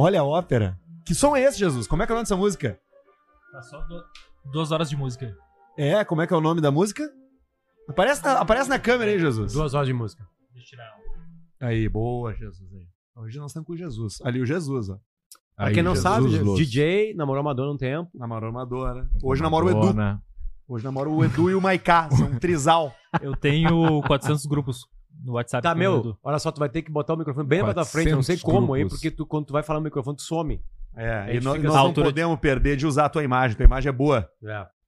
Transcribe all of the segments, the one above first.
Olha a ópera. Que som é esse, Jesus? Como é que é o nome dessa música? Tá só du- duas horas de música. É, como é que é o nome da música? Aparece na, aparece na câmera aí, Jesus. Duas horas de música. Deixa eu tirar ela. Aí, boa, Jesus. Aí. Hoje nós estamos com o Jesus. Ali o Jesus, ó. Pra Aí, quem não Jesus sabe, Luz. DJ, namorou Madonna um tempo. Namorou Madonna. Hoje namora o Edu. Hoje namora o Edu e o Maiká. São um trisal. Eu tenho 400 grupos no WhatsApp. Tá, meu, olha só, tu vai ter que botar o microfone bem pra tua frente, não sei 400 como aí, grupos. porque tu, quando tu vai falar no microfone, tu some. É, e nós, nós essa não altura de- podemos perder de usar a tua imagem. Tua imagem é boa.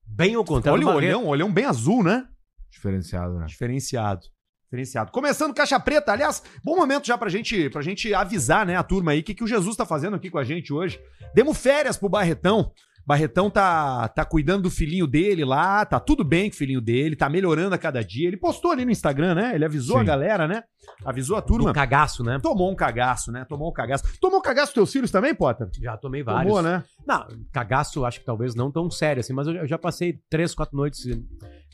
Bem ao contrário. Olha o olhão, olhão bem azul, né? Diferenciado, né? Diferenciado. Diferenciado. Começando Caixa Preta, aliás, bom momento já pra gente, pra gente avisar, né, a turma aí, o que, que o Jesus tá fazendo aqui com a gente hoje. Demos férias pro Barretão. Barretão tá, tá cuidando do filhinho dele lá, tá tudo bem com o filhinho dele, tá melhorando a cada dia. Ele postou ali no Instagram, né? Ele avisou Sim. a galera, né? Avisou a turma. Do cagaço, né? Tomou um cagaço, né? Tomou um cagaço. Tomou um cagaço teus filhos também, Potter? Já tomei vários. Tomou, né? Não, cagaço acho que talvez não tão sério assim, mas eu já passei três, quatro noites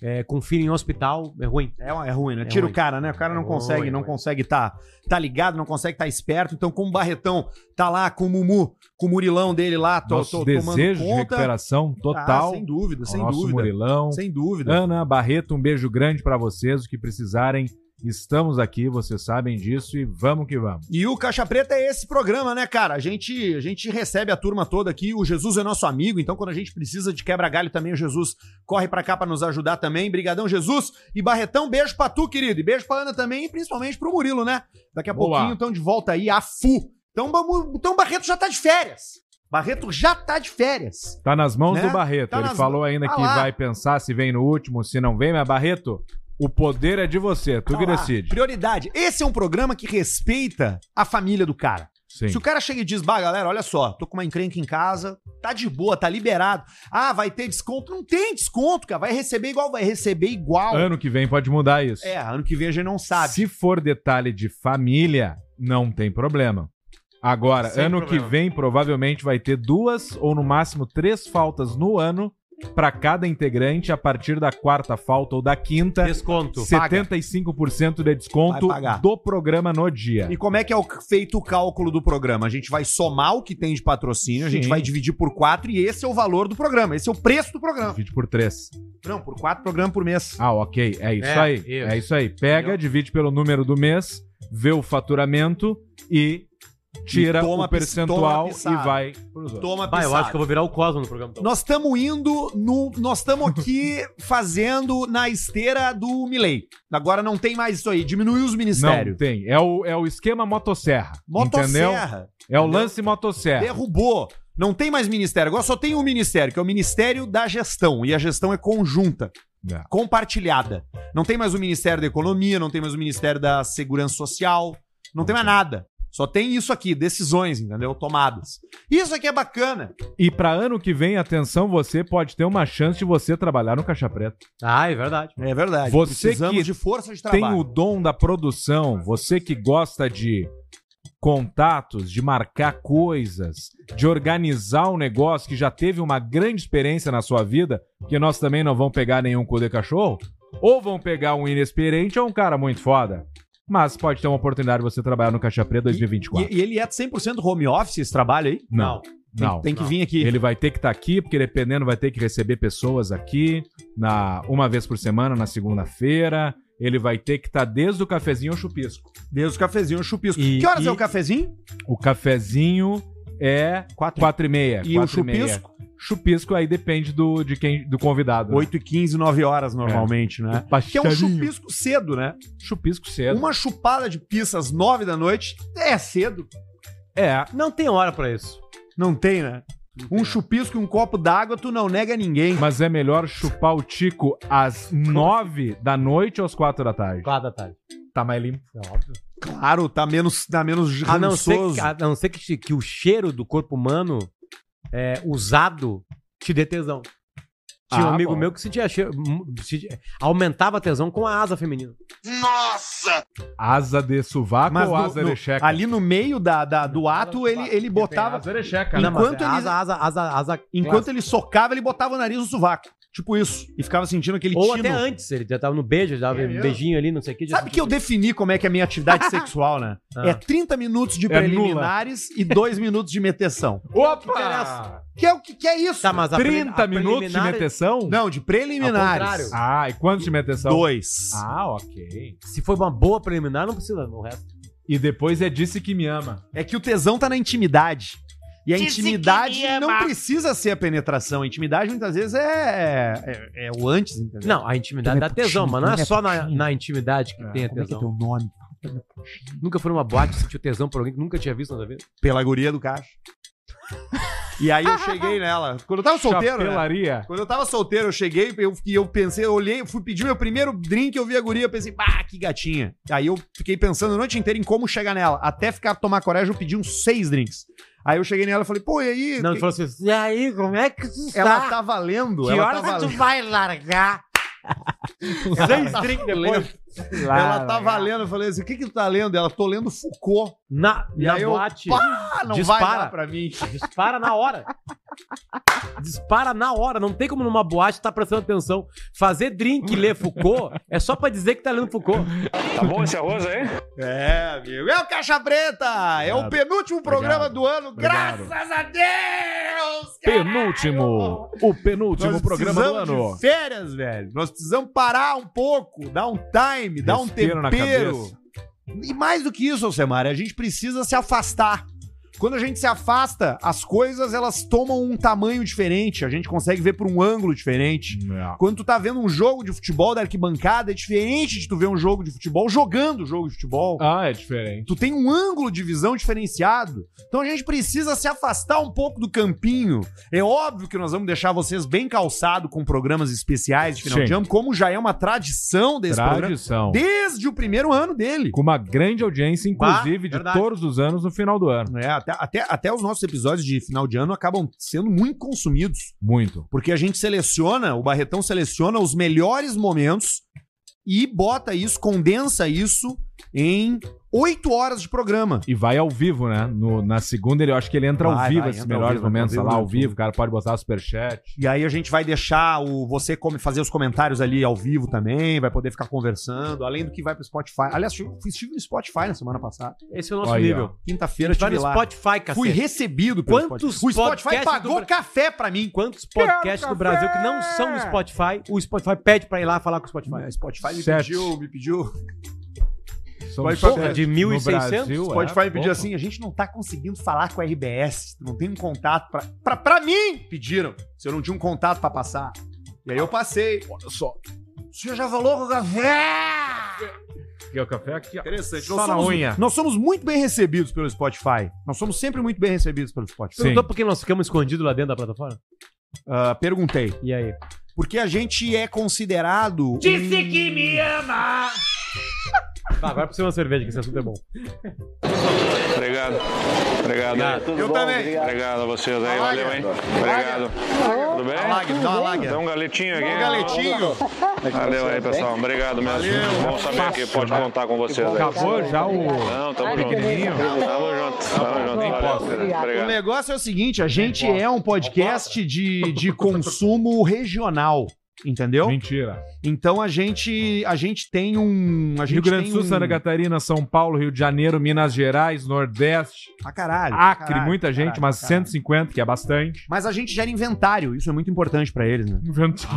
é, com filho em hospital, é ruim. É, é ruim, né? É Tira ruim. o cara, né? O cara não É consegue, ruim, não ruim. consegue tá, tá ligado, não consegue tá esperto. Então, como o Barretão tá lá com o Mumu, com o Murilão dele lá, tô, Nosso tô desejo tomando de conta. recuperação Ah, total. sem dúvida, sem nosso dúvida. Murilão. Sem dúvida. Ana Barreto, um beijo grande pra vocês. O que precisarem, estamos aqui, vocês sabem disso e vamos que vamos. E o Caixa Preta é esse programa, né, cara? A gente, a gente recebe a turma toda aqui. O Jesus é nosso amigo, então quando a gente precisa de quebra-galho também, o Jesus corre pra cá pra nos ajudar também. Brigadão, Jesus. E Barretão, beijo pra tu, querido. E beijo pra Ana também, e principalmente pro Murilo, né? Daqui a Boa. pouquinho estão de volta aí, a FU. Então, vamos- então o Barreto já tá de férias. Barreto já tá de férias. Tá nas mãos Né? do Barreto. Tá Ele nas falou ainda Ah que lá. vai pensar se vem no último, se não vem, mas Barreto, o poder é de você, tu Tá que lá. decide. Prioridade. Esse é um programa que respeita a família do cara. Sim. Se o cara chega e diz, bah, galera, olha só, tô com uma encrenca em casa, tá de boa, tá liberado. Ah, vai ter desconto? Não tem desconto, cara. Vai receber igual, vai receber igual. Ano que vem pode mudar isso. É, ano que vem a gente não sabe. Se for detalhe de família, não tem problema. Agora, Sem ano problema. que vem provavelmente vai ter duas ou no máximo três faltas no ano para cada integrante a partir da quarta falta ou da quinta. Desconto. 75% de desconto do programa no dia. E como é que é o- feito o cálculo do programa? A gente vai somar o que tem de patrocínio, a gente Sim. vai dividir por quatro e esse é o valor do programa, esse é o preço do programa. Divide por três. Não, por quatro programas por mês. Ah, ok. É isso É, aí. isso. É isso aí. Pega, Entendeu? divide pelo número do mês, vê o faturamento e tira E toma o percentual toma e vai pros outros. Toma Vai, eu acho que eu vou virar o Cosmo no programa. então. Nós estamos indo no. Nós estamos aqui fazendo na esteira do Milley. Agora não tem mais isso aí. Diminuiu os Não ministérios. tem. É o, é o esquema motosserra. Entendeu? Motosserra. É o Entendeu? lance motosserra. Derrubou. Não tem mais ministério. Agora só tem um ministério, que é o Ministério da Gestão. E a gestão é conjunta, É. compartilhada. Não tem mais o Ministério da Economia, não tem mais o Ministério da Segurança Social. Não tem mais nada. Só tem isso aqui, decisões, entendeu? Tomadas. Isso aqui é bacana. E pra ano que vem, atenção, você pode ter uma chance de você trabalhar no Caixa Preta. Ah, é verdade. É verdade. Você Precisamos que de força de Tem trabalho. o dom da produção, você que gosta de contatos, de marcar coisas, de organizar um negócio que já teve uma grande experiência na sua vida, que nós também não vamos pegar nenhum cu de cachorro, ou vão pegar um inexperiente ou um cara muito foda. Mas pode ter uma oportunidade de você trabalhar no Caixa Preta 2024. E, e ele é 100% home office esse trabalho aí? Não. Tem, Não. tem que não. vir aqui. Ele vai ter que estar aqui, porque dependendo, vai ter que receber pessoas aqui na uma vez por semana, na segunda-feira. Ele vai ter que estar desde o cafezinho ao chupisco. Desde o cafezinho, o chupisco. E- que horas e- é o cafezinho? O cafezinho é Quatro. quatro e meia. E o chupisco? Chupisco aí depende do, de quem, do convidado. né? 8 e 15, 9 horas normalmente, né? Que é um chupisco cedo, né? Chupisco cedo. Uma chupada de pizza às 9 da noite é cedo. É. Não tem hora pra isso. Não tem, né? Um chupisco e um copo d'água, tu não nega ninguém. Mas é melhor chupar o tico às nove da noite ou às quatro da tarde? Quatro da tarde. Tá mais limpo. É óbvio. Claro, tá menos, tá menos A não ser, rançoso. que, a não ser que, que o cheiro do corpo humano é, usado te dê tesão. Tinha um Ah, amigo bom. meu que sentia se- aumentava a tesão com a asa feminina. Asa de sovaco Mas ou asa no- de checa? ali no meio da, da- do ato, ele, ele botava... Asa de checa, Não, né? Enquanto mas é ele- asa, asa, asa, asa Enquanto ele socava, ele botava o nariz no sovaco. Tipo isso. E ficava sentindo aquele Ou tino. até antes, ele já tava no beijo, já dava É um mesmo? beijinho ali, não sei o que. já Sabe que eu defini como é que é a minha atividade sexual, né? Ah. É 30 minutos de É nula. preliminares e 2 minutos de meteção. Opa! Que é o que, que é isso? Tá, mas a 30 pre- a minutos de preliminar- meteção? Não, de preliminares. Ah, e quantos de meteção? Dois. Ah, ok. Se foi uma boa preliminar, não precisa o resto. E depois é disse que me ama. É que o tesão tá na intimidade. E a intimidade não precisa ser a penetração. A intimidade muitas vezes é, é, é o antes, entendeu? Não, a intimidade dá tesão, mas não é só na, na intimidade que É. tem a Como é que é tesão. teu nome? Nunca foi numa boate e sentiu tesão por alguém que nunca tinha visto na vida? Pela guria do caixa. E aí eu cheguei nela. Quando eu tava solteiro, né? Quando eu tava solteiro, eu cheguei eu, e eu pensei, eu olhei, eu fui pedir meu primeiro drink, eu vi a guria, eu pensei, pá, que gatinha. Aí eu fiquei pensando a noite inteira em como chegar nela. Até ficar tomar coragem, eu pedi uns seis drinks. Aí eu cheguei nela e falei, pô, e aí? Não, Que- falou assim, e aí, como é que tu está? ela tá valendo, que ela horas tá que tu vai largar? Seis drinks depois. Ela tá valendo, eu falei assim, o que que tu tá lendo? Ela, tô lendo Foucault. Na, E na aí eu, boate. pá, não Dispara. vai dar pra mim. Dispara na hora. Dispara na hora. Não tem como numa boate estar prestando atenção. Fazer drink e ler Foucault é só pra dizer que tá lendo Foucault. Tá bom esse arroz aí? É, amigo. É o Caixa Preta! É o penúltimo programa do ano, graças a Deus! Penúltimo. O penúltimo Nós programa do ano. de férias, velho. Nós precisamos parar um pouco, dar um time, dar um Respiro na tempero. cabeça. E mais do que isso, Alcemar, a gente precisa se afastar. Quando a gente se afasta, as coisas elas tomam um tamanho diferente, a gente consegue ver por um ângulo diferente. É. Quando tu tá vendo um jogo de futebol da arquibancada, é diferente de tu ver um jogo de futebol jogando o jogo de futebol. Ah, é diferente. Tu tem um ângulo de visão diferenciado. Então a gente precisa se afastar um pouco do campinho. É óbvio que nós vamos deixar vocês bem calçados com programas especiais de final Sim. de ano, como já é uma tradição desse programa. Tradição. Desde o primeiro ano dele. Com uma grande audiência, inclusive, de verdade. todos os anos no final do ano. É, até, até, até os nossos episódios de final de ano acabam sendo muito consumidos. Muito. Porque a gente seleciona, o Barretão seleciona os melhores momentos e bota isso, condensa isso em oito horas de programa. E vai ao vivo, né? No- na segunda, ele, eu acho que ele entra ao Vai, vivo, vai, esses ao melhores vivo, momentos, ao lá vivo ao no vivo. O cara pode botar superchat. E aí a gente vai deixar o você come, fazer os comentários ali ao vivo também, vai poder ficar conversando, além do que vai pro Spotify. Aliás, eu estive no Spotify na semana passada. Esse é o nosso Aí, nível. Quinta-feira Vai estive no lá. Spotify, cacete. Fui recebido pelo Quantos Spotify. O Spotify podcasts pagou do- café pra mim. Quantos podcasts do Brasil que não são no Spotify, o Spotify pede pra ir lá falar com o Spotify. O Spotify me Sete. pediu, me pediu. Spotify- de no 1.600? Brasil, O Spotify é, me pediu pouco. assim: a gente não tá conseguindo falar com a RBS, não tem um contato pra. Pra, pra mim! Pediram. Se eu não tinha um contato pra passar. E aí eu passei. Olha só. O senhor já falou com o café! Aqui, o café aqui, ó. Interessante. Só Nós somos, unha. nós somos muito bem recebidos pelo Spotify. Nós somos sempre muito bem recebidos pelo Spotify. Sim. Perguntou por que nós ficamos escondidos lá dentro da plataforma? Ah, perguntei. E aí? Porque a gente é considerado. Disse que me ama! Tá, agora precisa uma cerveja, que esse assunto é bom. Obrigado. Obrigado. aí. Eu também. Obrigado a vocês aí, valeu, hein? Obrigado. Tudo bem? Dá uma lágrima, dá um galetinho aqui. Um galetinho. Valeu aí, pessoal. Obrigado mesmo. Bom saber que pode contar com vocês aí. Acabou já o. Não, tamo junto. Pequenininho. Tamo junto. Tamo junto. Valeu. O Obrigado. negócio é o seguinte: a gente é um podcast de, de consumo regional. Entendeu? Mentira. Então a gente, a gente tem um. A gente Rio Grande do Sul, um... Santa Catarina, São Paulo, Rio de Janeiro, Minas Gerais, Nordeste, Ah, caralho. Acre, caralho, muita gente, caralho, mas caralho. 150, que é bastante. Mas a gente gera inventário, isso é muito importante pra eles, né?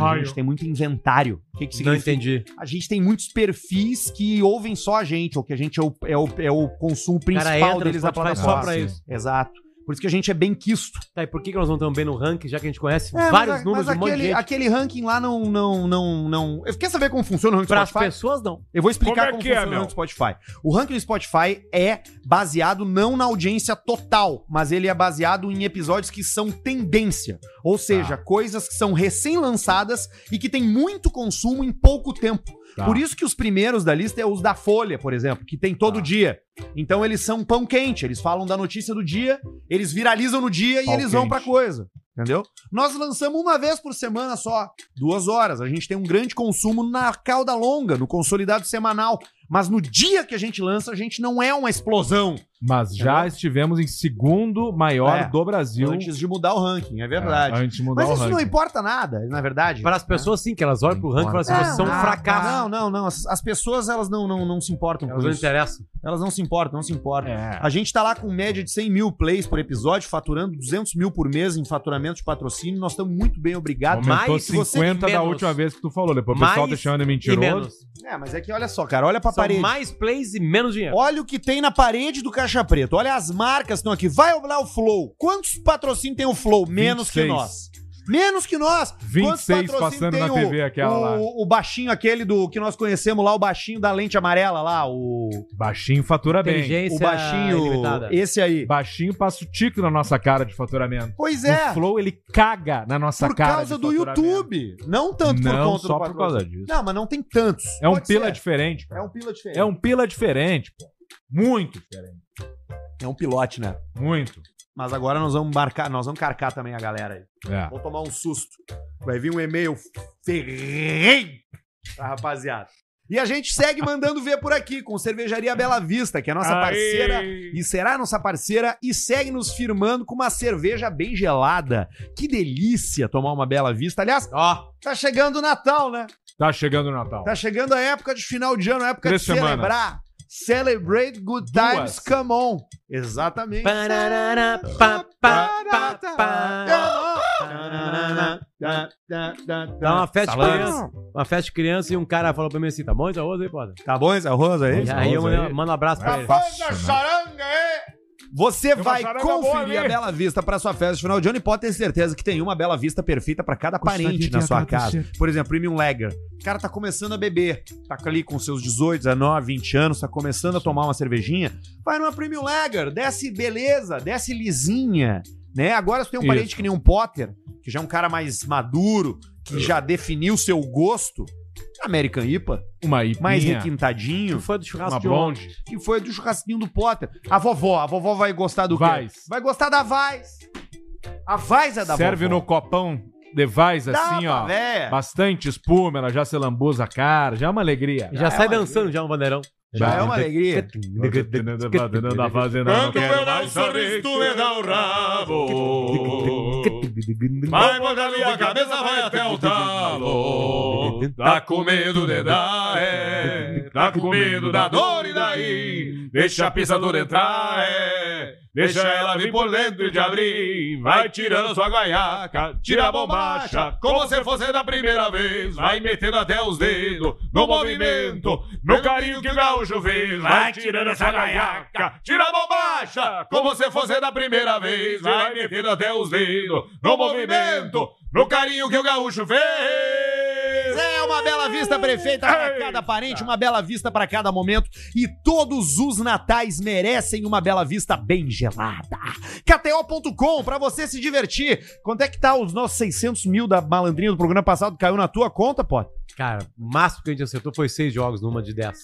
A gente tem muito inventário. O que, que Não significa? entendi. A gente tem muitos perfis que ouvem só a gente, ou que a gente é o, é o, é o consumo principal entra no deles na plataforma. só pra isso. Exato. Por isso que a gente é bem quisto. Tá, e por que, que nós não estamos bem no ranking, já que a gente conhece É, vários mas, números mas de um aquele, gente? aquele ranking lá não, não, não, não. Quer saber como funciona o ranking do Para as Spotify? pessoas, não. Eu vou explicar Como é como, que é, funciona o meu? ranking do Spotify. O ranking do Spotify é baseado não na audiência total, mas ele é baseado em episódios que são tendência. Ou seja, coisas que são recém-lançadas e que tem muito consumo em pouco tempo. Tá. Por isso que os primeiros da lista é os da Folha, por exemplo, que tem todo Tá. dia. Então eles são pão quente, eles falam da notícia do dia, eles viralizam no dia e Pau eles vão quente. pra coisa. Entendeu? Nós lançamos uma vez por semana só, duas horas. A gente tem um grande consumo na cauda longa, no consolidado semanal. Mas no dia que a gente lança, a gente não é uma explosão. Mas já Entendeu? estivemos em segundo maior É, do Brasil. Antes de mudar o ranking, é verdade. É, antes de mudar Mas o isso ranking. não importa nada, na verdade. Para as pessoas, sim, que elas olham pro ranking e falam assim, vocês são um fracasso. Não, não, não. As, as pessoas, elas não, não, não se importam Elas com não isso. interessam. Elas não se importam, não se importam. É. A gente tá lá com média de 100 mil plays por episódio, faturando 200 mil por mês em faturamento de patrocínio. Nós estamos muito bem, obrigado. Aumentou mais você 50 da menos. última vez que tu falou. Depois o pessoal deixando mentiroso. É, mas é que olha só, cara, olha pra São parede. mais plays e menos dinheiro. Olha o que tem na parede do Caixa Preto. Olha as marcas que estão aqui. Vai olhar o Flow. Quantos patrocínios tem o Flow? Menos que 26. nós. Menos que nós. 26 Quantos patrocínios passando tem na o- TV aquela o, lá. O baixinho aquele do que nós conhecemos lá, o baixinho da lente amarela lá, o, Baixinho fatura bem. O baixinho, ilimitada. esse aí. Baixinho passa o tico na nossa cara de faturamento. Pois é, O Flow, ele caga na nossa por cara. causa de do. YouTube. Não tanto por Não conta só do por causa disso. Não, mas não tem tantos. É um Pode pila ser. diferente. pô. É um pila diferente. É um pila diferente, pô. Muito diferente. é um pilote, né? Muito. Mas agora nós vamos marcar, nós vamos carcar também a galera aí. É. Vou tomar um susto. Vai vir um e-mail ferrenho pra rapaziada. E a gente segue mandando ver por aqui com Cervejaria Bela Vista, que é nossa parceira e será nossa parceira e segue nos firmando com uma cerveja bem gelada. Que delícia tomar uma Bela Vista. Aliás, Ó, tá chegando o Natal, né? Tá chegando o Natal. Tá chegando a época de final de ano, a época Três de semanas. celebrar. Celebrate good Duas. times, come on. Exatamente. Pararara, pá, pá, pá, pá. Dá uma festa de criança. Uma festa de criança e um cara falou pra mim assim: tá bom esse arroz aí, pode? Tá bom esse arroz aí? E aí eu arroz mando, um abraço pra É ele. fácil, né? charanga, é? Você uma vai conferir a. Bela Vista para sua festa de final de ano e pode ter certeza que tem uma Bela Vista perfeita para cada parente na sua casa. Por exemplo, Premium Lager. O cara tá começando a beber, tá ali com seus 18, 19, 20 anos, tá começando a tomar uma cervejinha. Vai numa Premium Lager, desce beleza, desce lisinha, né? Agora você tem um Isso. parente que nem um Potter, que já é um cara mais maduro, que já definiu seu gosto. American IPA, Uma ipinha, mais Que requintadinho, foi do churrasco uma de ontem. que foi do churrasquinho do Potter. A vovó, a vovó vai gostar do quê? Vais. Vai gostar da Vaz. A Vaz é da Serve vovó. no copão de Vaz, Dá assim, ó. véia. Bastante espuma, ela já se lambuza a cara, já é uma alegria. Já é sai dançando já um bandeirão. Já é uma alegria. Da fazenda, não quero mais saber. Vai botar minha cabeça, vai até o talo. Tá com medo de dar, é. Tá com medo da dor e daí? Deixa a pisadora entrar, é. Deixa ela vir por dentro e te abrir. Vai tirando sua guaiaca, tira a bombacha, como se fosse da primeira vez. Vai metendo até os dedos no movimento, no carinho que o gaúcho fez. Vai tirando essa guaiaca, tira a bombacha, como se fosse da primeira vez. Vai metendo até os dedos no movimento, no carinho que o gaúcho fez. É uma bela vista prefeita para cada parente, uma bela vista para cada momento. E todos os natais merecem uma bela vista bem gelada. KTO.com, para você se divertir. Quanto é que tá os nossos 600 mil da malandrinha do programa passado? Caiu na tua conta, pô? Cara, o máximo que a gente acertou foi seis jogos numa de dez.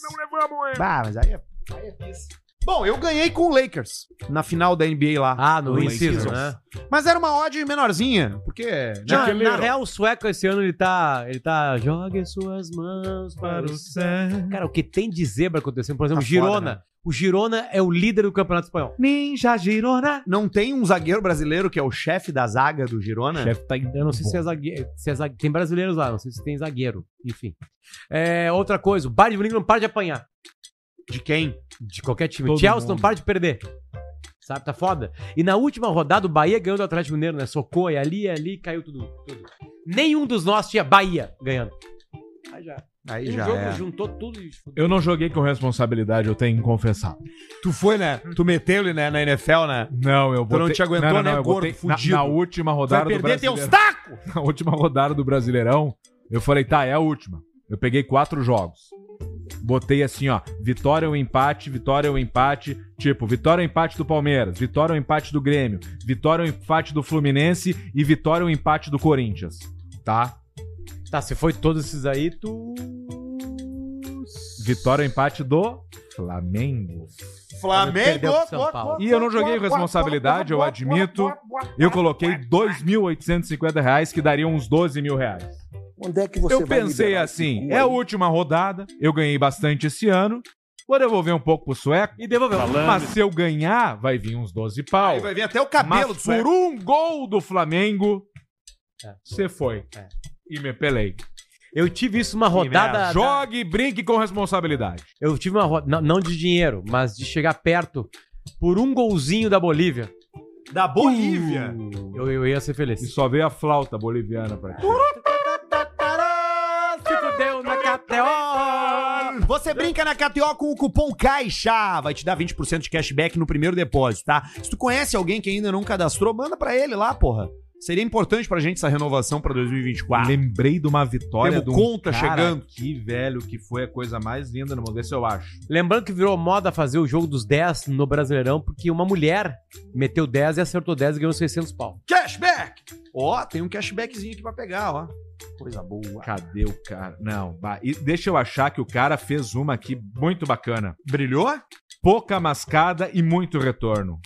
Ah, mas aí é, aí é. Bom, eu ganhei com o Lakers na final da NBA lá. Ah, no No in-season. né? Mas era uma odd menorzinha, porque... né? Na, na real, o sueco esse ano ele tá. Ele tá. Jogue suas mãos para o céu. Cara, o que tem de zebra acontecendo? Por exemplo, Tá Girona. foda, né? O Girona é o líder do Campeonato Espanhol. Ninja Girona. Não tem um zagueiro brasileiro que é o chefe da zaga do Girona? Chefe tá Eu não sei se é zagueiro. Se é zague- Tem brasileiros lá, não sei se tem zagueiro. Enfim. É, outra coisa, o Bayern de Munique não para de apanhar. De quem? De qualquer time. Todo Chelsea não mundo. para de perder. Sabe, tá foda. E na última rodada, o Bahia ganhou do Atlético Mineiro, né? Socou e ali, ali, caiu tudo. tudo. Nenhum dos nossos tinha Bahia ganhando. Aí já. Aí Um já jogo é. juntou tudo e fudeu. Eu não joguei com responsabilidade, eu tenho que confessar. Tu foi, né? Tu meteu ele né, na NFL, né? Não, eu Tu botei... não te aguentou, né, eu gordo, botei- na, fudido. na última Vai rodada do perder teus Brasileirão. tacos! Na última rodada do Brasileirão, eu falei, tá, é a última. Eu peguei quatro jogos. Botei assim, ó, vitória ou empate, vitória ou empate, tipo, vitória ou empate do Palmeiras, vitória ou empate do Grêmio, vitória ou empate do Fluminense e vitória ou empate do Corinthians, tá? Tá, se foi todos esses aí, tu. Vitória ou empate do Flamengo. Pro São Paulo. E eu não joguei com responsabilidade, eu admito. Eu coloquei 2.850 reais, que dariam uns 12 mil reais. Onde é que você Eu vai pensei liberar assim, é a última rodada, eu ganhei bastante esse ano, Vou devolver um pouco pro sueco. E devolveu. Mas se eu ganhar, vai vir uns 12 pau. Aí vai vir até o cabelo Mas do por sueco. um gol do Flamengo, É. você foi. É. E me pelei. Eu tive isso uma rodada. Jogue e brinque com responsabilidade. Eu tive uma rodada. Não, de dinheiro, mas de chegar perto por um golzinho da Bolívia. Da Bolívia. Eu, eu ia ser E feliz. só veio a flauta boliviana pra ti. Você brinca na KTO com o cupom CAIXA. Vai te dar 20% de cashback no primeiro depósito, tá? Se tu conhece alguém que ainda não cadastrou, manda pra ele lá, porra. Seria importante pra gente essa renovação pra 2024. Lembrei de uma vitória Temos de um conta cara chegando. aqui, velho, que foi a coisa mais linda no mundo. Vê se eu acho. Lembrando que virou moda fazer o jogo dos 10 no Brasileirão, porque uma mulher meteu 10 e acertou 10 e ganhou 600 pau. Cashback! Ó, tem um cashbackzinho aqui pra pegar, ó. Coisa boa. Cadê o cara? Não. E deixa eu achar que o cara fez uma aqui muito bacana. Brilhou? Pouca mascada e muito retorno.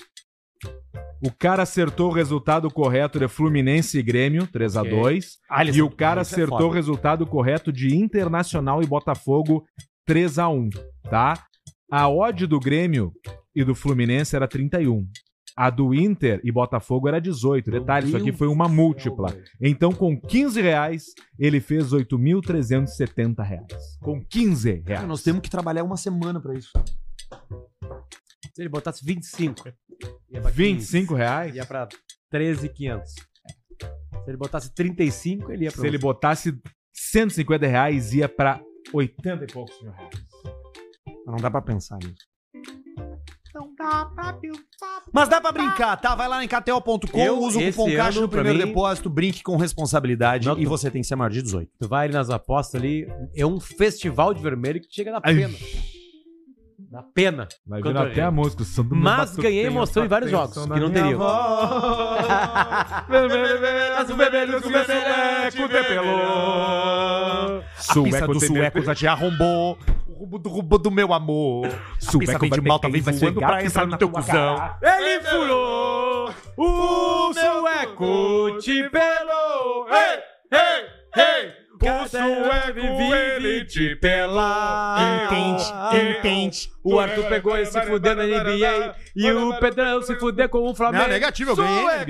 O cara acertou o resultado correto de Fluminense e Grêmio, 3 a 2 E o cara é acertou o resultado correto de Internacional e Botafogo 3 a 1 tá? A odd do Grêmio e do Fluminense era 31. A do Inter e Botafogo era 18. Detalhe, isso aqui foi uma múltipla. Então, com 15 reais, ele fez 8.370 reais. Com 15 reais. Cara, nós temos que trabalhar uma semana pra isso. Se ele botasse 25, ia pra 25 reais? ia pra 13,500. Se ele botasse 35, ele ia pra Se ele botasse 150 reais, ia pra 80 e poucos mil reais. Não dá pra pensar nisso. Mas dá pra brincar, tá? Vai lá em KTO.com, usa o cupom CAIXA no primeiro mim- depósito, brinque com responsabilidade Não, e tu- você tem que ser maior de 18. Tu vai ali nas apostas ali, é um festival de vermelho que chega na pena. Na pena. Vai virar até a música. do Mas batuque ganhei emoção em vários jogos, que não teria. A pista do sueco já te arrombou. O rubo do rubo do meu amor. Vem de malta, vem voando pra entrar no teu cuzão. Ele furou, o sueco te pelou. Ei, ei, ei. O sueco ele te pela. Entende, entende. O Arthur pegou esse se fuder na NBA e o Pedrão se fuder com o Flamengo. Não, negativo, eu ganhei na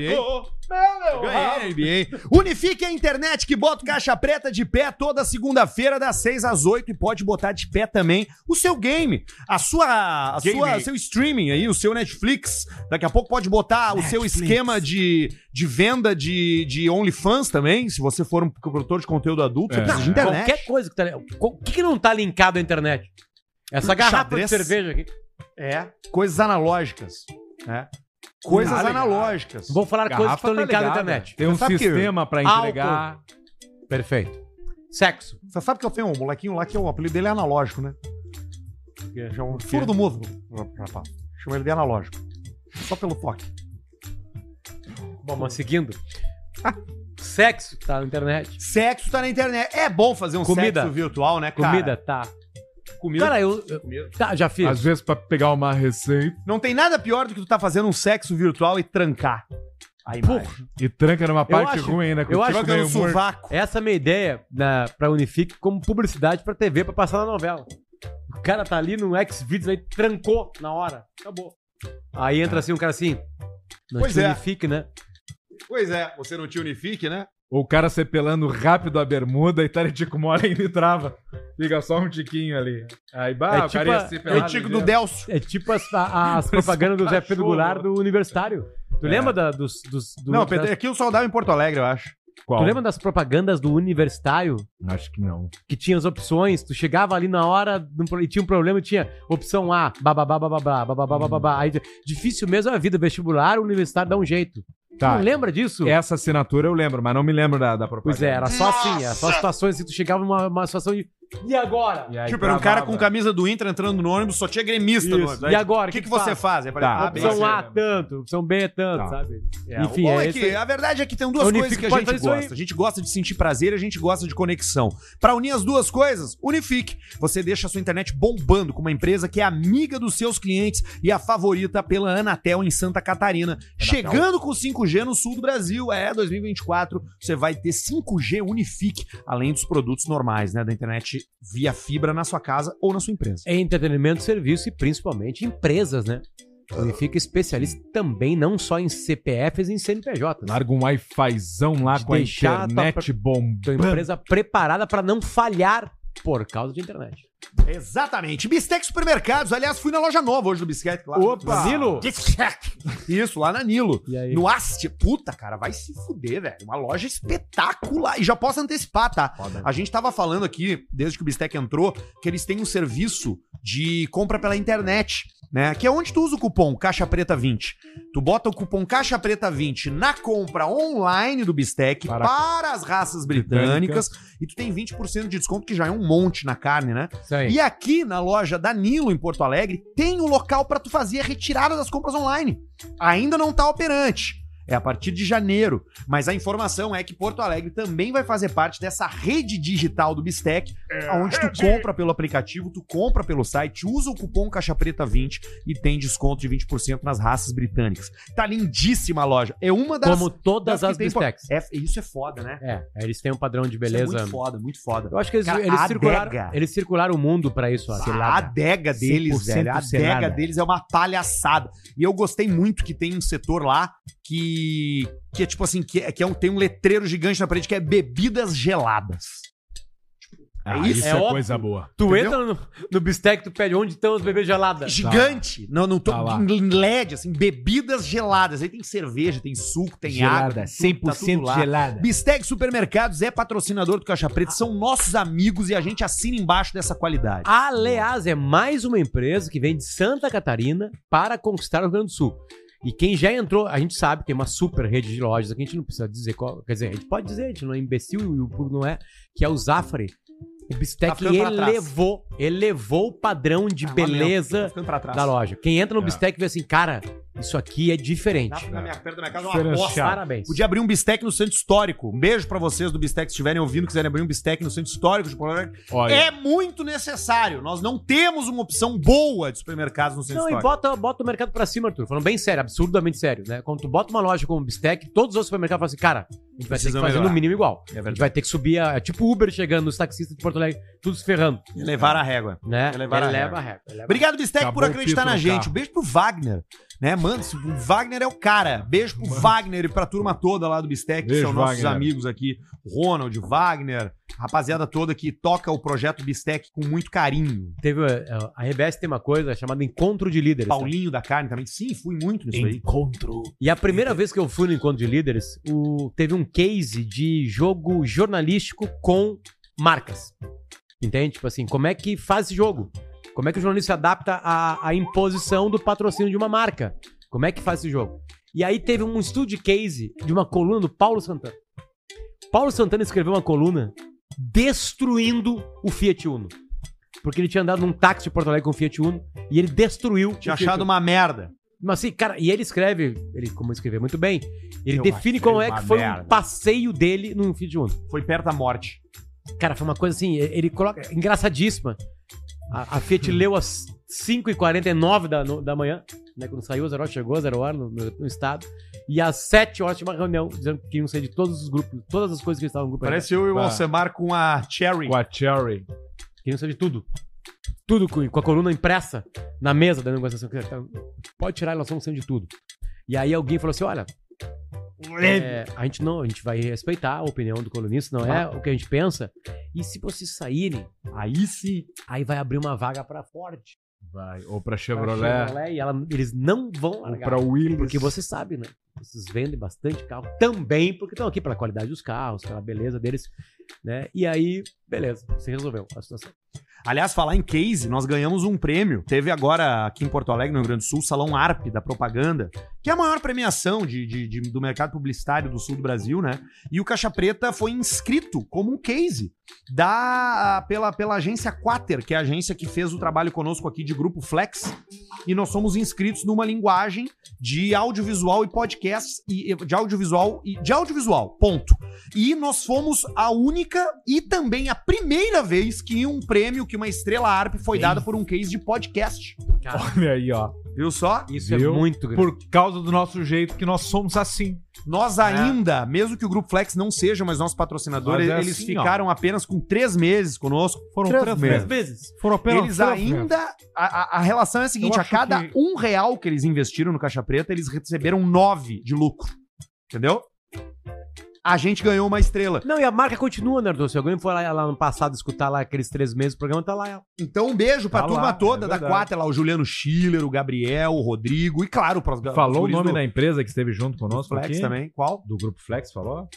Ganhei NBA. Unifique a internet que bota o caixa preta de pé toda segunda-feira, das 6 às 8 e pode botar de pé também o seu game, a sua, a sua seu streaming aí, o seu Netflix. Daqui a pouco pode botar o seu esquema de, de venda de, de OnlyFans também, se você for um produtor de conteúdo adulto, você É. precisa de internet. Qualquer coisa que tá. O que, que não tá linkado à internet? Essa garrafa Xadrez. de cerveja aqui. É, coisas analógicas. É. Coisas Nada analógicas. Vou falar coisas que estão tá ligadas à internet. Tem um sabe que- sistema pra entregar. Perfeito. Sexo. Você sabe que eu tenho um molequinho lá que o apelido dele é analógico, né? É um furo do mundo, rapaz. Chama ele de analógico. Só pelo toque. Bom, mas seguindo. Sexo tá na internet. Sexo tá na internet. É bom fazer um Comida. sexo virtual, né, cara? Comida tá. Comida. Cara, eu. eu- tá, já fiz. Às vezes, pra pegar uma receita Não tem nada pior do que tu tá fazendo um sexo virtual e trancar. A imagem. e tranca numa parte acho- ruim, né? eu acho no meio morto. sovaco. Essa é a minha ideia na, pra Unifique como publicidade pra TV pra passar na novela. O cara tá ali no Xvideos aí, trancou na hora. Acabou. Aí entra assim um cara assim. Não Pois é. Unifique, né? Pois é, você não te unifique, né? Ou o cara se pelando rápido a bermuda e tá de tico mole e ele trava. Fica só um tiquinho ali. Aí, bah, É o cara tipo ia a- se É o tico do. Delcio. É tipo as, a- as propagandas do Zé Pedro. Goulart do Universitário. Tu É. lembra da- dos, dos, do- Não, das- Pedro, aqui o soldado em Porto Alegre, eu acho. Qual? Tu lembra das propagandas do Universitário? Acho que não. Que tinha as opções, tu chegava ali na hora num pro- e tinha um problema e tinha opção A, bababá, bababá, bababá, bababá. Aí, difícil mesmo é a vida, vestibular, o universitário dá um jeito. Tá. Tu não lembra disso? Essa assinatura eu lembro, mas não me lembro da, da propaganda. Pois é, era só assim, era só situações assim, tu chegava numa uma situação de. E agora? E aí Tipo, era um cara com camisa do Inter entrando no ônibus, só tinha gremista no ônibus. E agora, O que, que que que você faz? faz? Aí, Tá, ah, opção assim, A, tanto, opção B, tanto, Tá. sabe? É, Enfim, o bom é é que aí. a verdade é que tem duas coisas que a gente gosta. A gente gosta de sentir prazer, a gente gosta de conexão. Pra unir as duas coisas, Unifique. Você deixa a sua internet bombando com uma empresa que é amiga dos seus clientes e a favorita pela Anatel em Santa Catarina. Chegando com 5G no sul do Brasil. É, 2024, você vai ter 5G Unifique, além dos produtos normais, né, da internet internet via fibra na sua casa ou na sua empresa. É entretenimento, serviço e principalmente empresas, né? Significa especialista também, não só em CPFs e em CNPJs. Larga um Wi-Fizão lá De com a tua internet Tua bombando. empresa preparada para não falhar por causa de internet. Exatamente. Bistec Supermercados. Aliás, fui na loja nova hoje do Bistec. Lá. Opa! Nilo? Bistec. Isso, lá na Nilo. E aí? No Ast. Puta, cara, vai se fuder, velho. Uma loja espetacular. E já posso antecipar, tá? A gente tava falando aqui, desde que o Bistec entrou, que eles têm um serviço de compra pela internet, né? Que é onde tu usa o cupom Caixa Preta 20. Tu bota o cupom Caixa Preta 20 na compra online do Bistec Para- para, as raças britânicas e tu tem 20% de desconto, que já é um monte na carne, né? E aqui na loja da Nilo, em Porto Alegre, tem o local para tu fazer a retirada das compras online. Ainda não tá operante. É a partir de janeiro. Mas a informação é que Porto Alegre também vai fazer parte dessa rede digital do Bistec, onde tu compra pelo aplicativo, tu compra pelo site, usa o cupom Caixa Preta 20 e tem desconto de 20% nas raças britânicas. Tá lindíssima a loja. É uma das. Como todas das as que tem- bistecs. É, isso é foda, né? É, eles têm um padrão de Isso é beleza. muito foda, muito foda. Eu acho que eles, Cara, eles circularam, adega. eles circularam o mundo pra isso. ó. A adega deles, 100% velho. A adega selada. deles é uma palhaçada. E eu gostei muito que tem um setor lá que. Que é tipo assim, que, é, que é um, tem um letreiro gigante na parede que é bebidas geladas. Ah, É isso? isso É é, coisa boa. Tu Entendeu? entra no, no bistec, tu pede onde estão as bebês geladas. Gigante. Não, não tô. Tá em LED, assim, bebidas geladas. Aí tem cerveja, tem suco, tem água. tem tudo, tá tudo lá. gelada. Bistec Supermercados é patrocinador do Caixa Preta, são nossos amigos e a gente assina embaixo dessa qualidade. Aliás, é mais uma empresa que vem de Santa Catarina para conquistar o Rio Grande do Sul. E quem já entrou, a gente sabe, tem uma super rede de lojas aqui, a gente não precisa dizer qual. Quer dizer, a gente pode dizer, a gente não é imbecil e o público não é, que é o Zafari. O Bistec elevou, elevou o padrão de Ah, lamento, beleza da loja. Quem entra no É. Bistec vê assim, cara, isso aqui é diferente. Na, na minha, perto da minha casa é uma bosta. Parabéns. Podia abrir um bistec no centro histórico. Um beijo pra vocês do bistec, se estiverem ouvindo, quiserem abrir um bistec no centro histórico de Porto Alegre. Olha, É muito necessário. Nós não temos uma opção boa de supermercados no centro Não, e histórico. bota, bota o mercado pra cima, Arthur. Falando bem sério, absurdamente sério, né? Quando tu bota uma loja como Bistec, todos os outros supermercados falam assim, cara, a gente vai ter que fazer melhorar. no mínimo igual. É A gente vai ter que subir, a, é tipo Uber chegando, os taxistas de Porto Alegre, tudo se ferrando, Levar a régua. né? Elevar a régua. a régua. eleva Obrigado, Bistec, Acabou por acreditar na gente. Um beijo pro Wagner. Né, mano, o Wagner é o cara. Beijo pro Wagner e pra turma toda lá do Bistec, que são nossos Wagner. amigos aqui. Ronald, Wagner, rapaziada toda que toca o projeto Bistec com muito carinho. Teve, eh, a RBS tem uma coisa chamada Encontro de Líderes. tá? Paulinho da Carne também. Sim, fui muito nisso aí. encontro. E a primeira vez que eu fui no Encontro de Líderes, o- teve um case de jogo jornalístico com marcas. Entende? Tipo assim, como é que faz esse jogo? Como é que o jornalista se adapta à, à imposição do patrocínio de uma marca? Como é que faz esse jogo? E aí teve um estudo de case de uma coluna do Paulo Santana. Paulo Santana escreveu uma coluna destruindo o Fiat Uno. Porque ele tinha andado num táxi de Porto Alegre com o Fiat Uno e ele destruiu Tinha o Fiat achado uma merda. Mas assim, cara, e ele escreve, ele como escrever muito bem, ele Eu define como é que foi merda. um passeio dele no Fiat Uno. Foi perto da morte. Cara, foi uma coisa assim, ele coloca, engraçadíssima. A, a Fiat leu às 5h49 da, no- da manhã, né, quando saiu, zero hora chegou, a zero hora no, no- no estado, e às 7 horas tinha uma reunião, dizendo que iam sair de todos os grupos, todas as coisas que estavam no grupo. Parece eu e o Bah. Alcemar com a Cherry. Com a Cherry. Queriam saber de tudo. Tudo com, com a coluna impressa na mesa da negociação. Pode tirar, nós estamos saindo de tudo. E aí alguém falou assim: olha, é, a gente não, a gente vai respeitar a opinião do colunista, não é o que a gente pensa. E se vocês saírem, Aí sim. aí vai abrir uma vaga pra Ford. Vai. Ou pra pra Chevrolet. Chevrolet, e ela- eles não vão Ou largar. pra Willis. Porque você sabe, né? Vocês vendem bastante carro também, porque estão aqui pela qualidade dos carros, pela beleza deles, né? E aí, beleza, você resolveu a situação. Aliás, falar em case, nós ganhamos um prêmio. Teve agora aqui em Porto Alegre, no Rio Grande do Sul, o Salão ARP da Propaganda, que é a maior premiação de, de- de- do mercado publicitário do sul do Brasil, né? E o Caixa Preta foi inscrito como um case da, pela, pela agência Quater, que é a agência que fez o trabalho conosco aqui de Grupo Flex. E nós somos inscritos numa linguagem de audiovisual e podcasts, e, de audiovisual e de audiovisual, ponto. E nós fomos a única e também a primeira vez que um prêmio, que uma estrela ARP foi dada por um case de podcast. Olha aí, ó. Viu só? Isso Viu? é muito grande. Por causa do nosso jeito, que nós somos assim. Nós ainda, mesmo que o Grupo Flex não seja mais nosso patrocinador, é eles assim, ficaram apenas com três meses conosco. Foram Três três meses. meses. Foram apenas Eles três ainda. A, a- a relação é a seguinte: a cada que- um real que eles investiram no Caixa Preta, eles receberam nove de lucro. Entendeu? A gente ganhou uma estrela. Não, e a marca continua, né, Arthur? Se alguém for lá, lá no passado escutar lá aqueles três meses, o programa tá lá. ela. Então, um beijo pra Tá turma lá, toda é da. Quatro, lá, o Juliano Schiller, o Gabriel, o Rodrigo e, claro, pros Falou o guris nome do da empresa que esteve junto conosco Flex aqui? também. Qual? Do Grupo Flex, falou?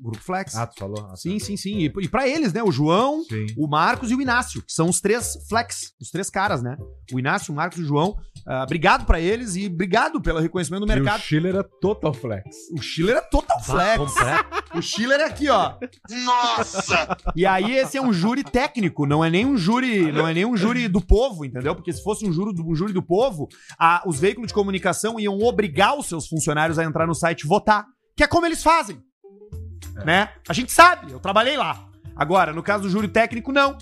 Grupo Flex. Ah, tu falou? Ah, tá. sim, sim, sim. E, e pra eles, né? O João, Sim. o Marcos e o Inácio, que são os três flex, os três caras, né? O Inácio, o Marcos e o João. Ah, obrigado pra eles e obrigado pelo reconhecimento do E o mercado. Schiller é total flex. O Schiller é total flex. O Schiller é aqui, ó. Nossa! E aí esse é um júri técnico, não é nem um júri, não é nem um júri do povo, entendeu? Porque se fosse um júri do, um júri do povo, a- os veículos de comunicação iam obrigar os seus funcionários a entrar no site e votar, que é como eles fazem. Né? A gente sabe, eu trabalhei lá. Agora, no caso do júri técnico, não.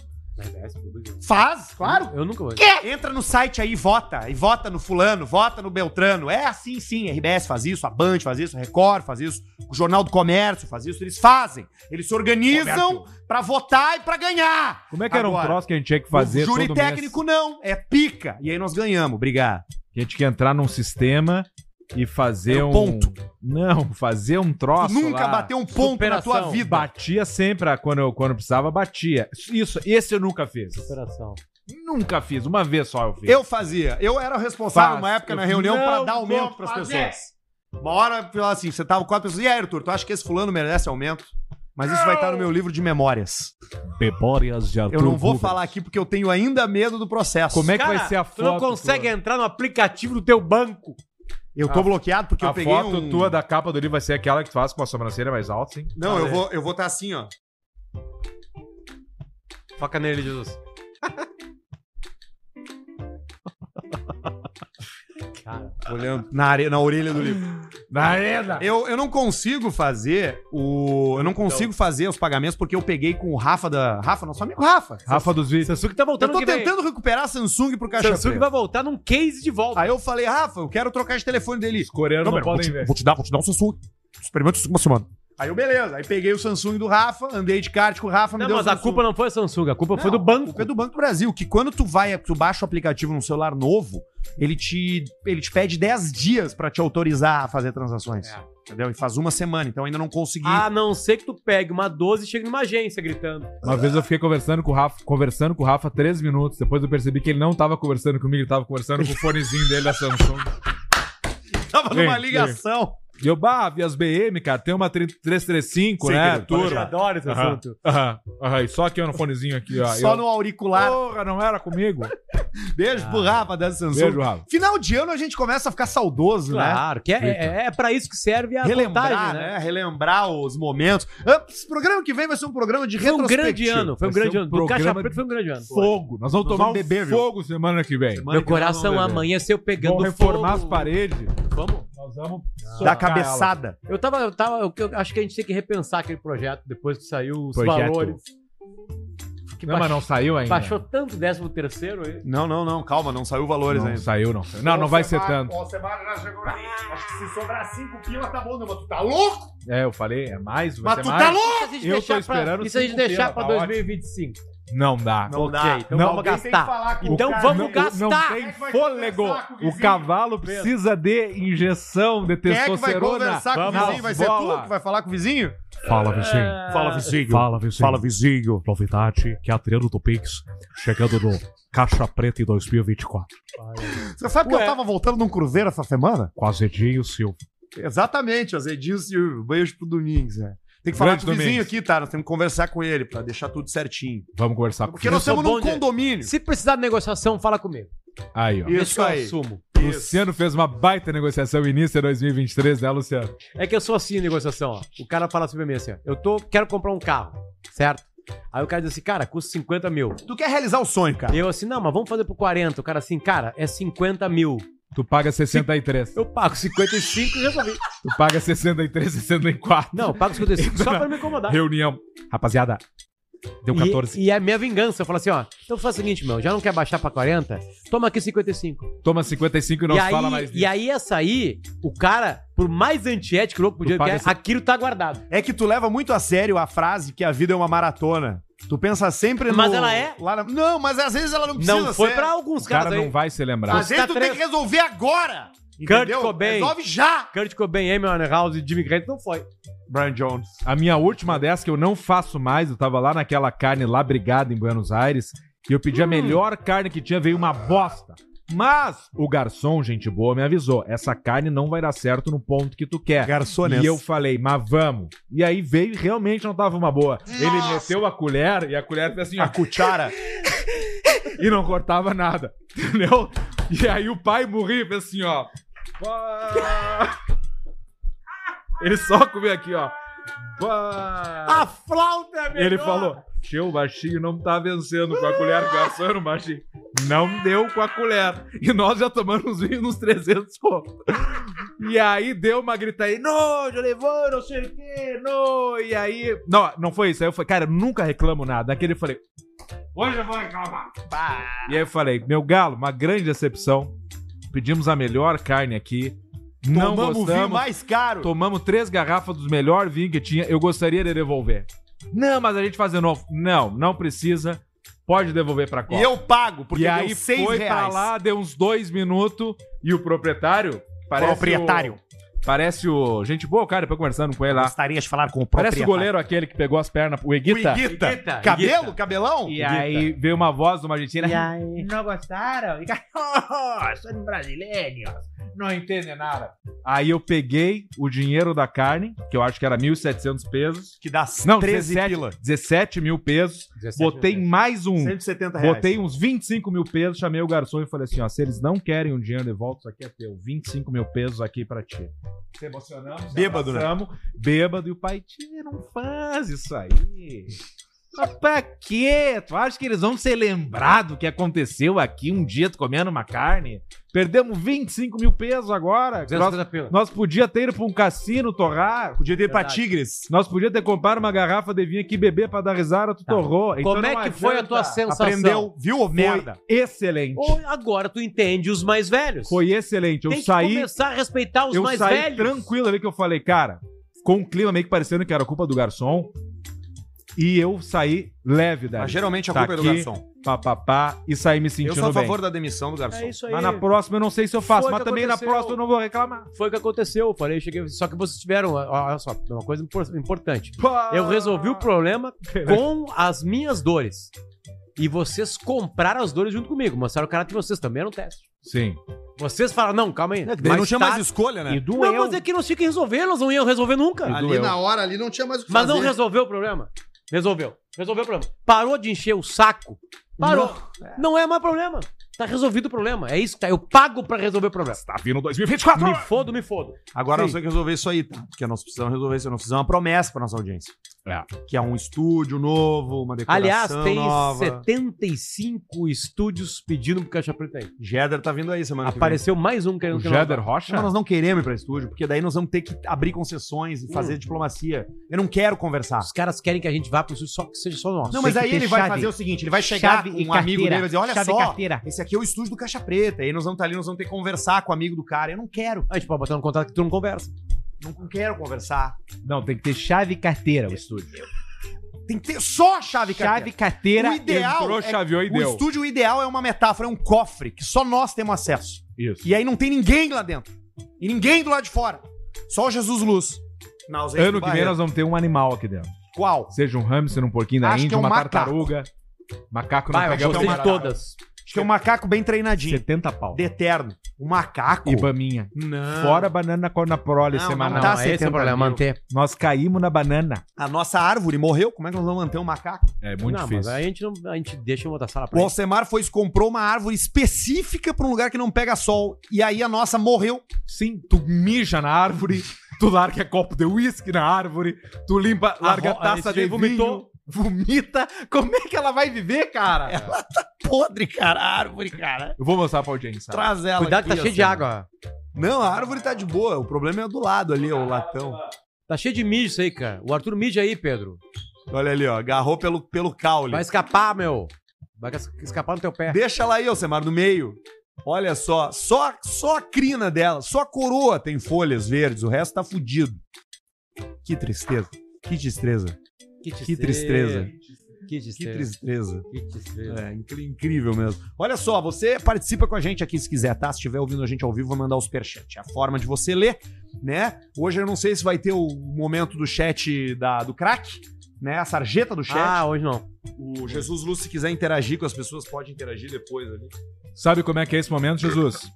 Faz, claro. Eu nunca vou. Entra no site aí e vota. E vota no fulano, vota no Beltrano. É assim sim, a RBS faz isso, a Band faz isso, a Record faz isso, o Jornal do Comércio faz isso. Eles fazem. Eles se organizam pra votar e pra ganhar. Como é que era Agora, um troço que a gente tinha que fazer o júri técnico não, é pica. E aí nós ganhamos, obrigado. mês? A gente tinha que entrar num sistema e fazer Era um... um ponto. Não, fazer um troço nunca lá. bateu um ponto na tua Superação. vida. Batia sempre, ah, quando eu, quando eu precisava, batia. Isso, esse eu nunca fiz. Operação. Nunca fiz, uma vez só eu fiz. Eu fazia. Eu era o responsável Faz. uma época na Eu reunião pra não dar aumento pras fazer. pessoas. Uma hora, eu, assim, você tava com quatro pessoas. E aí, Arthur, tu acha que esse fulano merece aumento? Mas isso vai estar no meu livro de memórias. Memórias de Eu não vou falar aqui porque eu tenho ainda medo do processo. Como é que Cara, vai ser a Tu não foto consegue tua? entrar no aplicativo do teu banco. Eu tô bloqueado porque A eu peguei foto um... tua da capa do livro vai ser aquela que tu faz com a sobrancelha mais alta, sim? Não, eu vou eu vou estar assim, ó. Foca nele, Jesus. Cara, Olhando na, are... na orelha do livro. Na arena! Eu, eu não consigo fazer o... Eu não consigo fazer os pagamentos porque eu peguei com o Rafa da... Rafa, nosso amigo Rafa. Rafa dos vídeos. Samsung tá Eu voltando tô que vem. tentando recuperar a Samsung pro caixa Samsung preta. vai voltar num case de volta. Aí eu falei, Rafa, eu quero trocar de telefone dele. Os coreanos não, podem ver. te dar, vou te dar um Samsung. Experimenta isso uma semana. Aí eu, beleza. Aí peguei o Samsung do Rafa, andei de kart com o Rafa, me Não, deu o mas a Samsung. culpa não foi a Samsung, a culpa foi Não, do banco. A culpa é do Banco do Brasil, que quando tu vai, tu baixa o aplicativo num celular novo, ele te, ele te pede 10 dias pra te autorizar a fazer transações. É. Entendeu? E faz uma semana, então ainda não consegui. A não ser que tu pegue uma 12 e chegue numa agência gritando. Uma vez eu fiquei conversando com o Rafa, conversando com o Rafa três minutos. Depois eu percebi que ele não tava conversando comigo, ele tava conversando com o fonezinho dele da Samsung. Tava numa ligação. E eu, bah, vi as BM, cara, tem uma 3- 335, Sim, né? Eu adoro esse Aham, assunto. aham, aham. E só aqui ó, no fonezinho aqui, ó. Só eu, no auricular. Porra, não era comigo. Beijo pro Rafa da Samsung. Beijo, Rafa. Final de ano a gente começa a ficar saudoso, né? Claro, que é, é, é pra isso que serve a Relembrar, contagem, né? Relembrar os momentos. Ah, Esse programa que vem vai ser um programa de Foi um grande ano, foi um Vai grande um ano. Do Caixa Preta foi um grande ano. Fogo. Nós vamos Nós tomar vamos um beber, viu? fogo semana que vem. Semana Meu que coração amanheceu pegando Vamos reformar fogo. as paredes. Vamos. Nós vamos Da cabeçada. Eu tava, eu tava, eu, eu acho que a gente tem que repensar aquele projeto depois que saiu os Projeto. valores. Que ela. Não, mas não saiu ainda. baixou tanto o 13 terceiro aí. Não, não, não, calma, não saiu valores Não ainda. saiu, não. saiu. Não, não vai ser tanto. Ó, semana já chegou lá. Acho que se sobrar 5 pila tá bom, não, mas tu tá louco? É, eu falei, é mais? Vai Mas ser tu mais? tá louco? Isso a gente Eu tô deixar esperando pra, isso a gente deixar pila, pra tá 2025. Não dá. Não Ok, dá. então Não, vamos que gastar. falar com o Então cara. vamos Não- gastar. Não tem que fôlego. o cavalo precisa de injeção de Quem é que vai testosterona. conversar com o Vamos, vizinho? Vai ser bola. tu que vai falar com o vizinho? Fala, vizinho. Fala, vizinho. Fala, vizinho. Fala, vizinho. Novidade que é Adriano do Pix chegando no Caixa Preta em 2024. Você sabe que Ué. eu tava voltando num cruzeiro essa semana? Com Azedinho Silva. Exatamente, Azedinho Silva. Beijo pro Domingos, né? Tem que falar Grande com o vizinho Domingos. aqui, tá? Nós temos que conversar com ele pra deixar tudo certinho. Vamos conversar com Porque nós estamos num condomínio. Se precisar de negociação, fala comigo. Aí, ó. Isso eu aí. assumo. Luciano fez uma baita negociação início de 2023, né, Luciano? É que eu sou assim em negociação, ó. O cara fala assim pra mim assim, ó. Eu tô, quero comprar um carro, certo? Aí o cara diz assim, cara, custa 50 mil. Tu quer realizar o sonho, cara? Eu assim, não, mas vamos fazer por 40. O cara assim, cara, é 50 mil. Tu paga 63. Eu pago 55 e resolvi. Tu paga 63, 64. Não, eu pago 55 só pra me incomodar. Reunião. Rapaziada, Deu 14. E, e é a minha vingança. Eu falo assim, ó. Então faz o seguinte, meu. Já não quer baixar pra 40? Toma aqui 55. Toma 55 e não e, se fala aí, mais e disso. aí, essa aí, o cara, por mais antiético louco podia que é, essa- aquilo tá guardado. É que tu leva muito a sério a frase que a vida é uma maratona. Tu pensa sempre no... Mas ela é? lá na- Não, mas às vezes ela não precisa Não foi ser. pra alguns O cara caras aí. não vai se lembrar. Às vezes Tá tu tem que resolver agora. Kurt Entendeu? Cobain. Resolve já. Kurt Cobain, Amy Winehouse e Jimmy Grant não foi. Brian Jones. A minha última dessa que eu não faço mais, eu tava lá naquela carne lá brigada em Buenos Aires, e eu pedi a melhor carne que tinha, veio uma bosta. Mas o garçom, gente boa, me avisou: essa carne não vai dar certo no ponto que tu quer. Garçonês. E eu falei, mas vamos. E aí veio e realmente não tava uma boa. Ele meteu a colher e a colher fez assim, ó, A cuchara. e não cortava nada. Entendeu? E aí o pai morria e fez assim, ó. Ele só comia aqui, ó. A flauta é melhor. Ele falou: Tio, o baixinho não tá vencendo com a colher, garçom baixinho. Não deu com a colher. E nós já tomamos uns vinhos nos 300 conto. E aí deu uma gritaria: Não, já levou, não sei o quê, não. E aí. Não, não foi isso. Aí eu falei: Cara, eu nunca reclamo nada. Daquele eu falei: Hoje eu vou reclamar. E aí eu falei: Meu galo, uma grande decepção. Pedimos a melhor carne aqui. Não Tomamos o vinho gostamos. mais caro. Tomamos três garrafas dos melhores vinhos que tinha. Eu gostaria de devolver. Não, mas a gente faz de novo. Não, não precisa. Pode devolver pra E Copa. eu pago, porque e deu aí seis foi pra reais. lá, deu uns dois minutos e o proprietário. Parece Proprietário. O, parece o. Gente boa, cara, depois conversando com ele lá. Gostaria de falar com o Parece o goleiro aquele que pegou as pernas, o O Eguita. Iguita, Cabelo? Iguita. Cabelão? E aí veio uma voz de uma argentina. aí? Não gostaram? Fica, oh, são brasileiros. Não entendem nada. Aí eu peguei o dinheiro da carne, que eu acho que era 1.700 pesos. Que dá Não, 13 17, pila. 17 mil pesos. 17 Botei mil mais um. 170 reais. Botei uns 25 mil pesos, chamei o garçom e falei assim: ó, se eles não querem o dinheiro de volta, isso aqui é teu. 25 mil pesos aqui pra ti. Se emocionamos, Bêbado, né? Bêbado, e o pai, tia, não faz isso aí. Mas pra quê? Tu acha que eles vão ser lembrados do que aconteceu aqui um dia tu comendo uma carne? Perdemos 25 mil pesos agora. Nós, 250 pila. nós podia ter ido pra um cassino torrar. Podia ter pra Verdade. Tigres. Nós podia ter comprado uma garrafa de vinho aqui beber pra dar risada, tu torrou. Então Como é que foi a adianta. tua sensação? Aprendeu, viu, merda? excelente. Ou agora tu entende os mais velhos. Foi excelente. Eu Tem que saí, começar a respeitar os eu mais saí velhos. tranquilo ali que eu falei, cara, ficou um clima meio que parecendo que era culpa do garçom. E eu saí leve daí. Mas geralmente a Tá culpa é do aqui, garçom. Pá, pá, pá, e saí me Eu sentindo sou a bem. favor da demissão do garçom. É isso aí. Mas na próxima eu não sei se eu faço, Foi mas que também na aconteceu. próxima eu não vou reclamar. Foi o que aconteceu. Eu falei, cheguei. Só que vocês tiveram. ó, Olha só, uma coisa impor- importante. Pá. Eu resolvi o problema com as minhas dores. E vocês compraram as dores junto comigo. Mostraram o caráter de vocês também era um teste. Sim. Vocês falaram, não, calma aí. É, que daí não tinha mais escolha, né? E doeu. Não, mas é que nós tinha que resolver, nós não iam resolver nunca. Ali doeu. na hora ali não tinha mais o que Mas não fazer. resolveu o problema. Resolveu. Resolveu o problema. Parou de encher o saco. Parou. Não, é mais problema. Tá resolvido o problema. É isso que tá. Eu pago pra resolver o problema. Tá vindo 2024. Me fodo, me fodo. Agora nós Sim. temos que resolver isso aí, tá? Porque nós precisamos resolver isso. Nós precisamos uma promessa pra nossa audiência. É. Que é um estúdio novo, uma decoração Aliás, tem nova. 75 estúdios pedindo pro Caixa Preta aí. Jeder tá vindo aí semana que Apareceu mais um querendo O Jeder. Rocha? vem. Não, nós não queremos ir pra estúdio, porque daí nós vamos ter que abrir concessões e fazer diplomacia. Eu não quero conversar. Os caras querem que a gente vá pro estúdio só que seja só nosso. Não, mas aí ele vai chave. fazer o seguinte: ele vai chegar Chave com e um amigo dele e vai dizer: olha Chave e só, carteira. esse aqui é o estúdio do Caixa Preta. Aí nós vamos estar ali, nós vamos ter que conversar com o amigo do cara. Eu não quero. A gente pode botar no contrato que tu não conversa. Não quero conversar. Não, tem que ter chave e carteira o estúdio. Tem que ter só a chave, Chave carteira. e carteira. O ideal entrou, é- chaveou e o deu. estúdio ideal é uma metáfora, é um cofre que só nós temos acesso. Isso. E aí não tem ninguém lá dentro. E ninguém do lado de fora. Só o Jesus Luz. Na ausência Ano que vem nós vamos ter um animal aqui dentro. Qual? Seja um hamster, um porquinho da Acho que Índia, é um uma macaco. tartaruga. Macaco não Vai, eu gostei de todas. É um macaco bem treinadinho. 70 pau. De eterno. Um macaco? E baminha. Não. Fora banana na cor na prole Não, semanal. não tá esse é 70 o problema, mil. manter. Nós caímos na banana. A nossa árvore morreu. Como é que nós vamos manter um macaco? É muito não, mas difícil. aí a gente, não, a gente deixa em outra sala O pra ele. Alcemar foi e comprou uma árvore específica pra um lugar que não pega sol. E aí a nossa morreu. Sim, tu mija na árvore, tu larga copo de uísque na árvore, tu limpa, larga ro- taça esse de aí vomitou. Vomita. Como é que ela vai viver, cara? Ela tá podre, cara. A árvore, cara. Eu vou mostrar pra audiência. Traz ela Cuidado que tá cheio de água. ó. Não, a árvore tá de boa. O problema é do lado ali, ó, o latão. Tá cheio de mijo isso aí, cara. O Arthur mija aí, Pedro. Olha ali, ó. Agarrou pelo, pelo caule. Vai escapar, meu. Vai es- escapar no teu pé. Deixa ela aí, Alcemar, no meio. Olha só, só, só a crina dela, só a coroa tem folhas verdes, o resto tá fudido. Que tristeza. Que tristeza. Que Que tristeza. Que Que tristeza. Que tristeza. É, incrível mesmo. Olha só, você participa com a gente aqui se quiser, tá? Se estiver ouvindo a gente ao vivo, vai mandar o superchat. É a forma de você ler, né? Hoje eu não sei se vai ter o momento do chat da, do crack, né? A sarjeta do chat. Ah, hoje não. o Jesus Luz, se quiser interagir com as pessoas, pode interagir depois ali. Sabe como é que é esse momento, Jesus?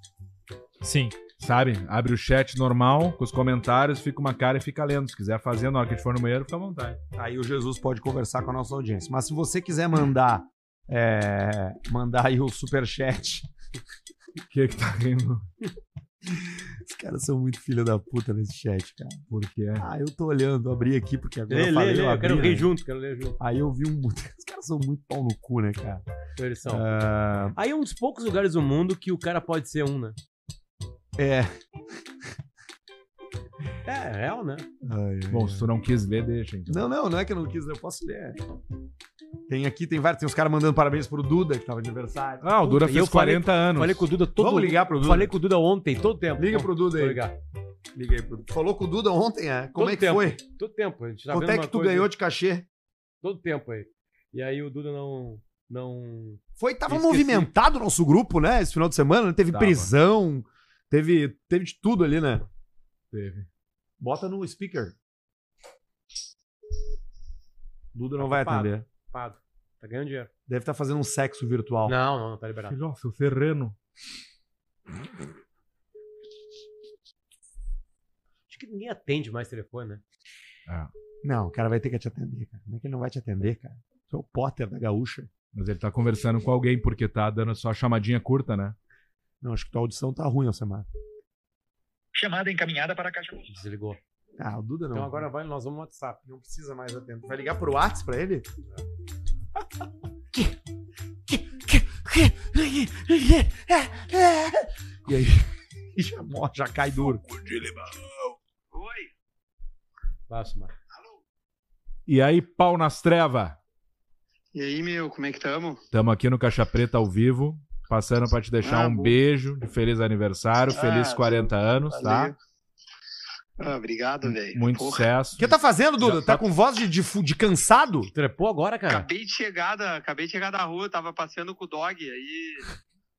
Sim. Sabe? Abre o chat normal, com os comentários, fica uma cara e fica lendo. Se quiser fazer na hora que a gente for no banheiro, fica à vontade. Aí o Jesus pode conversar com a nossa audiência. Mas se você quiser mandar, é, mandar aí o superchat, O que que tá rindo? os caras são muito filha da puta nesse chat, cara. Por quê? Ah, eu tô olhando, abri aqui porque agora Lê, eu falei, lê, lê. eu Eu abri, quero né? ler junto, quero ler junto. Aí eu vi um. Os caras são muito pau no cu, né, cara? Eles são. Ah, Aí é um dos poucos lugares do mundo que o cara pode ser um, né? É. É, é real, né? Ai, ai, Bom, ai. se tu não quis ler, deixa então. Não, não, não é que eu não quis, eu posso ler. Tem aqui, tem vários. Tem os caras mandando parabéns pro Duda, que tava de aniversário. Ah, o Dura E fez eu falei- 40 anos. Falei com o Duda todo Vamos ligar pro Duda. Falei com o Duda ontem, todo tempo. Liga pro Duda Vou aí. ligar. Liga aí pro Duda. Falou com o Duda ontem, é? Como Todo é que tempo. foi? Todo tempo. A gente tá Quanto vendo é uma que tu coisa- ganhou de cachê? Todo tempo aí. E aí o Duda não. Não. Foi, tava Esqueci. movimentado o nosso grupo, né? Esse final de semana, né? Teve Tava. prisão, teve, teve de tudo ali, né? Teve. Bota no speaker. Duda não vai ocupado. atender. Pago. Tá ganhando dinheiro. Deve estar fazendo um sexo virtual. Não, não, não tá liberado. Filho, seu serreno. Acho que ninguém atende mais telefone, né? Não, o cara vai ter que te atender, cara. Como é que ele não vai te atender, cara? Tu é o Potter da gaúcha. Mas ele tá conversando com alguém porque tá dando só chamadinha curta, né? Não, acho que tua audição tá ruim, Alcemar. Chamada encaminhada para a caixa. Desligou. Ah, o Duda não. Então agora vai, nós vamos no WhatsApp. Não precisa mais atender. Vai ligar pro WhatsApp pra ele? E aí? Já morre, já cai duro. Oi. Basta, mano. E aí, pau nas trevas. E aí, meu, como é que tamo? Tamo aqui no Caixa Preta ao vivo, passando pra te deixar Ah, um bom. beijo de feliz aniversário, feliz Ah, 40 anos, Valeu. tá? Ah, obrigado, velho. Muito Porra, sucesso. O que tá fazendo, Duda? Já Tá tá- com voz de, de, de cansado? Trepou agora, cara? Acabei de chegar da, acabei de chegar da rua, tava passeando com o dog, aí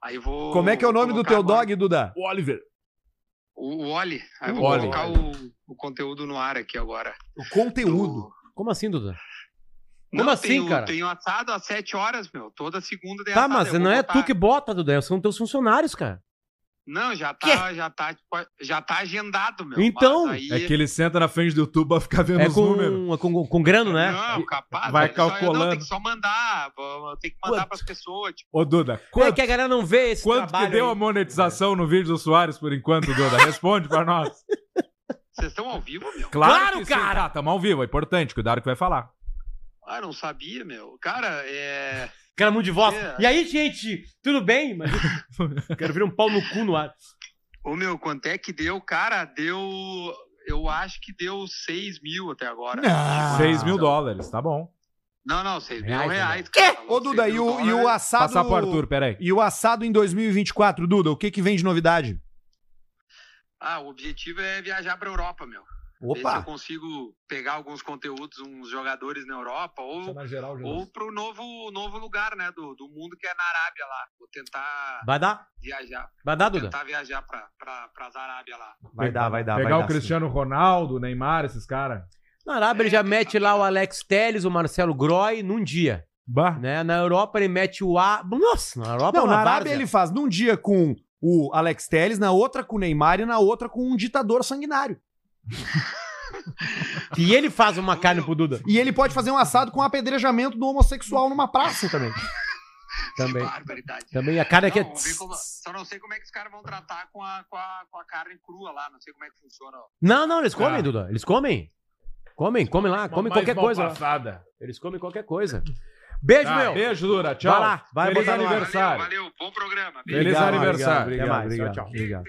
aí vou Como é que é o nome do teu agora dog, Duda? Oliver. O, o Oli. Aí eu O vou Oli. colocar o, o conteúdo no ar aqui agora. O conteúdo. Do- Como assim, Duda? Não, Como assim, tenho, cara? Tenho assado às 7 horas, meu. Toda segunda tem Tá, assado. mas não é botar- tu que bota, Duda. São teus funcionários, cara. Não, já tá, já tá, tipo, já tá agendado, meu. Então, aí- É que ele senta na frente do YouTube pra ficar vendo É os números. com, é com, com grano, né? Não, capaz. Vai é só- Não, calculando. tem que só mandar. Tem que mandar Quanto? pras pessoas, tipo. Ô, Duda, É quanto, que a galera não vê esse quanto que deu aí. a monetização no vídeo do Soares por enquanto, Duda? Responde pra nós. Vocês estão ao vivo, meu? Claro, que sim. cara! Tá, tamo ao vivo, é importante, cuidado que vai falar. Ah, não sabia, meu. Cara, é. Cara, muito de voz. É. E aí, gente, tudo bem? Mas eu quero ver um pau no cu no ar. Ô, meu, quanto é que deu? Cara, deu. Eu acho que deu 6 mil até agora. Não. 6 mil dólares, tá bom. Não, não, 6 mil Reais, reais. Quê? Ô, Duda, e o, e o assado... Passar pro Arthur, peraí. E o assado em 2024, Duda, o que que vem de novidade? Ah, o objetivo é viajar pra Europa, meu. Ver se eu Opa! consigo pegar alguns conteúdos, uns jogadores na Europa, ou, ou pro novo, novo lugar, né, do, do mundo que é na Arábia lá. Vou tentar Vai dar? viajar. Vai dar, Duda? Tentar viajar pra, pra, pras Arábia lá. Vai dar, vai dar, Pegar vai o dar, Cristiano Ronaldo, o Neymar, esses caras. Na Arábia ele já mete lá o Alex Telles, o Marcelo Groy num dia. Bah. Né? Na Europa ele mete o A. Nossa, na Europa Não, é na Arábia várzea. ele faz num dia com o Alex Telles, na outra com o Neymar e na outra com um ditador sanguinário. E ele faz uma carne pro Duda. E ele pode fazer um assado com apedrejamento do homossexual numa praça também. Também. Que barbaridade. Também a carne aqui é. Não, vamos ver como- só não sei como é que os caras vão tratar com a, com, a, com a carne crua lá. Não sei como é que funciona. ó. Não, não, eles comem, Ah. Duda. Eles comem. Comem, comem lá, comem qualquer coisa. lá. Passada. Eles comem qualquer coisa. Beijo, Tá, meu. beijo, Dura. Tchau. Vai lá, vai Feliz aniversário. Valeu, valeu. Bom programa. Feliz aniversário. Até mais. Tchau, tchau. obrigado.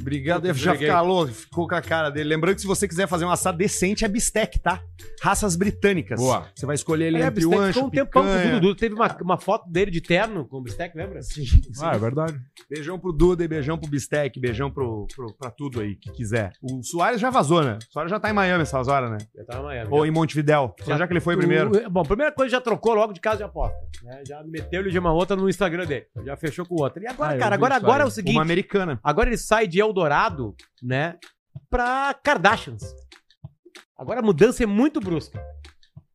Obrigado, deve já ficar louco, ficou com a cara dele. Lembrando que se você quiser fazer um assado decente, é bistec, tá? Raças britânicas. Boa. Você vai escolher ele É, entre o Bistec ancho, ficou um tempão com o picanha. Dudu. Teve uma, uma foto dele de terno com o Bistec, lembra? Sim, sim. Ah, é verdade. Beijão pro Duda e beijão pro Bistec, beijão pro, pro, pra tudo aí que quiser. O Soares já vazou, né? O Soares já tá em Miami essas horas, né? Já tava em Miami. Ou em Montevidéu. Só já que ele foi primeiro. O- bom, primeira coisa, já trocou logo de casa de aposta. Né? Já meteu-lhe de uma outra no Instagram dele. Já fechou com o outro. E agora, Ah, cara, agora, agora é o seguinte. Uma americana. Agora ele sai de Eldorado, né? Pra Kardashians. Agora a mudança é muito brusca.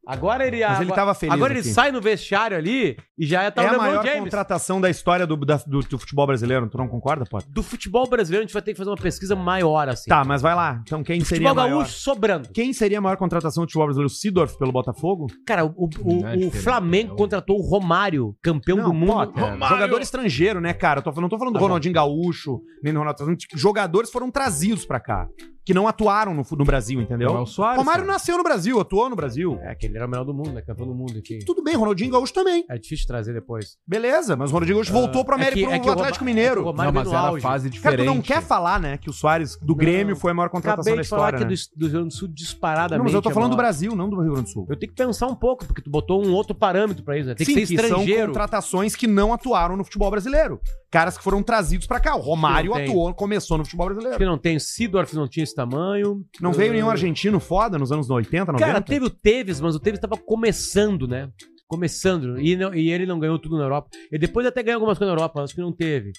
Agora ele. Mas ele agora, tava feliz Agora ele aqui. sai no vestiário ali e já tá é o a LeBron maior James. contratação da história do, da- do, do futebol brasileiro. Tu não concorda, Potter? Do futebol brasileiro, a gente vai ter que fazer uma pesquisa maior, assim. Tá, mas vai lá. Então quem seria a Futebol maior? gaúcho sobrando. Quem seria a maior contratação do futebol brasileiro? O Sidorf pelo Botafogo? Cara, o, o- o- Não é o diferente, Flamengo não. contratou o Romário, campeão do mundo. Potter, Jogador estrangeiro, né, cara? Eu tô, não tô falando do Tá. Ronaldinho Gaúcho, nem do Ronaldo. tô falando, Jogadores foram trazidos pra cá. Que não atuaram no, no Brasil, entendeu? Não é o Soares, Romário cara. nasceu no Brasil, atuou no Brasil. É, que ele era o melhor do mundo, né? Campeão do mundo aqui. Tudo bem, Ronaldinho Gaúcho também. É difícil trazer depois. Beleza, mas o Ronaldinho Gaúcho voltou pro, é América, que- pro é que o Atlético Roma- Mineiro. é que Não, mas no era auge. fase Cara, tu diferente. não quer falar, né, que o Soares do Grêmio foi a maior contratação Acabei da de falar história, que é né? do, do Rio Grande do Sul disparadamente. Não, mas eu tô é falando do. Brasil, não do Rio Grande do Sul. Eu tenho que pensar um pouco, porque tu botou um outro parâmetro pra isso, né? Tem Sim, que ser são estrangeiro. contratações que não atuaram no futebol brasileiro. Caras que foram trazidos pra cá. O Romário atuou, começou no futebol Acho brasileiro. que não tem. Sidorf não tinha esse tamanho. Não veio Uh, nenhum argentino foda nos anos 80, 90? Cara, teve o Tevez, mas o Tevez tava começando, né? Começando. E, não- e ele não ganhou tudo na Europa. Ele depois até ganhou algumas coisas na Europa, mas acho que não teve.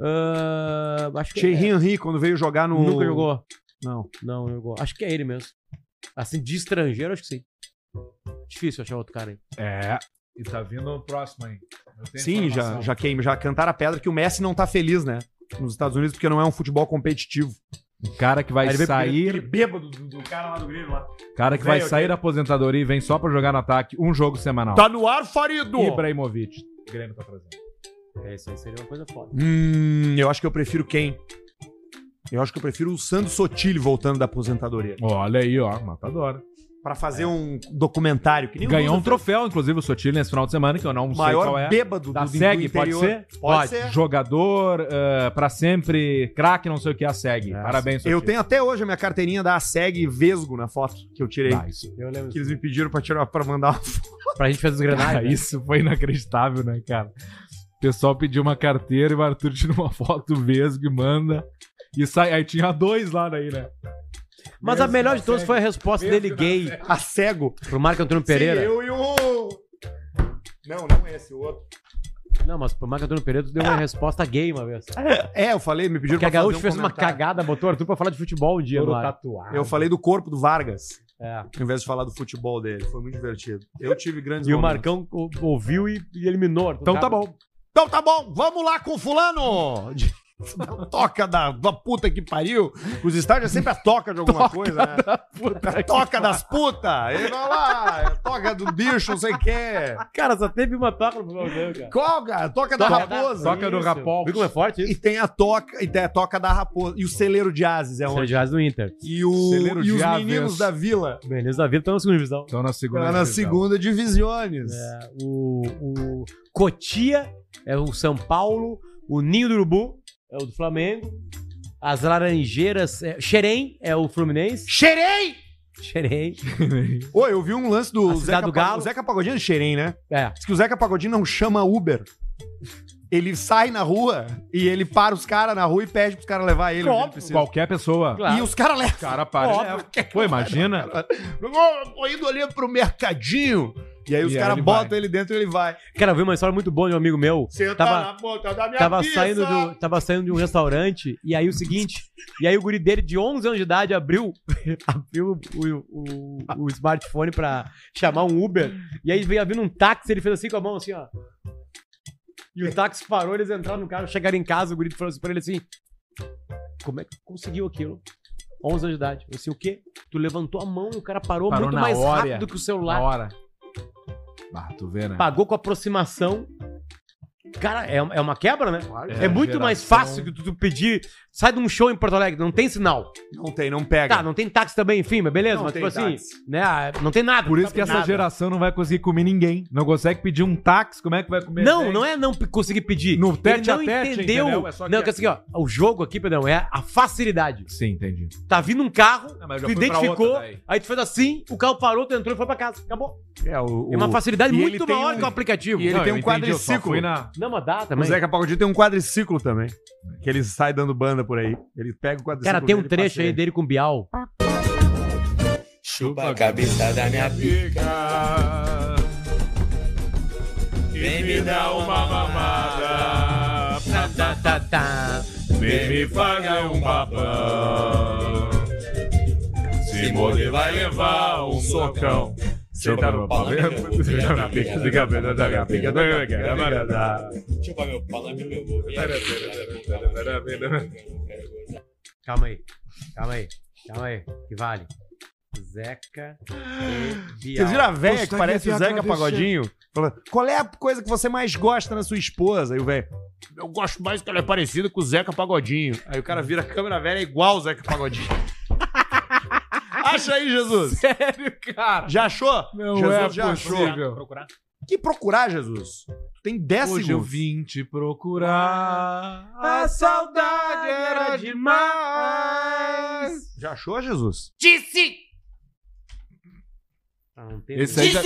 Ah, acho que Thierry é, Henry, quando veio jogar no... nunca jogou. Não. Não, jogou. Acho que é ele mesmo. Assim, de estrangeiro, acho que sim. Difícil achar outro cara aí. É. E tá vindo o próximo aí. Sim, já, já queima, já cantaram a pedra que o Messi não tá feliz, né? Nos Estados Unidos, porque não é um futebol competitivo. O cara que vai sair. aquele bêbado do, do cara lá do Grêmio lá. cara que vai Velho, sair da aposentadoria e vem só pra jogar no ataque um jogo semanal. Tá no ar, Farido! Ibrahimovic. O Grêmio tá trazendo. É, isso aí seria uma coisa foda. Hum, eu acho que eu prefiro quem? Eu acho que eu prefiro o Sandro Sotile voltando da aposentadoria. Olha aí, ó. Matadora. Pra fazer um documentário. Que nem Ganhou um troféu, inclusive, o Sotile nesse final de semana, que eu não fez. sei qual Maior é. bêbado Da do, do SEG, pode interior. ser? Pode, Pode. ser. Jogador eh, pra sempre, craque, não sei o que, a SEG. Parabéns, Sotile. Eu tenho até hoje a minha carteirinha da SEG Vesgo na foto que eu tirei. Ah, isso, Eu lembro. Que eles me pediram pra, tirar, pra mandar uma foto. Pra gente fazer os Ah, granados. né? isso foi inacreditável, né, cara? O pessoal pediu uma carteira e o Arthur tira uma foto vesgo e manda. E sai, aí tinha dois lá daí, né? Mas a melhor de todas foi a resposta dele gay A cego. pro Marco Antônio Pereira. Sim, eu e o... Não, não é esse, o outro. Não, mas pro Marco Antônio Pereira tu deu uma resposta gay uma vez. É, eu falei, me pediram Porque a pra fazer Gaúcho um fez uma cagada, botou o Arthur pra falar de futebol um dia no ar. Eu falei do corpo do Vargas, É. ao invés de falar do futebol dele. Foi muito divertido. Eu tive grandes E o momentos. Marcão o- ouviu e, e eliminou. o Arthur. Então tá bom. Então tá bom, vamos lá com o fulano! toca da, da puta que pariu. Os estádios é sempre a toca de alguma coisa, né? a toca das putas. Ele vai lá, é toca do bicho, não sei o quê. Cara, só teve uma toca no dele, cara. Qual, cara? Toca da Toca da- raposa. toca do. Rapol. Viu como é forte E isso? tem a toca, e tem a toca da raposa. E o celeiro de Ases é onde? Dias do Inter. E, o, Celeiro e de os Aves. meninos da vila. Beleza da vida, estão na segunda divisão. Então na segunda. Tá na segunda divisiones. É, o, o Cotia é o São Paulo. O Ninho do Urubu é o do Flamengo. As Laranjeiras. É, Xerém é o Fluminense. Xerém! Xerém. Ô, eu vi um lance do Zeca, do Galo. o Zeca Pagodinho é Xerém, né? É. Diz que o Zeca Pagodinho não chama Uber. Ele sai na rua e ele para os caras na rua e pede pros caras levar ele. onde ele precisa. Qualquer pessoa. Claro. E os caras levam. Cara, para. e Óbvio. leva. Pô, imagina. Ô, tô indo ali pro mercadinho. E aí os caras ele botam ele dentro e ele vai. Cara, eu vi uma história muito boa de um amigo meu. Senta Tava- na ponta da minha Tava pizza. saindo, do, tava saindo de um restaurante, e aí o seguinte, e aí o guri dele de 11 anos de idade abriu, abriu o, o, o smartphone pra chamar um Uber, e aí veio vindo um táxi, ele fez assim com a mão, assim, ó. E o táxi parou, eles entraram no carro, chegaram em casa, o guri falou assim pra ele assim, como é que conseguiu aquilo? 11 anos de idade. Eu assim, o quê? Tu levantou a mão e o cara parou, Parou muito na mais hora. rápido que o Na celular. hora. Ah, tu vê, né? Pagou com aproximação. Cara, é, é uma quebra, né? É, É, muito geração- mais fácil que tu, tu pedir sai de um show em Porto Alegre, não tem sinal. Não tem, não pega. Tá, não tem táxi também, enfim, mas beleza, Não mas tem tipo assim, táxi. né, ah, não tem nada. Por não isso que essa nada. geração não vai conseguir comer ninguém. Não consegue pedir um táxi, como é que vai comer? Não, bem? não é não conseguir pedir. No Ele tete a não tete, entendeu. entendeu? É só não, que que assim, ó, o jogo aqui, Pedrão, é a facilidade. Sim, entendi. Tá vindo um carro, Ah, mas eu tu identificou, aí tu fez assim, o carro parou, tu entrou e foi pra casa. Acabou. É, o, É uma o- facilidade ele muito maior um- que o aplicativo. e ele Não, tem um entendi, quadriciclo. na... Não, mas dá O também. Zeca Pagodinho tem um quadriciclo também. Que ele sai dando banda por aí. Ele pega o quadriciclo. Cara, tem um dele trecho aí passeia. dele com o Bial. Chupa a cabeça da minha pica. Vem me dar uma mamada. Tá, tá, tá. Vem me fazer um papão. Se morder vai levar um socão. Senta no pau, na pica, fica vendo da minha pica, não quero mais dar. Chupa meu pau, lame meu ovo. Calma aí. Calma aí. Calma aí. Que vale. Zeca Bial. Vocês viram a velha que Gostaria parece o Zeca. Pagodinho? Falando, qual é a coisa que você mais gosta na sua esposa? Aí o velho, Eu gosto mais que ela é parecida com o Zeca Pagodinho. aí o cara vira a câmera velha igual o Zeca Pagodinho. Acha aí, Jesus. Sério, cara? Já achou? Não Jesus é já possível. achou. Que procurar, Jesus? Tu tem 10 Hoje eu segundos. vim te procurar. A saudade era demais. Já achou, Jesus? Não tem- Esse aí já,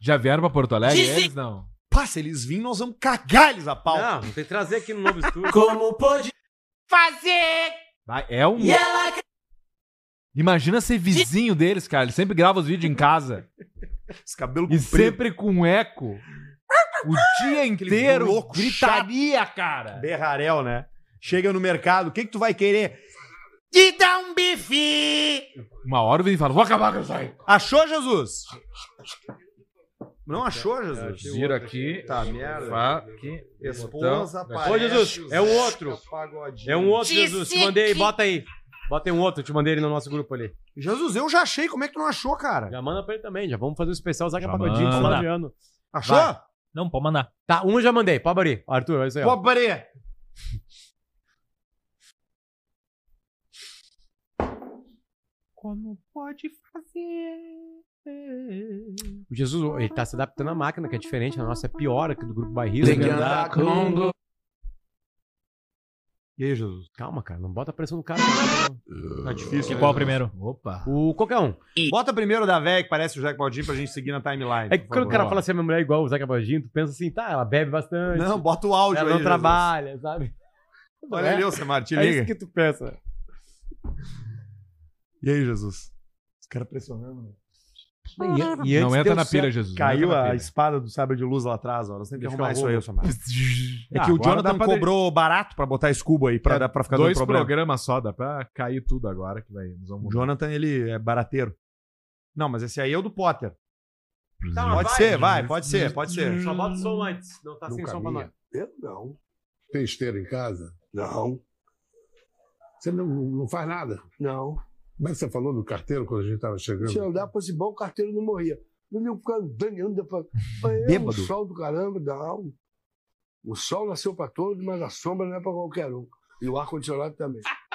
já vieram pra Porto Alegre? Eles não. Pá, se eles virem, nós vamos cagar eles a pau. Não, não tem que trazer aqui no novo estúdio. Como pode Vai, É um. Imagina ser vizinho deles, cara. Ele sempre grava os vídeos em casa. Esse cabelo E comprido. sempre com eco. O dia inteiro. louco gritaria, cara. Berrarel, né? Chega no mercado, o que que tu vai querer? Te dá um bife! Uma hora vem e fala: Vou acabar com isso aí. Achou, Jesus? Não achou, Jesus? Vira aqui. Tá, merda. Vá aqui. Esposa, Ô, Jesus, é um outro. É um outro, Jesus. Te mandei aí, bota aí. Bota um outro, te mandei ele no nosso grupo ali. Jesus, eu já achei. Como é que tu não achou, cara? Já manda pra ele também, já vamos fazer o especial Zaca Já Pagodinho manda. final de ano. Achou? Vai. Não, pode mandar. Tá, um eu já mandei, pode abrir. Arthur, é isso aí. ó. Pobre! Como pode fazer? O Jesus, ele tá se adaptando à máquina, que é diferente. A nossa é pior aqui do grupo bairrista. Tem que andar com E aí, Jesus? Calma, cara, não bota pressão no cara. não. Tá difícil. E qual primeiro? Opa. O qualquer um. Bota primeiro da véia que parece o Jack Baldinho pra gente seguir na timeline. É que quando o cara fala assim, a minha mulher é igual o Zeca Baldinho, tu pensa assim, tá, ela bebe bastante. Não, bota o áudio ela aí, não Jesus. trabalha, sabe? Olha É? ali, ô te É liga. isso que tu pensa. E aí, Jesus? Os caras pressionando, né? E, e antes Não entra na pilha, Jesus. Caiu a espada do sabre de luz lá atrás, ó. Nós temos que Deixa arrumar eu isso aí, ô Samar. É Ah, que o agora Jonathan pra cobrou barato pra botar esse cubo aí, pra, É, dar pra ficar dando Dois problema. programas só, dá pra cair tudo agora que vai. Nós O Jonathan, ele é barateiro. Não, mas esse aí é o do Potter. Tá, Pode vai. ser, vai, pode ser, pode ser. Só bota o som antes, não tá sem Nunca som pra nós. Eu não. Tem esteira em casa? Não. Você não, não faz nada? Não. Como é que você falou do carteiro quando a gente estava chegando? Se andar fosse bom, o carteiro não morria. Não anda pra. É Bêbado. um sol do caramba, não. O sol nasceu pra todos, mas a sombra não é pra qualquer um. E o ar-condicionado também.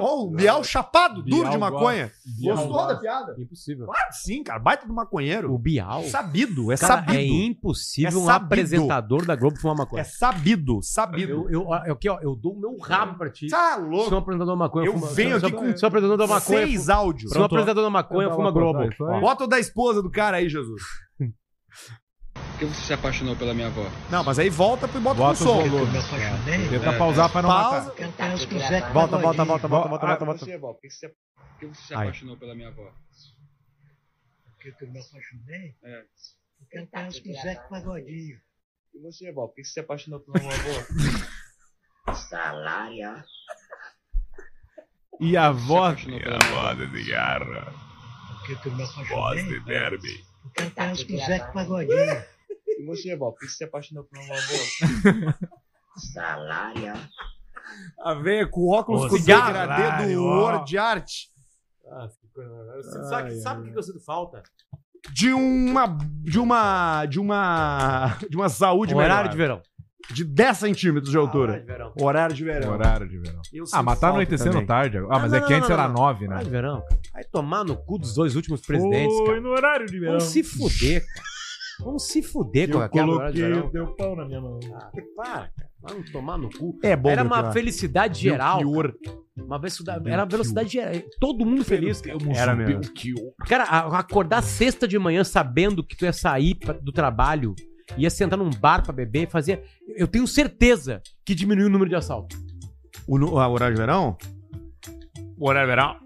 Ó, o Bial chapado, duro Bial de maconha. Bial Gostou gosta. da piada? Impossível. Claro que sim, cara. Baita do maconheiro. O Bial. Sabido, é Cara, sabido. é impossível É um sabido. apresentador da Globo fumar É maconha. sabido, sabido. Eu, eu, eu, ó, eu dou o meu rabo pra ti. Tá Se um louco. apresentador da maconha Eu fuma- venho aqui com se um apresentador da maconha Seis áudios. Se um apresentador da maconha Eu fuma Globo. Bota o da esposa do cara aí, Jesus. Por que você se apaixonou pela minha avó? Não, mas aí volta e bota, Bota pro som. o volume. Tenta É. pausar pra não Pausa. matar. Volta, volta, volta, volta, volta, volta, volta. Você, avó, por que você, por que você se Ai. apaixonou pela minha avó? Porque eu me apaixonei? É. Porque eu conheço com o Zé Pagodinho. E você, avó, por que você se apaixonou pela minha avó? Salário. E a voz. pela minha avó? Porque eu me apaixonei? Porque eu conheço com o Zé Pagodinho. Você, avó, por que você se apaixonou pela minha avó? Salário. A veia com óculos Ô, com degradê do caralho, ó. Word Art. Sabe, sabe o que eu sinto falta? De uma. De uma. De uma. De uma saúde Um horário melhor. de verão. De 10 centímetros de altura. de verão. Horário de verão. Horário de verão. Eu Ah, mas tá anoitecendo também. tarde. agora. Ah, mas Não, é não, que antes não, era não. nove, né? Horário de verão, cara. Vai tomar no cu dos dois últimos presidentes, cara. no horário de Vamos se fuder, cara. Vamos se fuder com aquela horário de verão. pau na minha mão. Ah, para, cara. Vamos tomar no cu. É bom, Era uma Belchior. felicidade geral. Belchior. Uma velocidade, era uma velocidade geral. Todo mundo feliz. cara. Era mesmo. Cara, a- acordar sexta de manhã sabendo que tu ia sair pra- do trabalho, ia sentar num bar pra beber, fazia. Eu tenho certeza que diminuiu o número de assalto. O, nu- a horário de verão? O horário verão.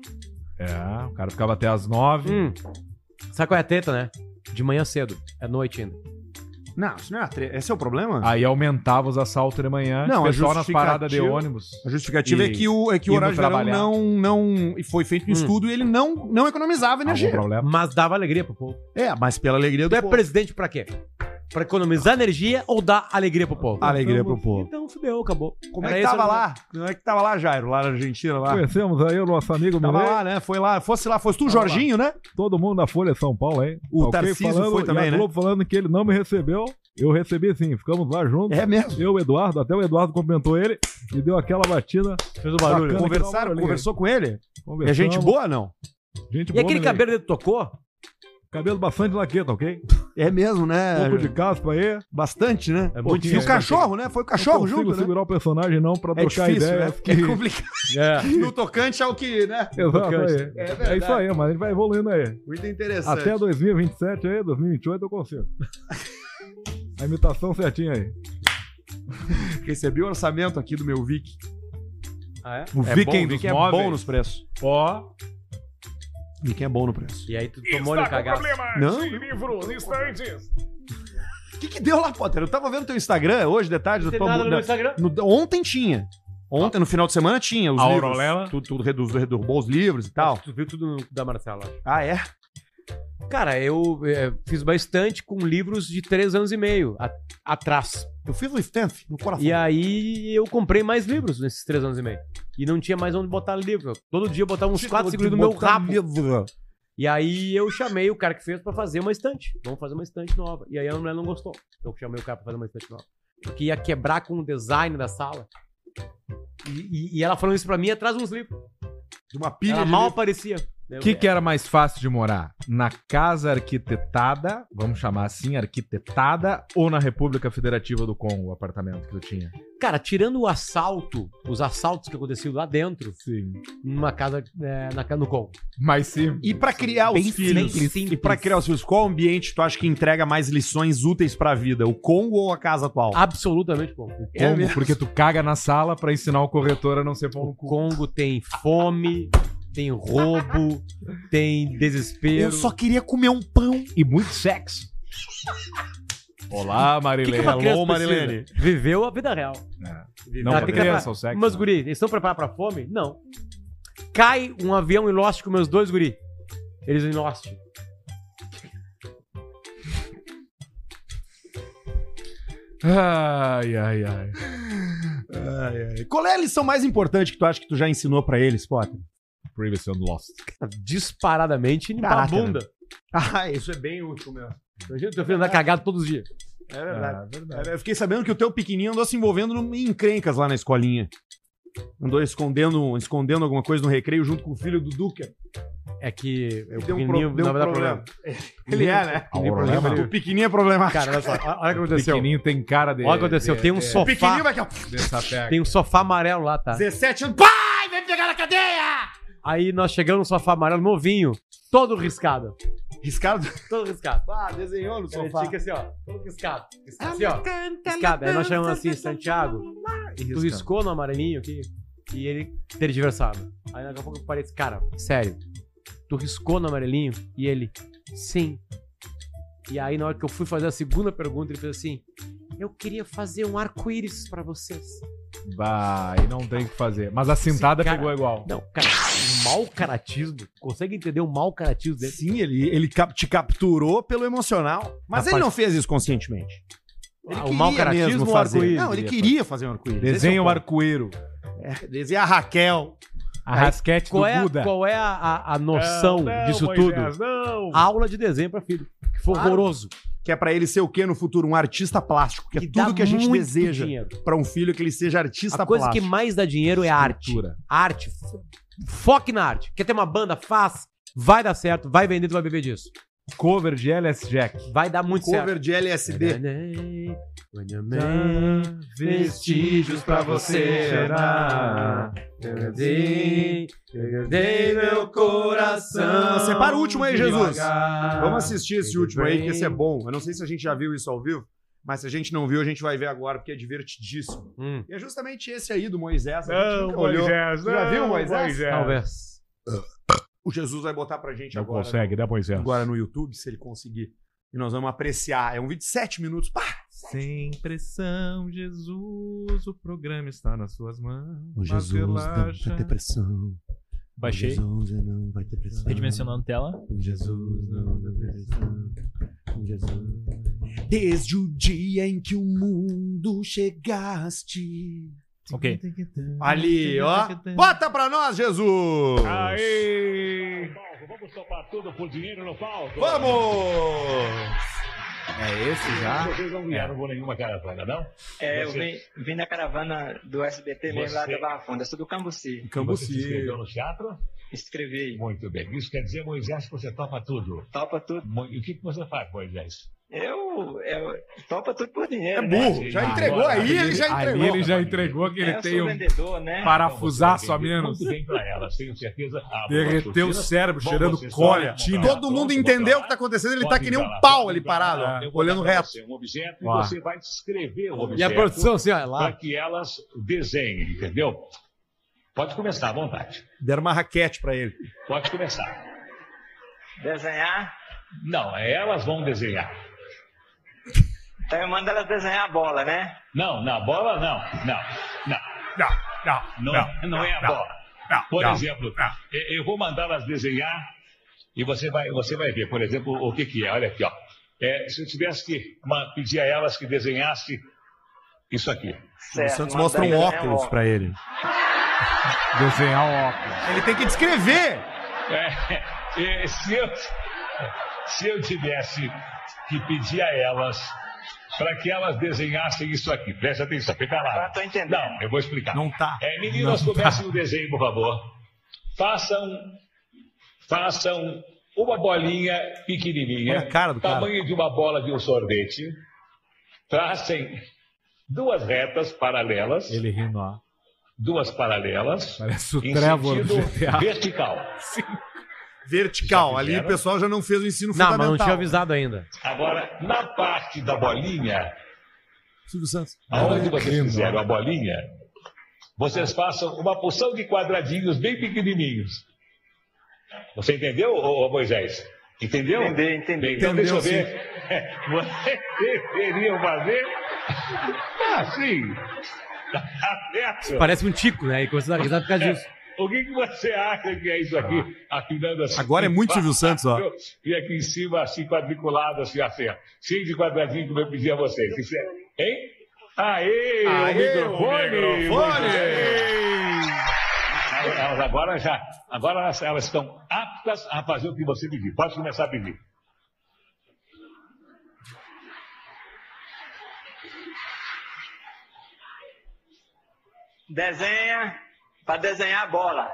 É, o cara ficava até as nove. Hum. Sabe qual é a treta, né? De manhã cedo. É noite ainda. Não, isso não é a tre- Esse é o problema? Aí aumentava os assaltos de manhã. Não, a pessoal nas paradas de ônibus. A justificativa E- é que o, é que o horário de verão não, não. e Foi feito um Hum. estudo e ele não, não economizava energia. problema? Mas dava alegria pro povo. É, mas pela alegria Tu do é povo. presidente pra quê? Pra economizar energia ou dar alegria pro povo? Alegria pro povo. Então fudeu, acabou. Como é que esse tava lá? Como é que tava lá, Jairo? Lá na Argentina, lá. Conhecemos aí o nosso amigo Tava Milei. lá, né? Foi lá. Fosse lá, fosse tu, Tava Jorginho, né? Todo mundo da Folha São Paulo aí. O Ok, Tarcísio falando, foi também, e a né? Globo falando que ele não me recebeu. Eu recebi sim. Ficamos lá juntos. É mesmo. Eu, o Eduardo, até o Eduardo cumprimentou ele e deu aquela batida. Fez o barulho. Bacana. Conversaram, conversou com ele? É Conversamos. gente boa, não? Gente E boa, aquele Milei. cabelo dele tocou? Cabelo bastante laqueta, ok? É mesmo, né? Um pouco de caspa aí. Bastante, né? É muito e o cachorro, né? Foi o cachorro não consigo junto, né? segurar o personagem não pra É trocar difícil, ideias. né? Que... É complicado. É. No tocante ao que, né? Exato, aí. É É, isso aí, mas a gente vai evoluindo aí. Muito interessante. Até 2027 aí, 2028 eu consigo. A imitação certinha aí. Recebi o orçamento aqui do meu Vic. Ah, é? O É Viking, bom, o dos Viking é bom nos preços. Ó, O Viking é bom no preço. E aí tu tomou-lhe o cagaço. Não. livros estantes. O que, que deu lá, Potter? Eu tava vendo teu Instagram hoje, de tarde. Não eu tem tô- nada no Instagram? no- ontem tinha. Ontem, no final de semana, tinha os A livros. Aurolela? Tudo, tudo redu- derrubou os livros e tal. Tu viu tudo no- da Marcela. Ah, é? Cara, eu é, fiz bastante com livros de três anos e meio a- atrás. Eu fiz o stamp no coração. E aí eu comprei mais livros nesses três anos e meio. E não tinha mais onde botar livro. Todo dia eu botava uns quatro, livros no meu rabo. E aí eu chamei o cara que fez pra fazer uma estante. Vamos fazer uma estante nova. E aí a mulher não gostou. Eu chamei o cara pra fazer uma estante nova. Porque ia quebrar com o design da sala. E, e- e ela falou isso pra mim atrás de uns livros. De uma pilha Ela mal livro. aparecia. O que, que era mais fácil de morar? Na casa arquitetada, vamos chamar assim, arquitetada, ou na República Federativa do Congo, o apartamento que tu tinha? Cara, tirando o assalto, os assaltos que aconteciam lá dentro, Sim. numa casa é, na, no Congo. Mas sim. E pra criar os Bem filhos, simples, simples. e pra criar os filhos, qual ambiente tu acha que entrega mais lições úteis pra vida? O Congo ou a casa atual? Absolutamente bom. É Congo, mesmo? porque tu caga na sala pra ensinar o corretor a não ser pão O no cu. Congo tem fome, tem roubo, tem desespero. Eu só queria comer um pão. E muito sexo. Olá, que, Marilene. que uma criança Alô, Marilene. precisa? Viveu a vida real. Não, pra tem que criança, preparar- o sexo. Mas, não. guri, eles estão preparados pra fome? Não. Cai um avião em Lost com meus dois guri. Eles em Lost. Ai, ai, ai. Ai, ai. Qual é a lição mais importante que tu acha que tu já ensinou pra eles, Potter? Previously on Lost. Disparadamente limpar Caraca, a bunda. Ah, isso é bem útil mesmo. Imagina teu filho andar cagado todos os dias. É verdade. É verdade. É, Eu fiquei sabendo que o teu pequenininho andou se envolvendo em encrencas lá na escolinha. Andou escondendo, escondendo alguma coisa no recreio junto com o filho do Duque. É que eu Deu um, pequenininho pro, deu não um vai dar problema. Ele é, né? Pequenininho Problema? problema. O pequenininho é problemático. Cara, olha só. Olha o que aconteceu. Pequenininho tem cara de. Olha o que aconteceu. Tem um o sofá. pequenininho vai aqui, ó. Dessa pega. Tem um sofá amarelo lá, tá? 17 anos. Pai, vem pegar na cadeia! Aí nós chegamos no sofá amarelo novinho, todo riscado. Riscado. Todo riscado. Ah, desenhou no Ele sofá. fica assim, ó. Todo riscado. Assim, ó. Riscado. Aí nós chamamos assim, Santiago, tu riscou no amarelinho aqui? E ele tergiversado. Aí daqui a pouco eu parei disse, cara, sério. Tu riscou no amarelinho? E ele, sim. E aí na hora que eu fui fazer a segunda pergunta, ele fez assim, eu queria fazer um arco-íris pra vocês. Vai, não tem o que fazer. Mas a cintada Esse cara- pegou igual. Não, cara, mau caratismo. Consegue entender o mau caratismo dele? Sim, ele, ele cap- te capturou pelo emocional. Mas Rapaz- ele não fez isso conscientemente. Ele Ah, o mau caratismo mesmo ou fazer. arco-íris, Não, ele queria fazer um arco-íris. É Desenha o arco-íro. É, desenha a Raquel. A rasquete Qual do é, a- Buda. qual é a, a- a noção Não, não, disso Moisés, tudo? Não. Aula de desenho pra filho. Que foi Claro. horroroso. Que é pra ele ser o quê no futuro? Um artista plástico. Que é dá tudo que a gente muito deseja dinheiro. pra um filho que ele seja artista A coisa plástico. que mais dá dinheiro é a arte. Cultura. Arte. Foque na arte. Quer ter uma banda? Faz. Vai dar certo. Vai vender, tu vai viver disso. Cover de LS Jack. Vai dar muito certo. Cover de LSD. Vestígios pra você cheirar. Dei meu coração. Separa o último aí, Jesus. devagar. Vamos assistir esse último aí, que esse é bom. Eu não sei se a gente já viu isso ao vivo, mas se a gente não viu, a gente vai ver agora, porque é divertidíssimo. Hum, E é justamente esse aí do Moisés. A gente Não, nunca olhou. Moisés, Já não, viu, Moisés? talvez. O Jesus vai botar pra gente Não agora. consegue, né, Moisés? Agora no YouTube, se ele conseguir. E nós vamos apreciar. É um vídeo de 7 minutos. Pá! Sem pressão, Jesus, o programa está nas suas mãos. O Jesus relaxa. vai ter pressão. Baixei. Jesus não vai ter pressão. Redimensionando tela. Jesus não vai ter pressão. Jesus. Desde o dia em que o mundo chegaste. Ok. Ali, ó. Bota pra nós, Jesus! Aê! Vamos topar tudo por dinheiro no palco. Vamos! É esse já? Vocês não vieram com nenhuma caravana, não? É, eu Você- vim, vim da caravana do SBT mesmo lá Você- da Barra Funda, sou do Cambuci. Você se inscreveu no teatro? Escrevi. Muito bem. Isso quer dizer, Moisés, que você topa tudo. Topa tudo. E o que que você faz, Moisés? Eu, eu topa tudo por dinheiro. É né? burro. Já entregou aí, ele já Ali entregou. ele já entregou que É, ele eu tem um vendedor, né? parafusaço a Então, vai menos. bem para tenho certeza. Ah, Derreteu o cérebro, bom, cheirando comprar Todo mundo entendeu o que tá acontecendo. Ele Pode tá que nem um pau ali lá. parado, olhando reto. Um objeto e você vai descrever o E a objeto. produção, assim, Para lá. que elas desenhem, entendeu? Pode começar, à vontade. Deram uma raquete pra ele. Pode começar. Desenhar. Não, elas vão desenhar. Então eu mando elas desenhar a bola, né? Não, na bola não. Não, não. Não, não, Não, não, é a bola. por exemplo, eu- eu vou mandá-las desenhar e você vai, você vai ver, por exemplo, o que, que é. Olha aqui, ó. É, se eu tivesse que ma- pedir a elas que desenhasse isso aqui. O Certo, Santos manda mostra um óculos pra ele. Desenhar o óculos. Ele tem que descrever. É, é, se, eu, se eu tivesse que pedir a elas para que elas desenhassem isso aqui, preste atenção, fica lá. entendendo. Não, eu vou explicar. Não tá. É, meninas, comecem o desenho, por favor. Façam, façam uma bolinha pequenininha, Olha a cara do cara. tamanho de uma bola de um sorvete. Tracem duas retas paralelas, Ele rindo, ó. duas paralelas, Parece o em sentido vertical. Vertical. Ali o pessoal já não fez o ensino Não, mas fundamental. não tinha avisado ainda. Agora, na parte da bolinha, Silvio Santos. aonde vocês fizeram a bolinha, vocês façam uma porção de quadradinhos bem pequenininhos. Você entendeu, ô, ô Moisés? Entendeu? Entendi, entendi. Bem, então Entendeu, deixa eu ver. Vocês deveriam fazer assim. Tá? Parece um tico, né? E começou a risada por causa disso. O que, que você acha que é isso aqui? Afinando assim. Agora é muito Silvio Santos, ó. E aqui em cima, assim, quadriculado, assim, assim, ó. cheio de quadradinhos, como eu pedi a vocês. Isso é... Hein? Aê, Aê, o microfone! o microfone! Elas agora já, agora elas, elas estão aptas a fazer o que você pediu. Pode começar a pedir. Desenha pra desenhar a bola.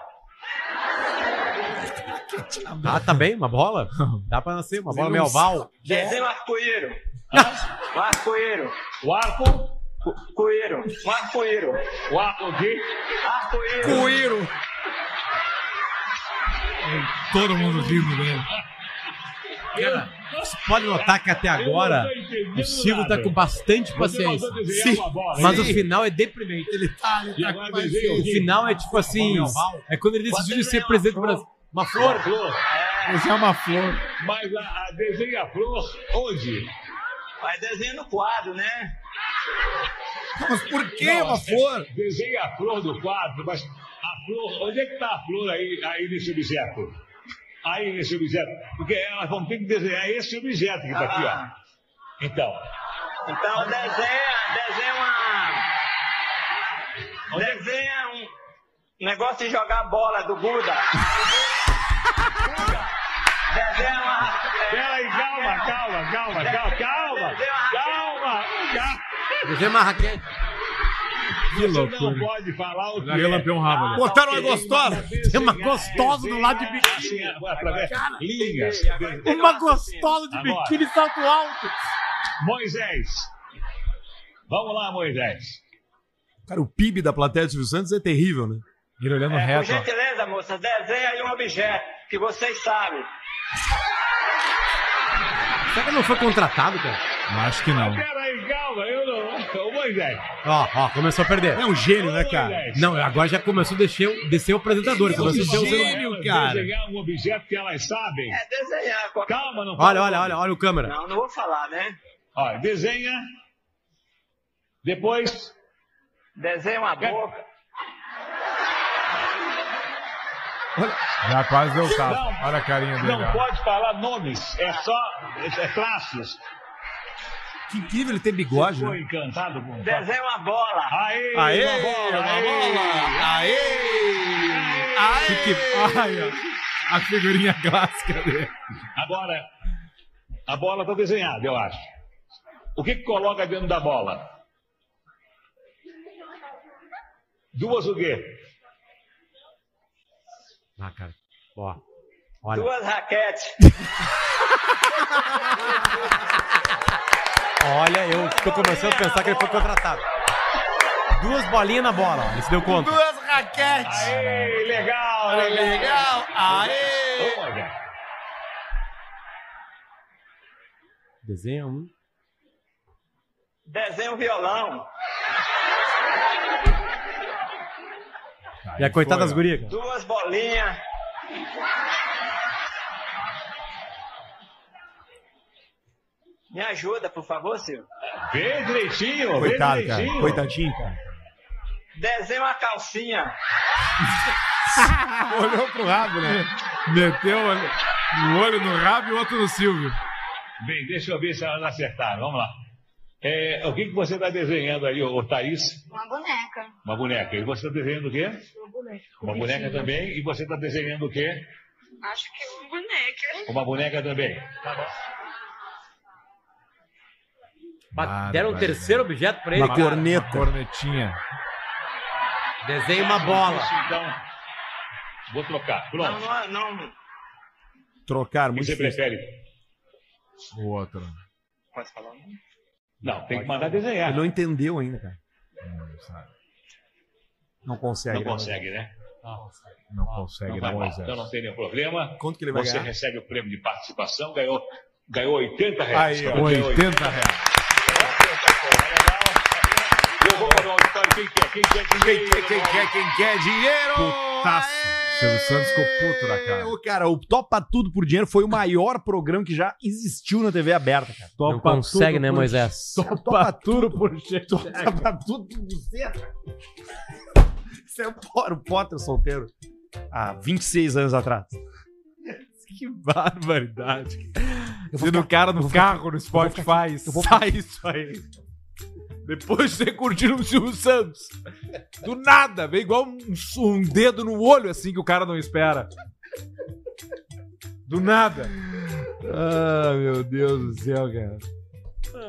Ah, tá bem? Uma bola? Dá pra nascer, uma bola meio oval. Desenha um arco-íro. Um arco-íro. O arco, Coeiro. Um arco-íro. o arco aqui. Arco-íro. Coeiro. Todo mundo rindo dele. Cara, você pode notar que até agora o Silvio tá com bastante paciência. Sim, Mas o final é deprimente. Ele tá, E agora desenha o final é tipo assim. É quando ele decidiu ser presidente do Brasil. Uma flor. Esse é uma flor. Mas a, a desenha a flor onde? Mas desenha no quadro, né? Mas por que uma flor? Desenha a flor do quadro, mas a flor, onde é que está a flor aí, aí nesse objeto? Aí nesse objeto. Porque elas vão ter que desenhar esse objeto que está aqui, Ah. ó. Então, Então desenha, desenha uma. Desenha um. Negócio de jogar bola do Buda. Buda. Desenha uma. Peraí, calma, calma, calma, calma, calma, calma, calma. Desenha uma raquete. Que Você não pode falar o que relampeou um rabo ali. Botaram uma gostosa. Tem uma gostosa do lado de biquíni. Através linhas. Uma gostosa de biquíni salto alto. Moisés. Vamos lá, Moisés. Cara, o PIB da plateia do Silvio Santos é terrível, né? Ele olhando É, por reto. ó. gentileza, moça, desenha aí um objeto que vocês sabem. Será que ele não foi contratado, cara? Acho que não. Peraí, calma, eu não. Ô, Moisés. Ó, ó, começou a perder. É um gênio, né, cara? Não, agora já começou a descer, o- descer o apresentador. Ele começou a ser o gênio. Cara. Desenhar um objeto que elas sabem. É, desenhar. Calma, não Olha, olha, olha, olha o câmera. Não, não vou falar, né? Olha, desenha. Depois. Desenha uma boca. Já quase deu. Não. Olha a carinha dele. Não pode falar nomes. É só. É traços. Que incrível ele ter bigode, Ficou né? encantado com. Desenha uma bola. Aê! Aê, uma bola! uma aê! bola! Aê! Que que- Ai, ó. A figurinha clássica dele. Agora, a bola está desenhada, eu acho. O que, que coloca dentro da bola? Duas o quê? Ah, cara. Ó. Olha. Duas raquetes. Olha, eu tô começando a pensar que ele foi contratado. Duas bolinhas na bola. Ele se deu conta. Duas raquetes! Aê, legal, legal. Legal! Aê! Desenha um. Desenha um violão. E a coitada foi, das gurias. Duas bolinhas. Me ajuda, por favor, Silvio. Vê direitinho, Coitado, vê cara. direitinho. Coitadinho, cara. Desenha uma calcinha. Olhou pro rabo, né? Meteu o olho- um olho no rabo e o outro no Silvio. Bem, deixa eu ver se elas acertaram. Vamos lá. É, o que, que você está desenhando aí, ô, Thaís? Uma boneca. Uma boneca. E você está desenhando o quê? Uma boneca. Uma boneca também. E você está desenhando o quê? Acho que uma boneca. Uma boneca também. Ba- Deram um terceiro objeto pra ele. Uma cara. corneta. Cornetinha. Desenha uma bola. Então, vou trocar. Pronto. Não, não, não. Trocar, O que muito você difícil. prefere? O outro. Pode falar? não? Não, tem que mandar desenhar. Ele não entendeu ainda, cara. Não sabe. Não consegue. Não né? consegue, né? Não consegue, Não né, vai mal. Moisés? Então não tem nenhum problema. Quanto que ele vai Você ganhar? recebe o prêmio de participação, ganhou, ganhou 80 reais. Aí, ó. 80 reais. Eu vou para o auditório. Quem quer? Quem quer? Quem Quem quer, quem quer, quem quer dinheiro? Putaço. Silvio Santos ficou puto da cara. Ô, cara, o Topa Tudo por Dinheiro foi o maior programa que já existiu na TV aberta, cara. Não consegue, né, Moisés? Topa tudo por Topa tudo por buceta. Isso é o Po- o Potter solteiro. Há 26 anos atrás. Que barbaridade. Sendo o cara no carro, no Spotify, sai isso aí. Depois de você curtir o Silvio Santos. Do nada, vem igual um, um dedo no olho assim que o cara não espera. Do nada. Ah, meu Deus do céu, cara.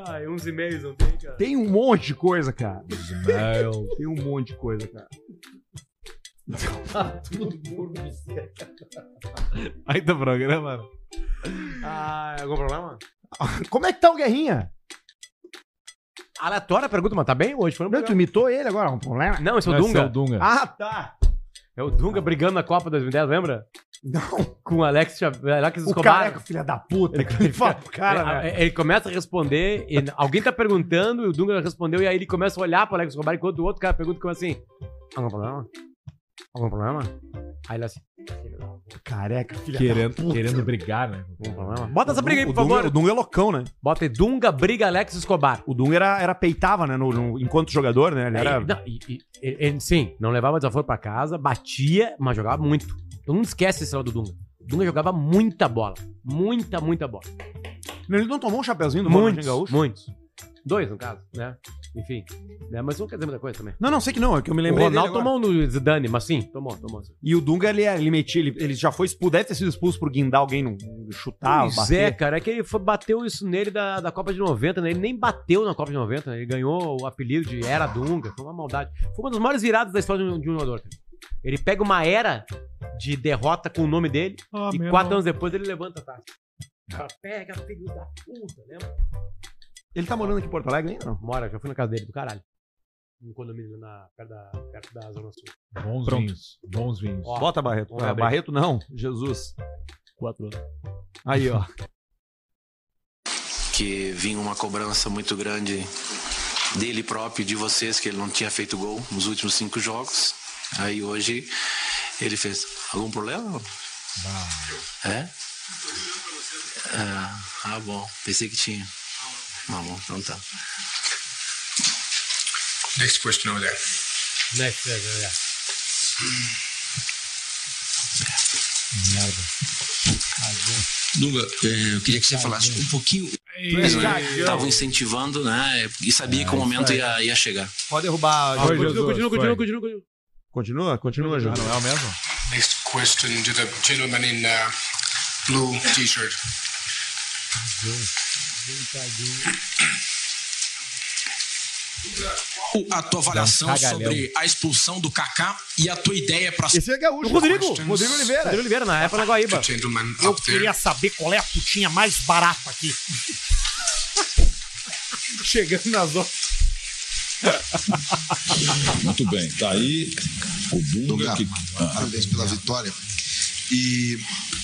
Ai, uns e-mails não tem, cara. Tem um monte de coisa, cara. Tem um monte de coisa, cara. Topa tudo por buceta. Aí do programa. Ah, algum problema? Como é que tá o Guerrinha? Aleatória a pergunta, mas tá bem hoje? Foi um Não, tu imitou ele agora, um problema? Não, esse é o Esse Dunga. é o Dunga. Ah, tá. É o Dunga brigando na Copa 2010, lembra? Não. Com o Alex, Chav- Alex O Escobar. careca, filha da puta. Ele fala pro cara, ele, né? ele começa a responder, e alguém tá perguntando, e o Dunga respondeu, e aí ele começa a olhar pro Alex Escobar, enquanto o outro cara pergunta como assim: Algum problema? Algum problema? Aí ele assim: Careca, filha Querendo, da puta. querendo brigar, né? Algum problema? Bota essa briga aí, O por Dunga- favor. O Dunga é loucão, né? Bota aí, Dunga briga Alex Escobar. O Dunga era, era peitava, né? No, no- enquanto jogador, né? Ele era. Aí, não, e- e- ele- sim, não levava desaforo pra casa, batia, mas jogava muito. Todo mundo esquece esse lado do Dunga. O Dunga jogava muita bola. Muita, muita bola. Ele não tomou um chapeuzinho do Muitos, Gaúcho? muitos. Dois, no caso, né? Enfim. Né? Mas não quer dizer muita coisa também. Não, não, sei que não, é que eu me O lembrei Ronaldo dele agora. tomou um no Zidane, mas sim, tomou, tomou. sim. E o Dunga, ele, é- ele metia, ele, ele já foi expulso, deve ter sido expulso por guindar alguém, no, chutar, pois bater. é, cara, é que ele foi- bateu isso nele da, da Copa de 90, né? Ele nem bateu na Copa de 90, né? Ele ganhou o apelido de Era Dunga, foi uma maldade. Foi uma das maiores viradas da história de um, de um jogador. cara. Ele pega uma era de derrota com o nome dele Ah, e quatro anos depois ele levanta a taça. Fala, pega, filho da puta, lembra? Ele tá morando aqui em Porto Alegre ainda, não? Mora, já fui na casa dele, do caralho. Um condomínio na, perto, da, perto da Zona Sul. Bons Pronto. vinhos. Bons vinhos. Ó, Bota Barreto. Ah. Barreto não, Jesus. Quatro anos. Aí, ó. que vinha uma cobrança muito grande dele próprio e de vocês, que ele não tinha feito gol nos últimos cinco jogos. Aí hoje ele fez. Algum problema? É? Ah, ah, bom. Pensei que tinha. Ah, bom, então tá. Next question over there. Next, yeah, yeah, yeah. Dunga, eh, eu queria que você falasse um pouquinho. Estavam incentivando, né? E sabia que o momento ia, ia chegar. Pode derrubar. Continua, continua, continua, continua, continua. Continua, continua, Ah, não é o mesmo? Next question to the gentleman in uh, blue t-shirt. O- A tua avaliação sobre a expulsão do Kaká e a tua ideia para Esse é gaúcho. O Rodrigo? Rodrigo Oliveira. Rodrigo Oliveira, na época na Guaíba. Eu queria saber qual é a putinha mais barata aqui. Chegando nas horas. Muito bem, tá aí o Dunga que. Ah, Parabéns pela vitória. E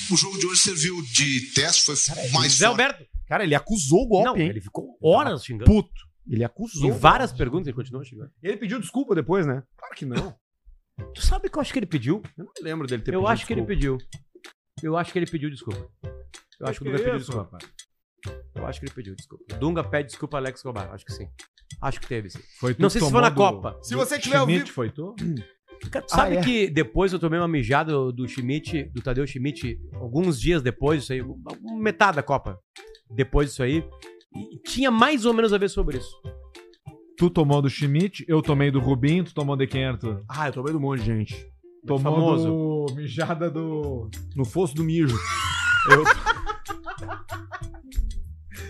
o jogo de hoje serviu de teste, foi mais Zé forte. Alberto. Cara, ele acusou o golpe, Não, hein? ele ficou horas xingando. Puto. Ele acusou. Em várias perguntas ele continuou xingando. Ele pediu desculpa depois, né? Claro que não. Tu sabe que eu acho que ele pediu? Eu não lembro dele ter Eu pedido acho que ele desculpa. pediu. Eu acho que ele pediu desculpa. Eu acho que o Dunga pediu desculpa. Eu acho que ele pediu desculpa. O Dunga pede desculpa a Alex Escobar. Acho que sim. Acho que teve, sim. Foi tu Não sei se foi na do- Copa. Se você tiver vivo- foi tu? Cara, tu sabe Ah, é? que depois eu tomei uma mijada do Schmidt, do Tadeu Schmidt, alguns dias depois disso aí, metade da Copa. Depois disso aí. E tinha mais ou menos a ver sobre isso. Tu tomou do Schmidt, eu tomei do Rubinho, tu tomou de quem, Arthur? Ah, eu tomei do monte de gente. Tomou famoso. do mijada do... No fosso do mijo. Eu...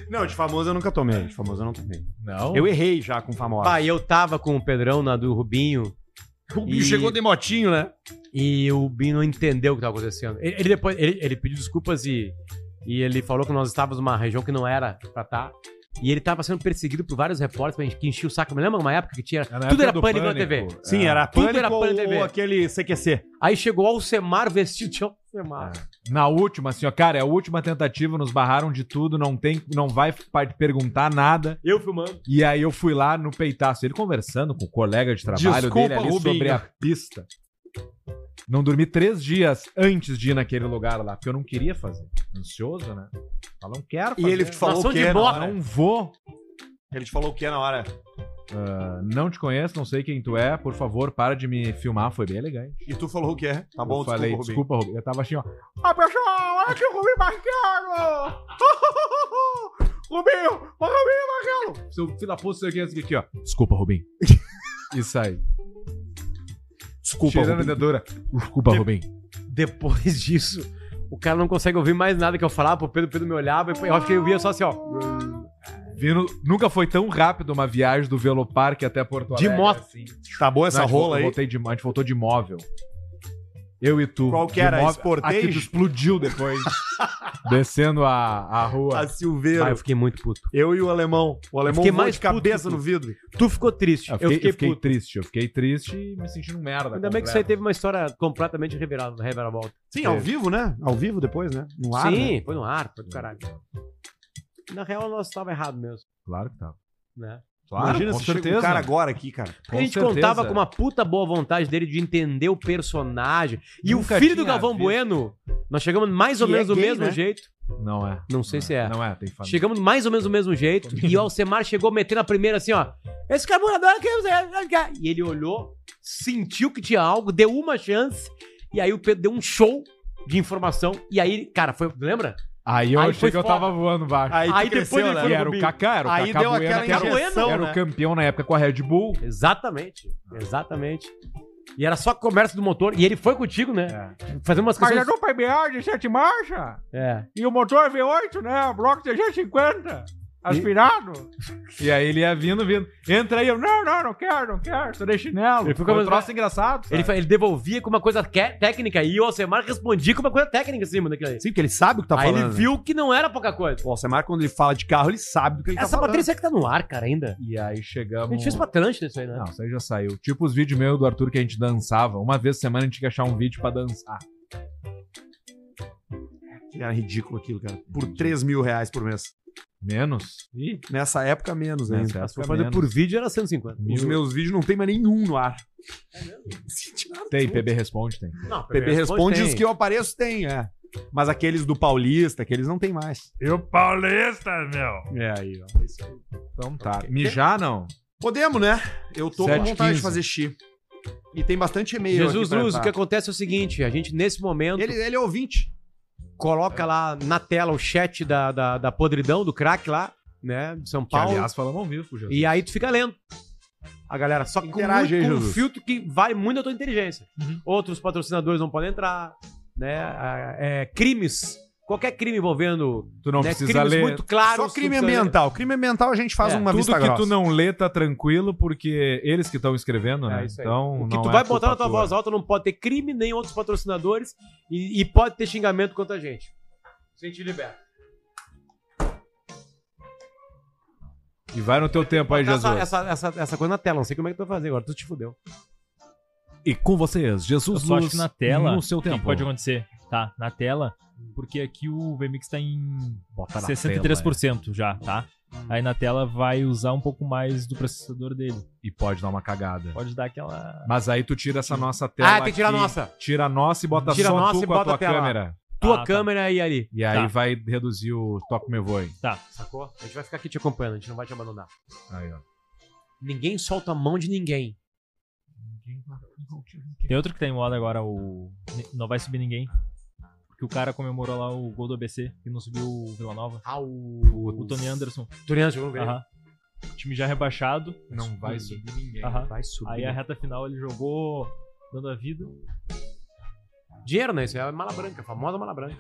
não, de famoso eu nunca tomei. De famoso eu não tomei. Não? Eu errei já com famosa. Pá, eu tava com o Pedrão na do Rubinho. O bicho e- chegou de motinho, né? E o Binho não entendeu o que tava acontecendo. Ele, ele depois ele, ele pediu desculpas e, e ele falou que nós estávamos numa região que não era pra estar. E ele tava sendo perseguido por vários repórteres que enchiam o saco. Me lembra uma época que tinha. na tudo era do pânico, na Pânico. TV. Sim, era Tudo pânico era pânico ou TV. aquele CQC. Aí chegou o Alcemar vestido de Alcemar. Na última, assim, ó, cara, é a última tentativa, nos barraram de tudo, não tem, não vai perguntar nada. Eu filmando. E aí eu fui lá no peitaço, ele conversando com o colega de trabalho Desculpa, dele ali Rubinho. sobre a pista. Não dormi três dias antes de ir naquele lugar lá, porque eu não queria fazer. Ansioso, né? Fala, não quero E fazer. ele te falou Nação o quê? Não vou. Ele te falou o que na hora? Ah, não te conheço, não sei quem tu é. Por favor, para de me filmar. Foi bem elegante. E tu falou o que? Tá bom, eu falei, desculpa, Rubinho. Eu tava assim, ó. Ah, pessoal, olha aqui o Rubinho Marcelo! Rubinho! Rubinho Marcelo! Seu filho da puta, sei o que é aqui, ó. Desculpa, Rubinho. Isso aí. Desculpa, Tirando a Rubinho. dedura. Desculpa, Rubinho. Depois disso, o cara não consegue ouvir mais nada que eu falava. pro Pedro, o Pedro me olhava e eu acho que eu via só assim, ó. Vindo, nunca foi tão rápido uma viagem do Velopark até Porto De Alegre. moto. assim. Tá boa essa Não, a gente rola voltou- aí? voltei de, a gente voltou de móvel. Eu e tu. Qual que De era? móvel-? Aqui tu explodiu depois. descendo a, a rua. A Silveira. Ah, eu fiquei muito puto. Eu e o alemão. O alemão fiquei voou mais de cabeça no vidro. Tu ficou triste. Eu Eu fiquei, fiquei, eu fiquei puto. triste, eu fiquei triste e me sentindo um merda. Ainda bem que isso aí teve uma história completamente revirada, reviravolta. Sim, ao vivo, né? Ao vivo depois, né? No ar, Sim, né? foi no ar, foi do caralho. Na real, nós estava errado mesmo, Claro que tá. né? Claro, Imagina com se chega certeza. um cara agora aqui, cara. Porque a gente certeza. contava com uma puta boa vontade dele de entender o personagem. E Nunca o filho do tinha Galvão visto. Bueno, nós chegamos mais ou Que é menos do gay, mesmo né? jeito. Não é. Não sei se é. Não é, tem família. Chegamos mais ou menos do mesmo jeito. e o Alcemar chegou metendo a primeira assim, ó. Esse carburador aqui. E ele olhou, sentiu que tinha algo, deu uma chance. E aí o Pedro deu um show de informação. E aí, cara, foi. Lembra? Aí eu Aí achei que eu tava voando baixo. Aí, Aí depois cresceu, ele né? E era o. Kaká, era o Aí Kaká deu Bueno, aquela que era, o- injeção, era né? o campeão na época com a Red Bull. Exatamente. Exatamente. E era só comércio do motor. E ele foi contigo, né? Fazendo umas Mas é questões... dupla embreagem de sete marchas. É. E o motor V8, né? Bloco TG50. Aspirado. E aí ele ia vindo, vindo. Entra aí, eu, não, não, não quero, não quero, tô de chinelo. Ele ficou um troço engraçado. Ele, fa- ele devolvia com uma coisa que- técnica e o Alcemar respondia com uma coisa técnica em cima daquilo aí. Sim, porque ele sabe o que tá aí falando. ele viu que não era pouca coisa. O Alcemar, quando ele fala de carro, ele sabe do que ele Essa tá falando. Patrícia que tá no ar, cara, ainda. E aí chegamos. A gente fez pra Atlântida isso aí, né? Não, isso aí já saiu. Tipo os vídeos meus do Arthur que a gente dançava. Uma vez por semana a gente tinha que achar um vídeo pra dançar. Era ridículo aquilo, cara. Por 3 mil reais por mês. Menos? Ih, nessa época menos Nessa ainda. época Se for fazer menos. por vídeo era 150. Os meus vídeos não tem mais nenhum no ar. Tem, PB Responde, tem. Não, PP responde tem. os que eu apareço tem, é. Mas aqueles do Paulista, aqueles não tem mais. E o Paulista, meu? É aí, ó. Isso aí. Então tá. Mijar não? Podemos, né? Eu tô Sete, com vontade de 15. fazer xi. E tem bastante e-mail Jesus Luz, o que acontece é o seguinte, a gente nesse momento Ele, ele é ouvinte. Coloca lá na tela o chat da, da, da podridão, do crack lá, né, de São Que, Paulo. aliás, falamos ao vivo, Jesus. E aí tu fica lendo. A galera, só que com, Interage muito- com um Jesus. filtro que vale muito da tua inteligência. Uhum. Outros patrocinadores não podem entrar, né? Ah, é, crimes, qualquer crime envolvendo Tu não né, precisa crimes ler. muito claros. Só crime precisa ler. ambiental. Crime ambiental a gente faz É, uma Tudo vista que grossa. tu não lê tá tranquilo, porque eles que estão escrevendo, né? É isso aí. Então, o que não tu é vai botar na tua tua. voz alta não pode ter crime nem outros patrocinadores e, e pode ter xingamento contra a gente. A gente libera. E vai no teu tempo aí, Botar Jesus. Essa, essa, essa, essa coisa na tela, não sei como é que tu vai fazer agora, tu te fudeu. E com vocês, Eu Jesus só acho Luz que na tela. no seu o que tempo. pode acontecer? Tá, na tela. Porque aqui o VMix tá em Bota na 63% já, tá? Aí na tela vai usar um pouco mais do processador dele. E pode dar uma cagada. Pode dar aquela. Mas aí tu tira essa nossa tela. Ah, tem que tirar a nossa. Tira a nossa e bota Tira a só nossa tu e com a bota tua a tela. câmera. Tua Ah, tá. câmera e ali. E aí Tá. vai reduzir o Toque Me Voe. Tá. Sacou? A gente vai ficar aqui te acompanhando, a gente não vai te abandonar. Aí, ó. Ninguém solta a mão de ninguém. Tem outro que tá em moda agora, o. Não vai subir ninguém. Porque o cara comemorou lá o gol do ABC e não subiu o Vila Nova. Ah, o. O Tony Anderson. Tony Anderson, jogou no Grêmio. Aham. O time já rebaixado. Não vai subir ninguém. Aham. Vai subir. Aí a reta final ele jogou dando a vida. Dinheiro, né? Isso é mala branca, a famosa mala branca.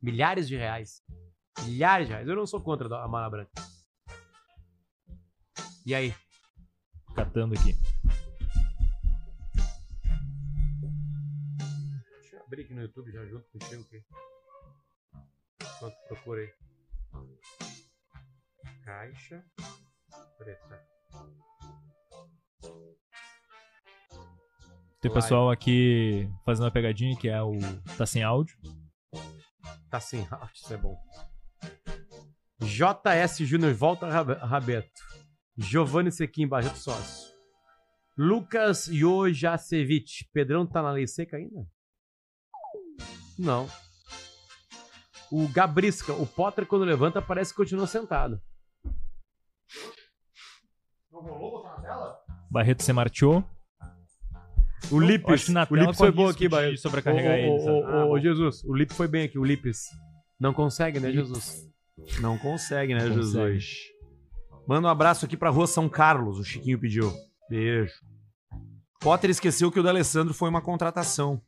Milhares de reais. Milhares de reais. Eu não sou contra a mala branca. E aí? Catando aqui. Abrir aqui no YouTube já junto contigo aqui. Enquanto procura aí. Caixa preta. Tem pessoal aqui fazendo uma pegadinha que é o. Tá sem áudio. Tá sim, isso é bom. JS Júnior volta Rab- Rabeto. Giovanni Sequim, Barreto Sócio. Lucas Jojacevic. Pedrão tá na lei seca ainda? Não. O Gabrisca. O Potter, quando levanta, parece que continua sentado. Barreto se marchou. O Lipes. Na o tela Lipes foi bom aqui, de Barreto. sobrecarregar Ô, ô, ô, Ah, ô. Jesus, o Lipes foi bem aqui, o Lipes. Não consegue, né, Jesus? Não consegue, né, Consegue. Jesus? Manda um abraço aqui pra Rua São Carlos, o Chiquinho pediu. Beijo. Potter esqueceu que o D'Alessandro foi uma contratação.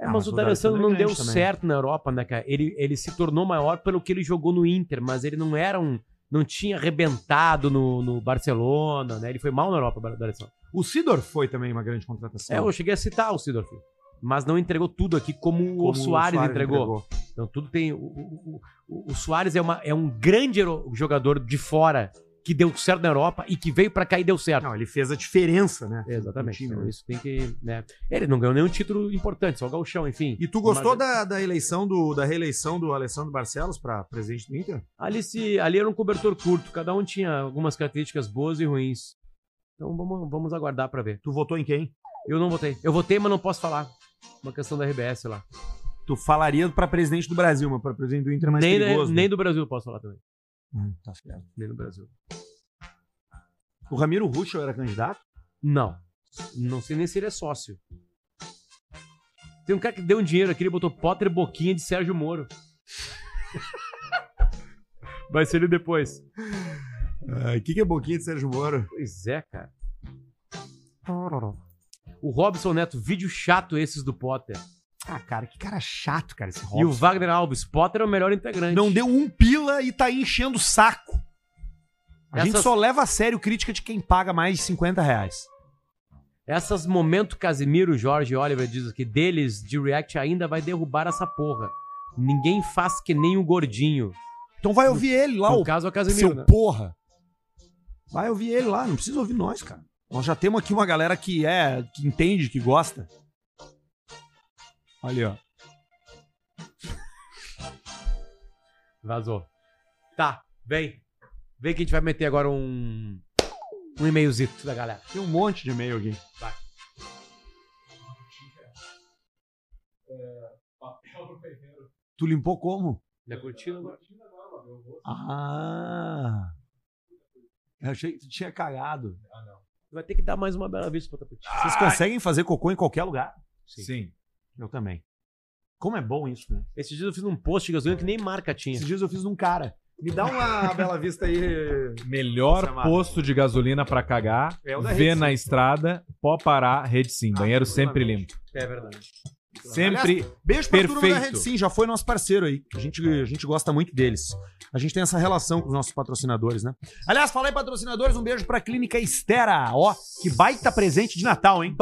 É, Ah, mas, o D'Alessandro é não deu grande também. certo na Europa, né, cara? Ele, ele se tornou maior pelo que ele jogou no Inter, mas ele não era um. Não tinha arrebentado no, no Barcelona, né? Ele foi mal na Europa, o D'Alessandro. O Sidor foi também uma grande contratação. É, eu cheguei a citar o Sidorf. Mas não entregou tudo aqui como, Como o Soares, Suárez entregou. Então tudo tem. O, o, o, o Soares é, uma, é um grande jogador de fora que deu certo na Europa e que veio pra cá e deu certo. Não, ele fez a diferença, né? Exatamente. time, Então, né? isso tem que. Né? Ele não ganhou nenhum título importante, só o Gauchão, enfim. E tu gostou Mas- da, da eleição do, da reeleição do Alessandro Barcelos pra presidente do Inter? Ali, se, ali era um cobertor curto, cada um tinha algumas características boas e ruins. Então vamos, vamos aguardar pra ver. Tu votou em quem? Eu não votei. Eu votei, mas não posso falar. Uma questão da RBS lá. Tu falaria pra presidente do Brasil, mas pra presidente do Inter é mais nem, perigoso. nem do Brasil eu posso falar também. Hum, tá certo. Nem do Brasil. O Ramiro Ruschel era candidato? Não. Não sei nem se ele é sócio. Tem um cara que deu um dinheiro aqui, ele botou Potter Boquinha de Sérgio Moro. Vai ser ele depois. O que, que é boquinha de Sérgio Moro? Pois é, cara. O Robson Neto, vídeo chato esses do Potter. Ah, cara, que cara chato, cara, esse E o Robson. Wagner Alves, Potter é o melhor integrante. Não deu um pila e tá aí enchendo o saco. A gente Essas- só leva a sério crítica de quem paga mais de 50 reais. Essas momento Casimiro, Jorge e Oliver diz aqui, deles de React ainda vai derrubar essa porra. Ninguém faz que nem o gordinho. Então vai ouvir ele lá, No o caso é o Casimiro, seu né? porra. Vai ouvir ele lá, não precisa ouvir nós, cara. Nós já temos aqui uma galera que é, que entende, que gosta. Ali, ó. Vazou. Tá, vem. Vem que a gente vai meter agora um. Um e-mailzito da galera. Tem um monte de e-mail aqui. Vai. Tu limpou como? Na cortina agora. Ah. Eu achei que tu tinha cagado. Vai ter que dar mais uma bela vista pra Taputi. Vocês conseguem fazer cocô em qualquer lugar? Sim. Eu também. Como é bom isso, né? Esses dias eu fiz um post de gasolina que nem marca tinha. Esses dias eu fiz num cara. Me dá uma bela vista aí. Melhor posto de gasolina pra cagar, É o da vê Rede na estrada, pó parar, rede sim. Banheiro sempre limpo. É verdade. Sempre Aliás, beijo pra turma da perfeito. Rede Sim, já foi nosso parceiro aí. A gente, a gente gosta muito deles. A gente tem essa relação com os nossos patrocinadores, né? Aliás, falei patrocinadores, um beijo pra Clínica Estera. Ó, que baita presente de Natal, hein?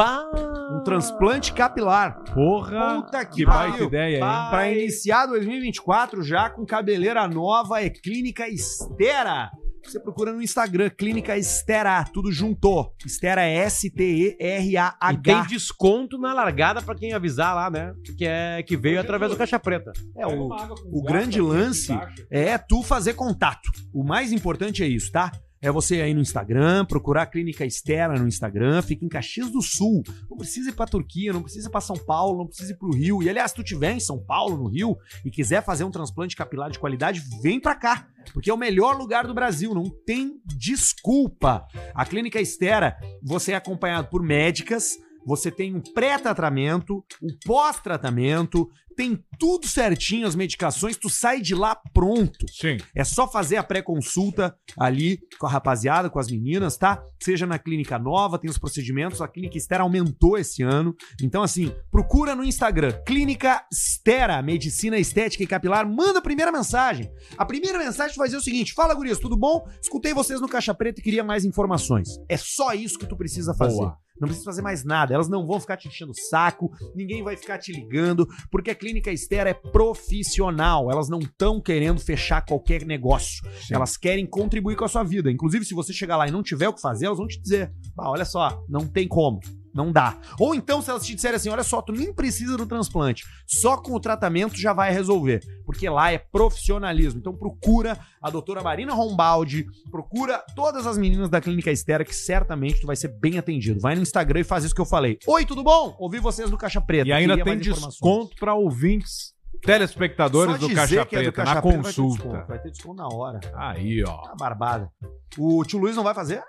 Um transplante capilar. Porra, Puta que, que pariu. baita ideia, hein? Pra iniciar 2024 já com cabeleira nova é Clínica Estera. Você procura no Instagram, Clínica Estera, tudo junto. Estera é E tem S-T-E-R-A-H. desconto na largada pra quem avisar lá, né? Que, é, que veio através do Caixa Preta. É, o, o grande lance é tu fazer contato. O mais importante é isso, tá? É você aí no Instagram, procurar a Clínica Estera no Instagram, fica em Caxias do Sul. Não precisa ir pra Turquia, não precisa ir pra São Paulo, não precisa ir pro Rio. E aliás, se tu tiver em São Paulo, no Rio, e quiser fazer um transplante capilar de qualidade, vem pra cá. Porque é o melhor lugar do Brasil, não tem desculpa. A Clínica Estera, você é acompanhado por médicas, você tem um pré-tratamento, o pós-tratamento, tem tudo certinho, as medicações, tu sai de lá pronto. Sim. É só fazer a pré-consulta ali com a rapaziada, com as meninas, tá? Seja na clínica nova, tem os procedimentos, a clínica Estera aumentou esse ano. Então, assim, procura no Instagram, Clínica Estera, Medicina Estética e Capilar, manda a primeira mensagem. A primeira mensagem vai dizer o seguinte: fala, gurias, tudo bom? Escutei vocês no Caixa Preta e queria mais informações. É só isso que tu precisa fazer. Boa. Não precisa fazer mais nada. Elas não vão ficar te enchendo o saco, ninguém vai ficar te ligando, porque a Clínica Estera é profissional. Elas não estão querendo fechar qualquer negócio. Elas querem contribuir com a sua vida. Inclusive, se você chegar lá e não tiver o que fazer, elas vão te dizer: ah, olha só, não tem como. Não dá. Ou então, se elas te disserem assim: olha só, tu nem precisa do transplante, só com o tratamento já vai resolver. Porque lá é profissionalismo. Então procura a doutora Marina Rombaldi, procura todas as meninas da Clínica Estera, que certamente tu vai ser bem atendido. Vai no Instagram e faz isso que eu falei. Oi, tudo bom? Ouvi vocês do Caixa Preta. E ainda tem desconto pra ouvintes, telespectadores do Caixa que é do Preta, Caixa na Preta vai ter consulta. desconto, Vai ter desconto na hora. Aí, ó. Tá barbada. O tio Luiz não vai fazer?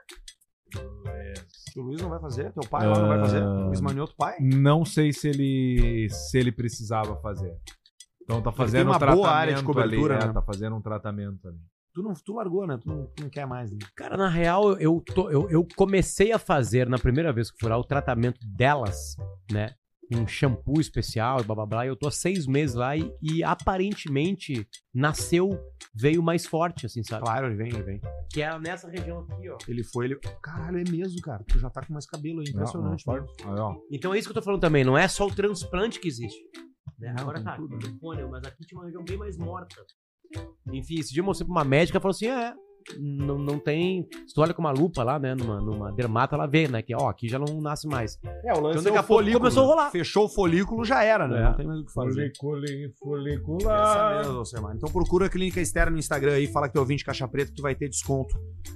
O tio Luiz não vai fazer? Teu pai lá não vai fazer? Ah, Luiz Manioto pai? Não sei se ele se ele precisava fazer. Então tá fazendo tem uma um tratamento boa área de cobertura, ali, é, né? tá fazendo um tratamento ali. Tu, não, tu largou, né? Tu não, tu não quer mais. Né? Cara, na real, eu, tô- eu, eu comecei a fazer, na primeira vez que fui lá, o tratamento delas, né? Um shampoo especial e blá blá blá. E eu tô há seis meses lá e, e aparentemente nasceu, veio mais forte, assim, sabe? Claro, ele vem, ele vem. Que é nessa região aqui, ó. Ele foi, ele. Caralho, é mesmo, cara. Tu já tá com mais cabelo aí. Impressionante, Não, mano. não, Aí, ó. Então é isso que eu tô falando também, não é só o transplante que existe. né? Não, Agora tá, tudo, né? mas aqui tinha uma região bem mais morta. Enfim, esse dia eu mostrei pra uma médica e falou assim: é, não, não tem. Se tu olha com uma lupa lá, né, numa, numa dermata, ela vê, né, que ó, aqui já não nasce mais. É, o lance Então, daqui é a o pouco folículo. começou a né? rolar. Fechou o folículo, já era, né? É. Não tem mais o que fazer. Folicular, Essa folicular. mesmo, Alcemar. Então procura a Clínica Externa no Instagram aí, fala que é ouvinte Caixa Preta que tu vai ter desconto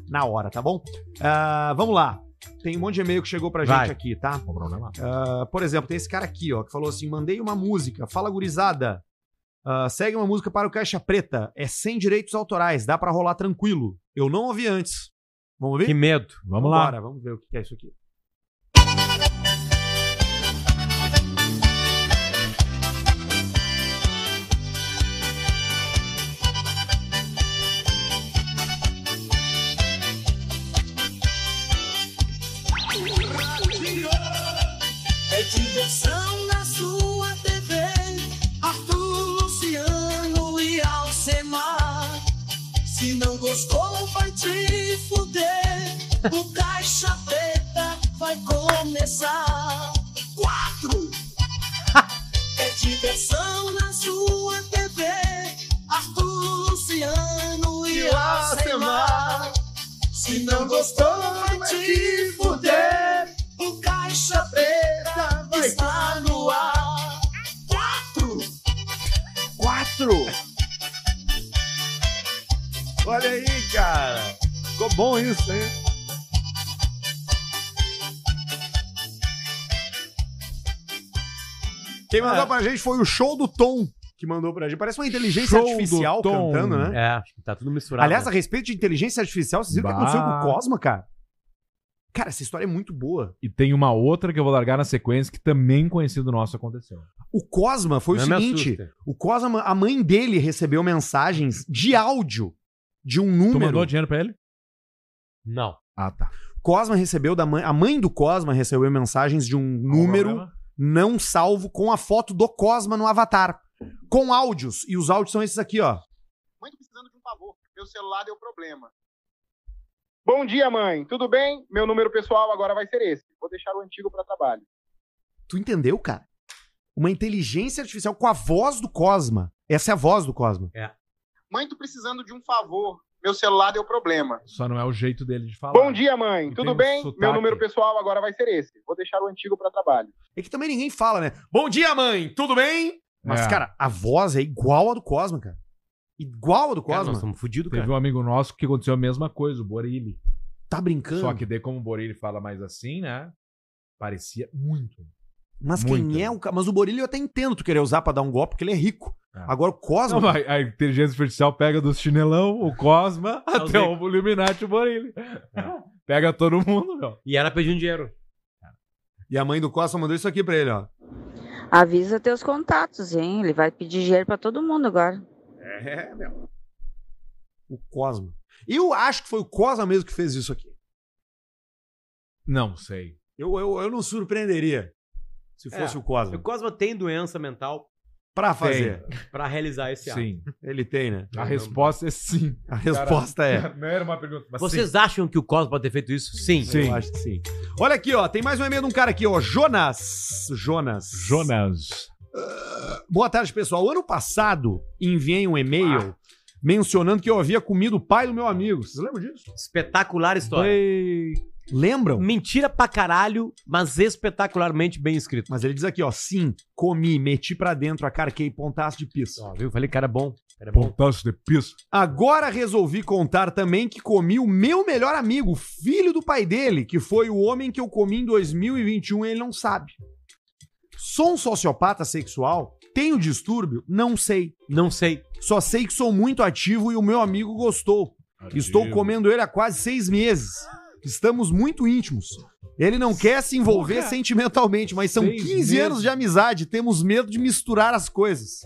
na hora, tá bom? Ah, vamos lá. Tem um monte de e-mail que chegou pra gente Vai. aqui, tá? Não problema. Ah, por exemplo, tem esse cara aqui, ó, que falou assim: mandei uma música, fala gurizada. Ah, segue uma música para o Caixa Preta. É sem direitos autorais, dá pra rolar tranquilo. Eu não ouvi antes. Vamos ouvir? Que medo. Vamos lá. Vamos ver o que é isso aqui. Fuder. O caixa preta vai começar. Quatro. É diversão na sua TV. Arthur, Luciano e Alcemar. Se não gostou, vai te fuder. O caixa preta está no ar. Quatro. Quatro. Olha aí, cara. Ficou bom isso, hein? Quem mandou É. pra gente foi o show do Tom que mandou pra gente. Parece uma inteligência Show artificial cantando, né? É, acho que tá tudo misturado. Aliás, a respeito de inteligência artificial, vocês viram o que aconteceu com o Cosma, cara? Cara, essa história é muito boa. E tem uma outra que eu vou largar na sequência que também conhecido nosso aconteceu. O Cosma foi Não o seguinte: o Cosma, a mãe dele recebeu mensagens de áudio de um Tu número. mandou dinheiro pra ele? Não. Ah, tá. Cosma recebeu da mãe. A mãe do Cosma recebeu mensagens de um número não salvo com a foto do Cosma no avatar. Com áudios. E os áudios são esses aqui, ó. Mãe, tô precisando de um favor. Meu celular deu problema. Bom dia, mãe. Tudo bem? Meu número pessoal agora vai ser esse. Vou deixar o antigo para trabalho. Tu entendeu, cara? Uma inteligência artificial com a voz do Cosma. Essa é a voz do Cosma. É. Mãe, tô precisando de um favor. Meu celular deu problema. Só não é o jeito dele de falar. Bom dia, mãe. E Tudo um bem? sotaque. Meu número pessoal agora vai ser esse. Vou deixar o antigo para trabalho. É que também ninguém fala, né? Bom dia, mãe! Tudo bem? Mas, É. cara, a voz é igual a do Cosma, cara. Igual a do Cara, nós Cosma. estamos fudidos, Teve cara. um amigo nosso que aconteceu a mesma coisa, o Borilli. Tá brincando? Só que daí, como o Borilli fala mais assim, né? Parecia muito. Mas Muito. quem é o cara? Mas o Borilho eu até entendo tu querer usar pra dar um golpe, porque ele é rico. É. Agora o Cosma. Não, a, inteligência artificial pega do chinelão, o Cosma, os até o Illuminati e o Borilli. Pega todo mundo, meu. E ela pedindo dinheiro. E a mãe do Cosma mandou isso aqui pra ele, ó. Avisa teus contatos, hein? Ele vai pedir dinheiro pra todo mundo agora. É, meu. O Cosma. Eu acho que foi o Cosma mesmo que fez isso aqui. Não sei. Eu, eu, eu não surpreenderia se fosse É, o Cosma. O Cosma tem doença mental Pra fazer. pra realizar esse ato. Sim. Ele tem, né? A resposta é sim. A resposta é. Não era uma pergunta, mas Vocês sim. acham que o Cosma pode ter feito isso? Sim. Sim. Eu acho que sim. Olha aqui, ó. Tem mais um e-mail de um cara aqui, ó. Jonas. Jonas. Jonas. Boa tarde, pessoal. Ano passado, enviei um e-mail mencionando que eu havia comido o pai do meu amigo. Vocês lembram disso? Espetacular história. Lembram? Mentira pra caralho, mas espetacularmente bem escrito. Mas ele diz aqui, ó. Sim, comi, meti pra dentro, acarquei, pontaço de pizza. Ó, viu? Falei, cara, bom. Cara, bom. Pontaço de pizza. Agora resolvi contar também que comi o meu melhor amigo, filho do pai dele, que foi o homem que eu comi em 2021 e ele não sabe. Sou um sociopata sexual? Tenho distúrbio? Não sei. Não sei. Só sei que sou muito ativo e o meu amigo gostou. Estou comendo ele há quase seis meses. Estamos muito íntimos. Ele não quer se envolver Porra. sentimentalmente, mas são Seis 15 meses. anos de amizade. Temos medo de misturar as coisas.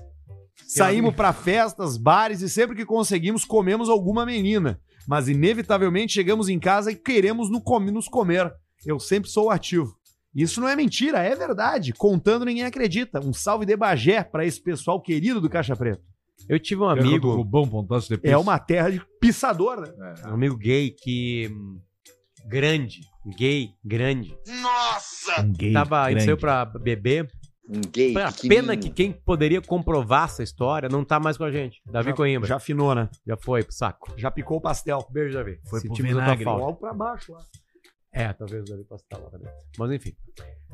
Saímos pra festas, bares e sempre que conseguimos comemos alguma menina. Mas inevitavelmente chegamos em casa e queremos nos comer. Eu sempre sou ativo. Isso não é mentira, é verdade. Contando ninguém acredita. Um salve de Bagé pra esse pessoal querido do Caixa Preta. Eu tive um amigo, Rubão, pontaço. É uma terra de pissador, né? um amigo gay que. hum, Grande. Gay, grande. Nossa! Um gay Tava, ele grande. saiu pra beber. Um gay Foi a pequenininho. pena que quem poderia comprovar essa história não tá mais com a gente. Davi Já- Coimbra. Já afinou, né? Já foi pro saco. Já picou o pastel. Beijo, Davi. Foi pro vinagre. Logo pra baixo lá. É, talvez o Davi possa estar lá também. Mas enfim.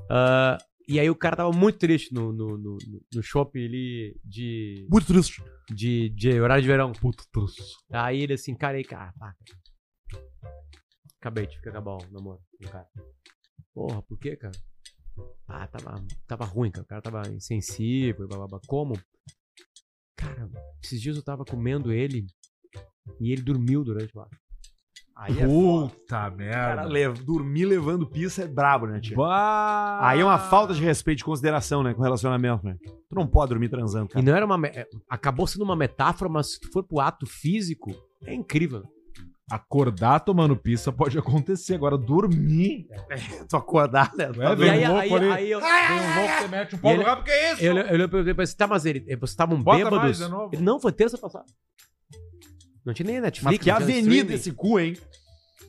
Ah, e aí o cara tava muito triste no, no, no, no shopping ali de, Muito triste. de, de horário de verão. Puto truço. Aí ele assim, cara, aí, cara, cara. Acabei de acabar o namoro com o cara. Porra, por quê, cara? Ah, tava, tava ruim, cara. O cara tava insensível, blá, blá, blá. Como? Cara, esses dias eu tava comendo ele e ele dormiu durante lá. Aí é foda. Puta Cara, merda. le- dormir levando pizza é brabo, né, tia? Bah. Aí é uma falta de respeito e de consideração, né, com relacionamento, né? Tu não pode dormir transando, E cara. não era uma. me- é, Acabou sendo uma metáfora, mas se tu for pro ato físico, é incrível. Acordar tomando pizza pode acontecer. Agora, dormir. Tu acordar, né? É, E vem aí, um louco aí, ali. aí eu. Vem um louco, você mete um pau no rabo, que é isso? Eu, eu, eu perguntei pra ele, tá, mas ele, vocês estavam Bota bêbados? mais. Ele, não, foi terça passada. Não tinha nem Netflix. Mas que avenida streaming. esse cu, hein?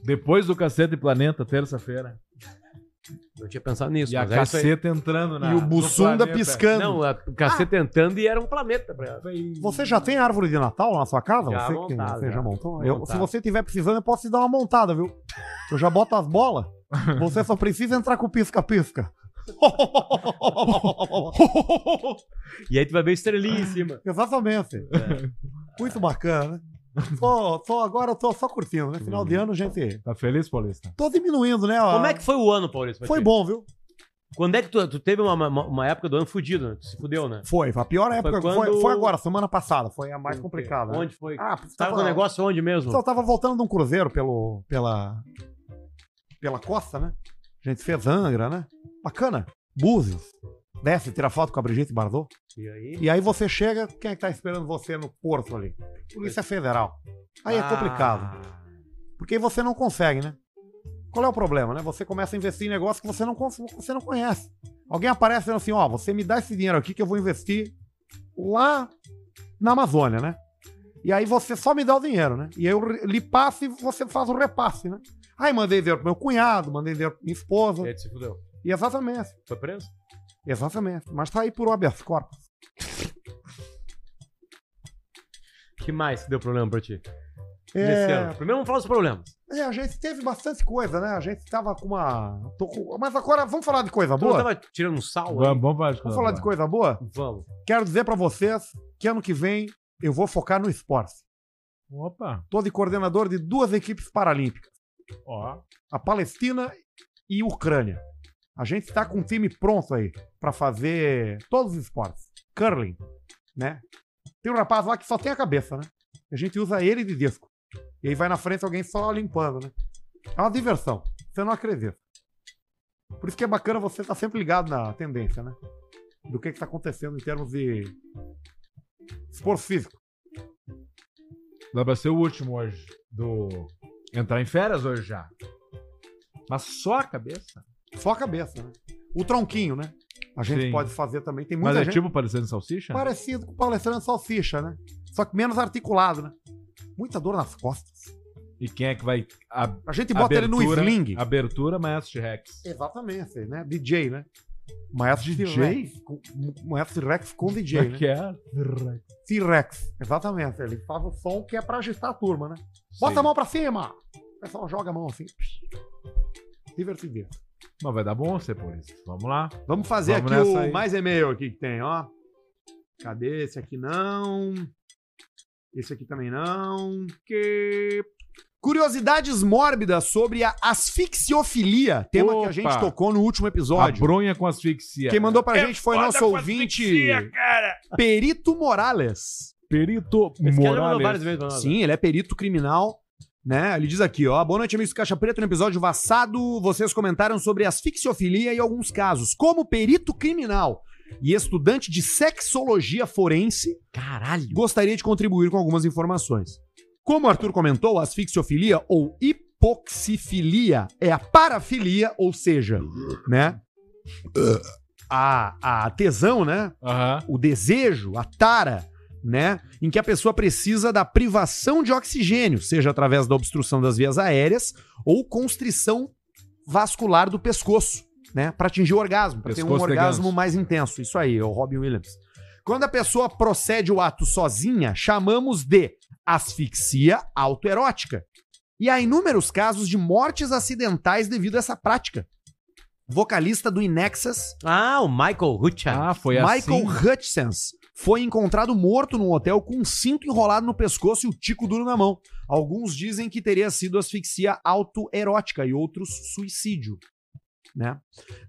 Depois do Cacete Planeta, terça-feira. Não tinha pensado nisso. E a mas é aí. caceta entrando na. E o Bussunda piscando. Não, a caceta entrando e era um planeta pra ela. Você já tem árvore de Natal na sua casa? Já você, tem- montado, você já já. montou? Eu- se você tiver precisando, eu posso te dar uma montada, viu? Eu já boto as bolas. Você só precisa entrar com o pisca-pisca. E aí tu vai ver estrelinha em cima. Exatamente. É. Muito bacana, né? Tô, tô- agora eu tô só curtindo, né? Final de ano, gente. Tá feliz, Paulista? Tô diminuindo, né? Como é que foi o ano, Paulista? Foi bom, viu? Quando é que tu, tu teve uma, uma, uma época do ano fudido, né? Tu se fudeu, né? Foi, a pior época. Foi, quando- foi agora, semana passada. Foi a mais complicada. né? Onde foi? Ah, Tava com o negócio onde mesmo? Só tava voltando de um cruzeiro pelo, pela, pela costa, né? A gente fez Angra, né? Bacana. Búzios. Desce, tira foto com a Brigitte Bardot. E aí? E aí você chega, quem é que tá esperando você no porto ali? Polícia Federal. Aí é Ah. complicado. Porque você não consegue, né? Qual é o problema, né? Você começa a investir em negócio que você não, você não conhece. Alguém aparece dizendo assim, ó, você me dá esse dinheiro aqui que eu vou investir lá na Amazônia, né? E aí você só me dá o dinheiro, né? E aí eu lhe passo e você faz o repasse, né? Aí mandei dinheiro pro meu cunhado, mandei dinheiro pra minha esposa. E aí se fudeu. E exatamente. Foi preso? Exatamente. Mas tá aí por habeas corpus. que mais que deu problema pra ti? É. Nesse ano. Primeiro vamos falar dos problemas. É, a gente teve bastante coisa, né? A gente tava com uma. tô com- Mas agora vamos falar de coisa Tu boa? tava tirando um sal? Vamos, vamos falar de Vamos falar de coisa boa? Vamos. Quero dizer pra vocês que ano que vem eu vou focar no esporte. Opa. Tô de coordenador de duas equipes paralímpicas. Ó. A Palestina e Ucrânia. A gente tá com um time pronto aí pra fazer todos os esportes. Curling, né? Tem um rapaz lá que só tem a cabeça, né? A gente usa ele de disco. E aí vai na frente alguém só limpando, né? É uma diversão. Você não acredita. Por isso que é bacana você estar sempre ligado na tendência, né? Do que está acontecendo em termos de esforço físico. Dá pra ser o último hoje. Do. Entrar em férias hoje já. Mas só a cabeça? Só a cabeça, né? O tronquinho, né? A gente Sim. pode fazer também. Tem muita Mas é gente tipo parecendo salsicha? parecido com o palestrante salsicha, né? Só que menos articulado, né? Muita dor nas costas. E quem é que vai. A, A gente bota ele no sling. Abertura, Maestro T-Rex. Exatamente, né? DJ, né? Maestro DJ? T-Rex. com- Maestro T-Rex com DJ, é né? que é? T-Rex, exatamente. Ele faz o som que é pra agitar a turma, né? Bota Sim. a mão pra cima! O pessoal joga a mão assim. Divertido. Mas vai dar bom ser por isso. Vamos lá. Vamos fazer Vamos aqui o aí. mais e-mail aqui que tem, ó. Cadê esse aqui não? Esse aqui também não. Que curiosidades mórbidas sobre a asfixiofilia, tema que a Opa! gente tocou no último episódio. A bronha com asfixia. Quem mandou pra É gente foi nosso ouvinte asfixia, cara. Perito Morales. Perito Esse cara já mandou várias Morales. Sim, ele é perito criminal, né? Ele diz aqui, ó, boa noite, amigos do Caixa Preta. No episódio passado, vocês comentaram sobre asfixiofilia e alguns casos. Como perito criminal e estudante de sexologia forense, Caralho. gostaria de contribuir com algumas informações. Como o Arthur comentou, a asfixiofilia ou hipoxifilia é a parafilia, ou seja, né? A, a tesão, né? O desejo, a tara, né? Em que a pessoa precisa da privação de oxigênio, seja através da obstrução das vias aéreas ou constrição vascular do pescoço, né? Para atingir o orgasmo, para ter um orgasmo ganso. mais intenso. Isso aí, é o Robin Williams. Quando a pessoa procede o ato sozinha, chamamos de asfixia autoerótica. E há inúmeros casos de mortes acidentais devido a essa prática. Vocalista do Inexus. Ah, o Michael Hutchins. Ah, foi Michael assim. Hutchins foi encontrado morto num hotel com um cinto enrolado no pescoço e o tico duro na mão. Alguns dizem que teria sido asfixia autoerótica e outros suicídio. Né?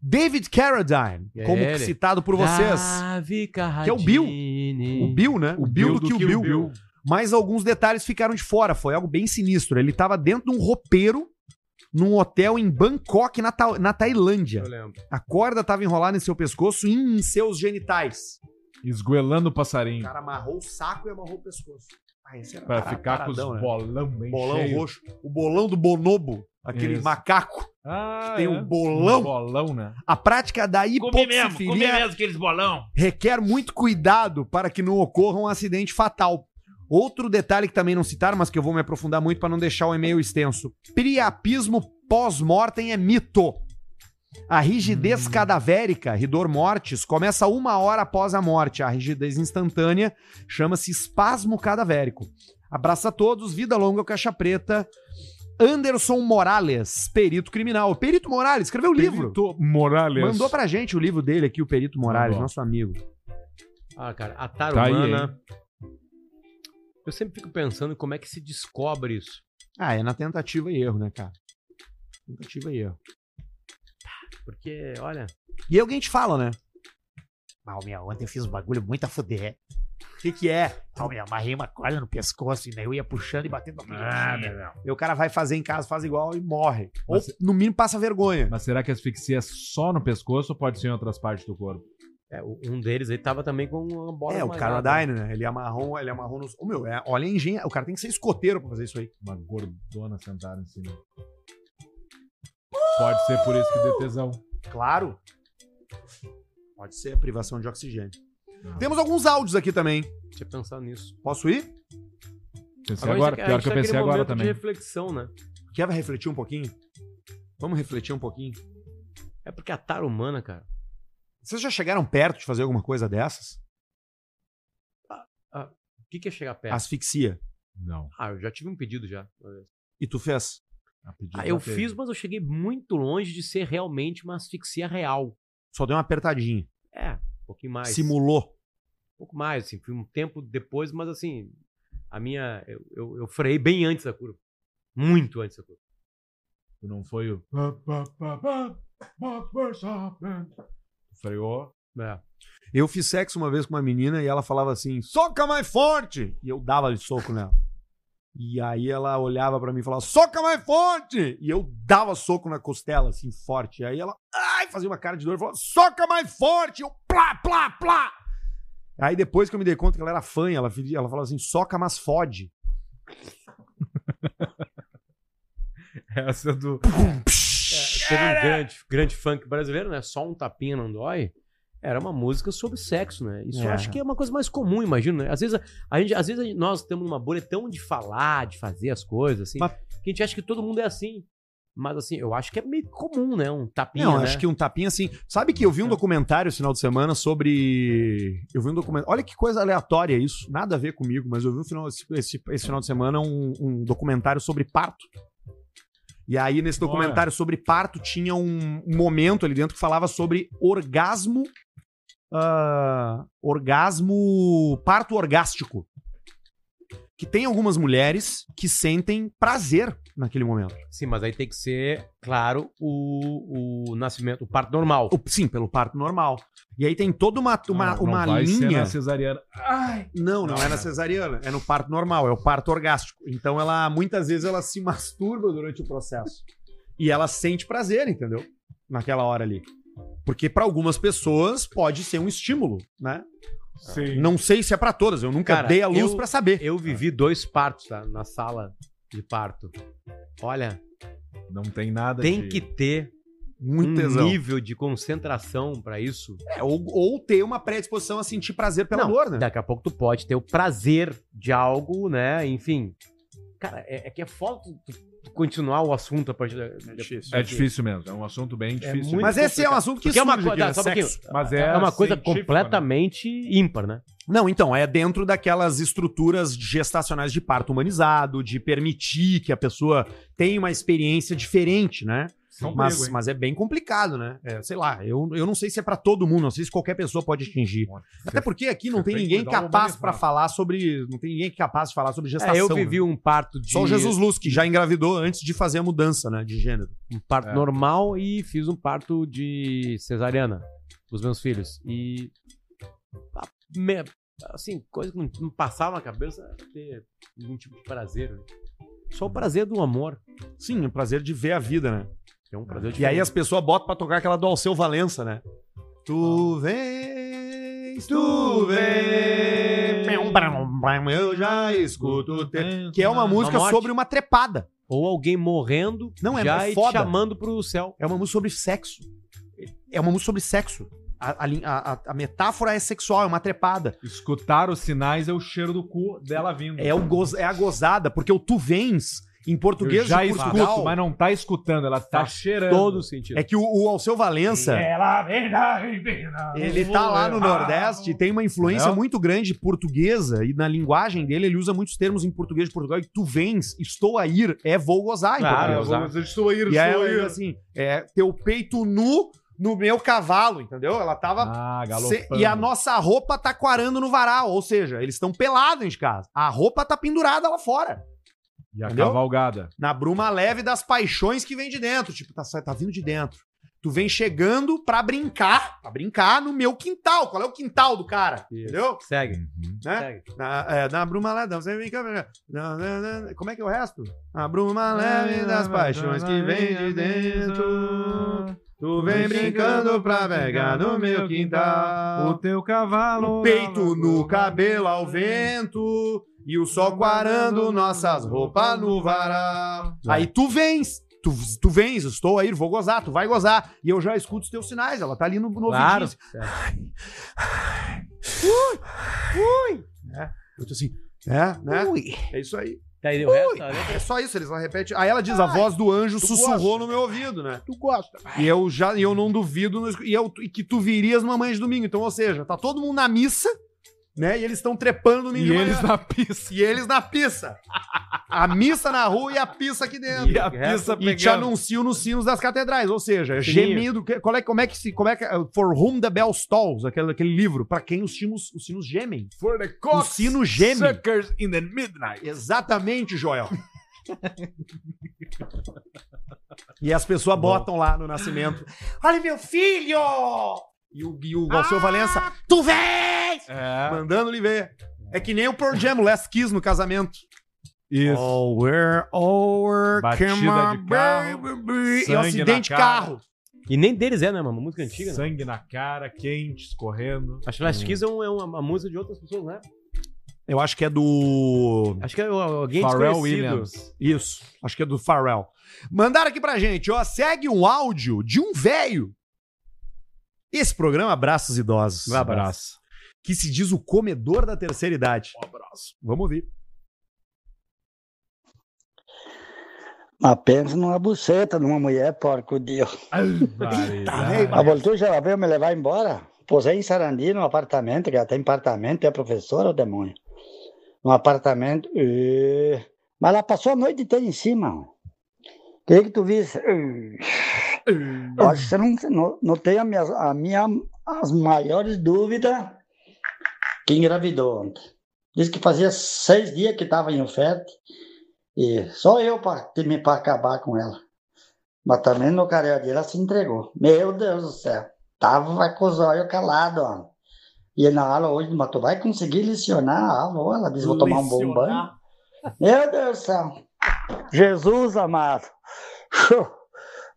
David Carradine, como Ele. citado por vocês, Davi que é o Bill. O Bill, né? O, Bill, do, que o Bill. Mas alguns detalhes ficaram de fora. Foi algo bem sinistro. Ele estava dentro de um roupeiro num hotel em Bangkok, na, Ta- na Tailândia. A corda estava enrolada em seu pescoço e em seus genitais. Esguelando o O passarinho. cara amarrou o saco e amarrou o pescoço. Ah, esse era Pra cara- ficar com os né? bolão bem Bolão cheio. roxo. O bolão do bonobo. Aquele Isso. macaco. Ah, Tem é. um bolão. Um bolão, né? A prática da Comi mesmo, comi hipoxifilia mesmo aqueles bolão. requer muito cuidado para que não ocorra um acidente fatal. Outro detalhe que também não citaram, mas que eu vou me aprofundar muito para não deixar o e-mail extenso. Priapismo pós-mortem é mito. A rigidez cadavérica, ridor mortis, começa uma hora após a morte. A rigidez instantânea chama-se espasmo cadavérico. Abraço a todos, vida longa, o caixa preta. Anderson Morales, perito criminal. O Perito Morales escreveu o livro. Perito Morales. Mandou pra gente o livro dele aqui, o Perito Morales, Mandou. nosso amigo. Ah, cara, a Tá aí, tarumana. eu sempre fico pensando em como é que se descobre isso. Ah, é na tentativa e erro, né, cara? Tentativa e erro. Porque, olha. E alguém te fala, né? Mal, minha, ontem eu fiz um bagulho muito a fuder. O que, que é? Mal, minha, amarrei uma corda no pescoço e daí eu ia puxando e batendo na Ah, minha. meu E o cara vai fazer em casa, faz igual e morre. Ou, Mas- no mínimo, passa vergonha. Mas será que a asfixia é só no pescoço ou pode ser em outras partes do corpo? É, um deles aí tava também com uma bola É, o esmagada. Carradine, né? Ele amarrou, ele amarrou nos. Ô, meu, é, olha a engenha. O cara tem que ser escoteiro pra fazer isso aí. Uma gordona sentada em cima. Pode ser por isso que dê tesão. Claro. Pode ser a privação de oxigênio. Temos alguns áudios aqui também. Deixa eu pensar nisso. Posso ir? Pensei Agora, agora, pior que eu pensei agora também. de reflexão, né? Quer refletir um pouquinho? Vamos refletir um pouquinho. É porque a tara humana, cara. Vocês já chegaram perto de fazer alguma coisa dessas? Ah, o que, que é chegar perto? Asfixia. Não. Ah, eu já tive um pedido já. E tu fez? Ah, eu fiz, mas eu cheguei muito longe de ser realmente uma asfixia real. Só deu uma apertadinha. É, um pouquinho mais. Simulou. Um pouco mais, assim. Fui um tempo depois, mas assim, a minha. Eu, eu, eu freiei bem antes da curva. Muito antes da curva. Tu não foi o. Freou. É. Eu fiz sexo uma vez com uma menina e ela falava assim: soca mais forte! E eu dava de soco nela. E aí ela olhava pra mim e falava: soca mais forte! E eu dava soco na costela, assim, forte. E aí ela, ai, fazia uma cara de dor e falava: soca mais forte! E eu, plá, plá, plá! Aí depois que eu me dei conta que ela era fã, ela, ela falava assim: soca, mas fode. Essa do. É, teve um grande, grande funk brasileiro, né? Só um tapinha não dói. Era uma música sobre sexo, né? Isso eu É. acho que é uma coisa mais comum, imagino, né? Às vezes, a, a gente, às vezes gente- nós temos uma bolha tão de falar, de fazer as coisas, assim, que a gente acha que todo mundo é assim. Mas assim, eu acho que é meio comum, né? Um tapinha, Não, né? acho que um tapinha assim. Sabe que eu vi um documentário esse final de semana sobre. Eu vi um documentário. Olha que coisa aleatória isso. Nada a ver comigo, mas eu vi um final, esse, esse, esse final de semana um, um documentário sobre parto. E aí, nesse documentário sobre parto, tinha um, momento ali dentro que falava sobre orgasmo. ah, orgasmo. Parto orgástico. Que tem algumas mulheres que sentem prazer naquele momento. Sim, mas aí tem que ser, claro, o, o nascimento, o parto normal. sim, pelo parto normal. E aí tem toda uma, uma, Não, não uma vai ser linha. na cesariana. Ai, não, não, é na cesariana, é no parto normal, é o parto orgástico. Então ela muitas vezes ela se masturba durante o processo. E ela sente prazer, entendeu? Naquela hora ali. Porque pra algumas pessoas pode ser um estímulo, né? Sim. Não sei se é pra todas, eu nunca Cara, dei a luz pra saber. Eu vivi dois partos tá? na sala de parto. Olha, Não tem nada tem de- que ter Muito um tesão. nível de concentração pra isso. É, ou, ou ter uma predisposição a sentir prazer pela Não, dor, né? Daqui a pouco tu pode ter o prazer de algo, né? Enfim. Cara, é, é que é foda tu continuar o assunto a partir da. É É difícil mesmo. É um assunto bem difícil. muito Mas esse é um assunto que Porque é uma surge coisa, aqui, né? só um pouquinho. Sexo. Mas é, é uma coisa científico, completamente ímpar, né? Não, então, é dentro daquelas estruturas gestacionais de parto humanizado, de permitir que a pessoa tenha uma experiência diferente, né? São mas, mas é bem complicado, né? É, sei lá, eu, eu não sei se é pra todo mundo, não sei se qualquer pessoa pode atingir. Até porque aqui não tem ninguém capaz pra falar sobre. Não tem ninguém capaz de falar sobre gestação. É, eu vivi né? um parto de. Só o Jesus Luz, que já engravidou antes de fazer a mudança, né? De gênero. Um parto É. normal e fiz um parto de cesariana com os meus filhos. E. Assim, coisa que não, passava na cabeça ter algum tipo de prazer. né? Só o prazer do amor. Sim, o prazer de ver a vida, né? É um prazer E aí as pessoas botam pra tocar aquela do Alceu Valença, né? Tu vens, tu vem. Eu já escuto. o teu- Que é uma música morte. sobre uma trepada. Ou alguém morrendo Não, é já te foda. chamando pro céu. É uma música sobre sexo. É uma música sobre sexo. A- a- a metáfora é sexual, é uma trepada. Escutar os sinais é o cheiro do cu dela vindo. É, o goz, é a gozada, porque o tu vens, em português Eu já de Portugal, escuto, mas não tá escutando, ela tá cheirando. todo sentido. É que o, o Alceu Valença, Ela vem da ribeira. ele tá lá no Nordeste e tem uma influência Entendeu? muito grande portuguesa e na linguagem dele ele usa muitos termos em português de Portugal e tu vens, estou a ir, é vou gozar em Claro, português. vou Estou aí, E aí ela diz assim, é teu peito nu no meu cavalo, entendeu? Ela tava Ah, Se- e a nossa roupa tá quarando no varal, ou seja, eles estão pelados de casa. A roupa tá pendurada lá fora. E a Entendeu? cavalgada. Na bruma leve das paixões que vem de dentro. Tipo, tá, tá vindo de dentro. Tu vem chegando pra brincar, pra brincar no meu quintal. Qual é o quintal do cara? Entendeu? Segue. Né? Segue. Na, é, na bruma leve, você vem cá, na- na- na- como é que é o resto? A bruma leve das paixões que vem de dentro. Tu vem brincando pra pegar no meu quintal. O teu cavalo. O peito no cabelo ao vento e o sol quarando nossas roupas no varal. Aí tu vens, tu, tu vens, estou aí, vou gozar, tu vai gozar. E eu já escuto os teus sinais, ela tá ali no, no Claro. Ui, ui. É, eu tô assim, é, né? É isso aí. Aí, deu resto? É só isso, eles não repetem. Aí ela diz, a voz do anjo sussurrou no meu ouvido, né? Tu gosta. E eu já, e eu não duvido, no- e, eu, e que tu virias numa manhã de domingo. Então, ou seja, tá todo mundo na missa, né? E eles estão trepando no E de manhã. eles na pista. E eles na pista. A missa na rua e a pista aqui dentro. E a pista E te pegando. anunciam nos sinos das catedrais. Ou seja, Sininho. gemido. que- Qual é, como é que se. Como é que, For whom the bell tolls, aquele, aquele livro, pra quem os sinos, os sinos gemem. For the O sino geme. Suckers in the midnight. Exatamente, Joel. e as pessoas botam lá no nascimento. Olha meu filho! E o, e o Alceu Valença, tu vens! É. Mandando ele ver. É que nem o Pearl Jam, o Last Kiss no casamento. Isso. Oh, we're over, Batida on, de carro, baby. E um acidente de carro. E nem deles é, né, mano? Uma música antiga, né? Sangue na cara, quente, escorrendo. Acho que Last Kiss é, um- é uma, uma música de outras pessoas, né? Eu acho que é do. Acho que é alguém Pharrell. Williams. Isso, acho que é do Pharrell. Mandaram aqui pra gente, ó. Segue um áudio de um velho. Esse programa abraça os idosos. Um abraço. Que se diz o comedor da terceira idade. Um abraço. Vamos ouvir. Mas pensa numa buceta de uma mulher, porco Deus. A Voltu já veio me levar embora. Posei em Sarandi, num apartamento, que ela tem apartamento, é professora, o demônio. Num apartamento. e- Mas ela passou a noite inteira em cima. Queria que tu visse. Eu acho que você não, não, não tem a minha, a minha, as maiores dúvidas que engravidou ontem. Diz que fazia seis dias que estava em oferta. E só eu para acabar com ela. Mas também no carel dele ela se entregou. Meu Deus do céu. Tava com os olhos calados, ó. E na aula hoje, mas tu vai conseguir licionar a aula? Ela disse, vou tomar um bom banho. Meu Deus do céu. Jesus amado.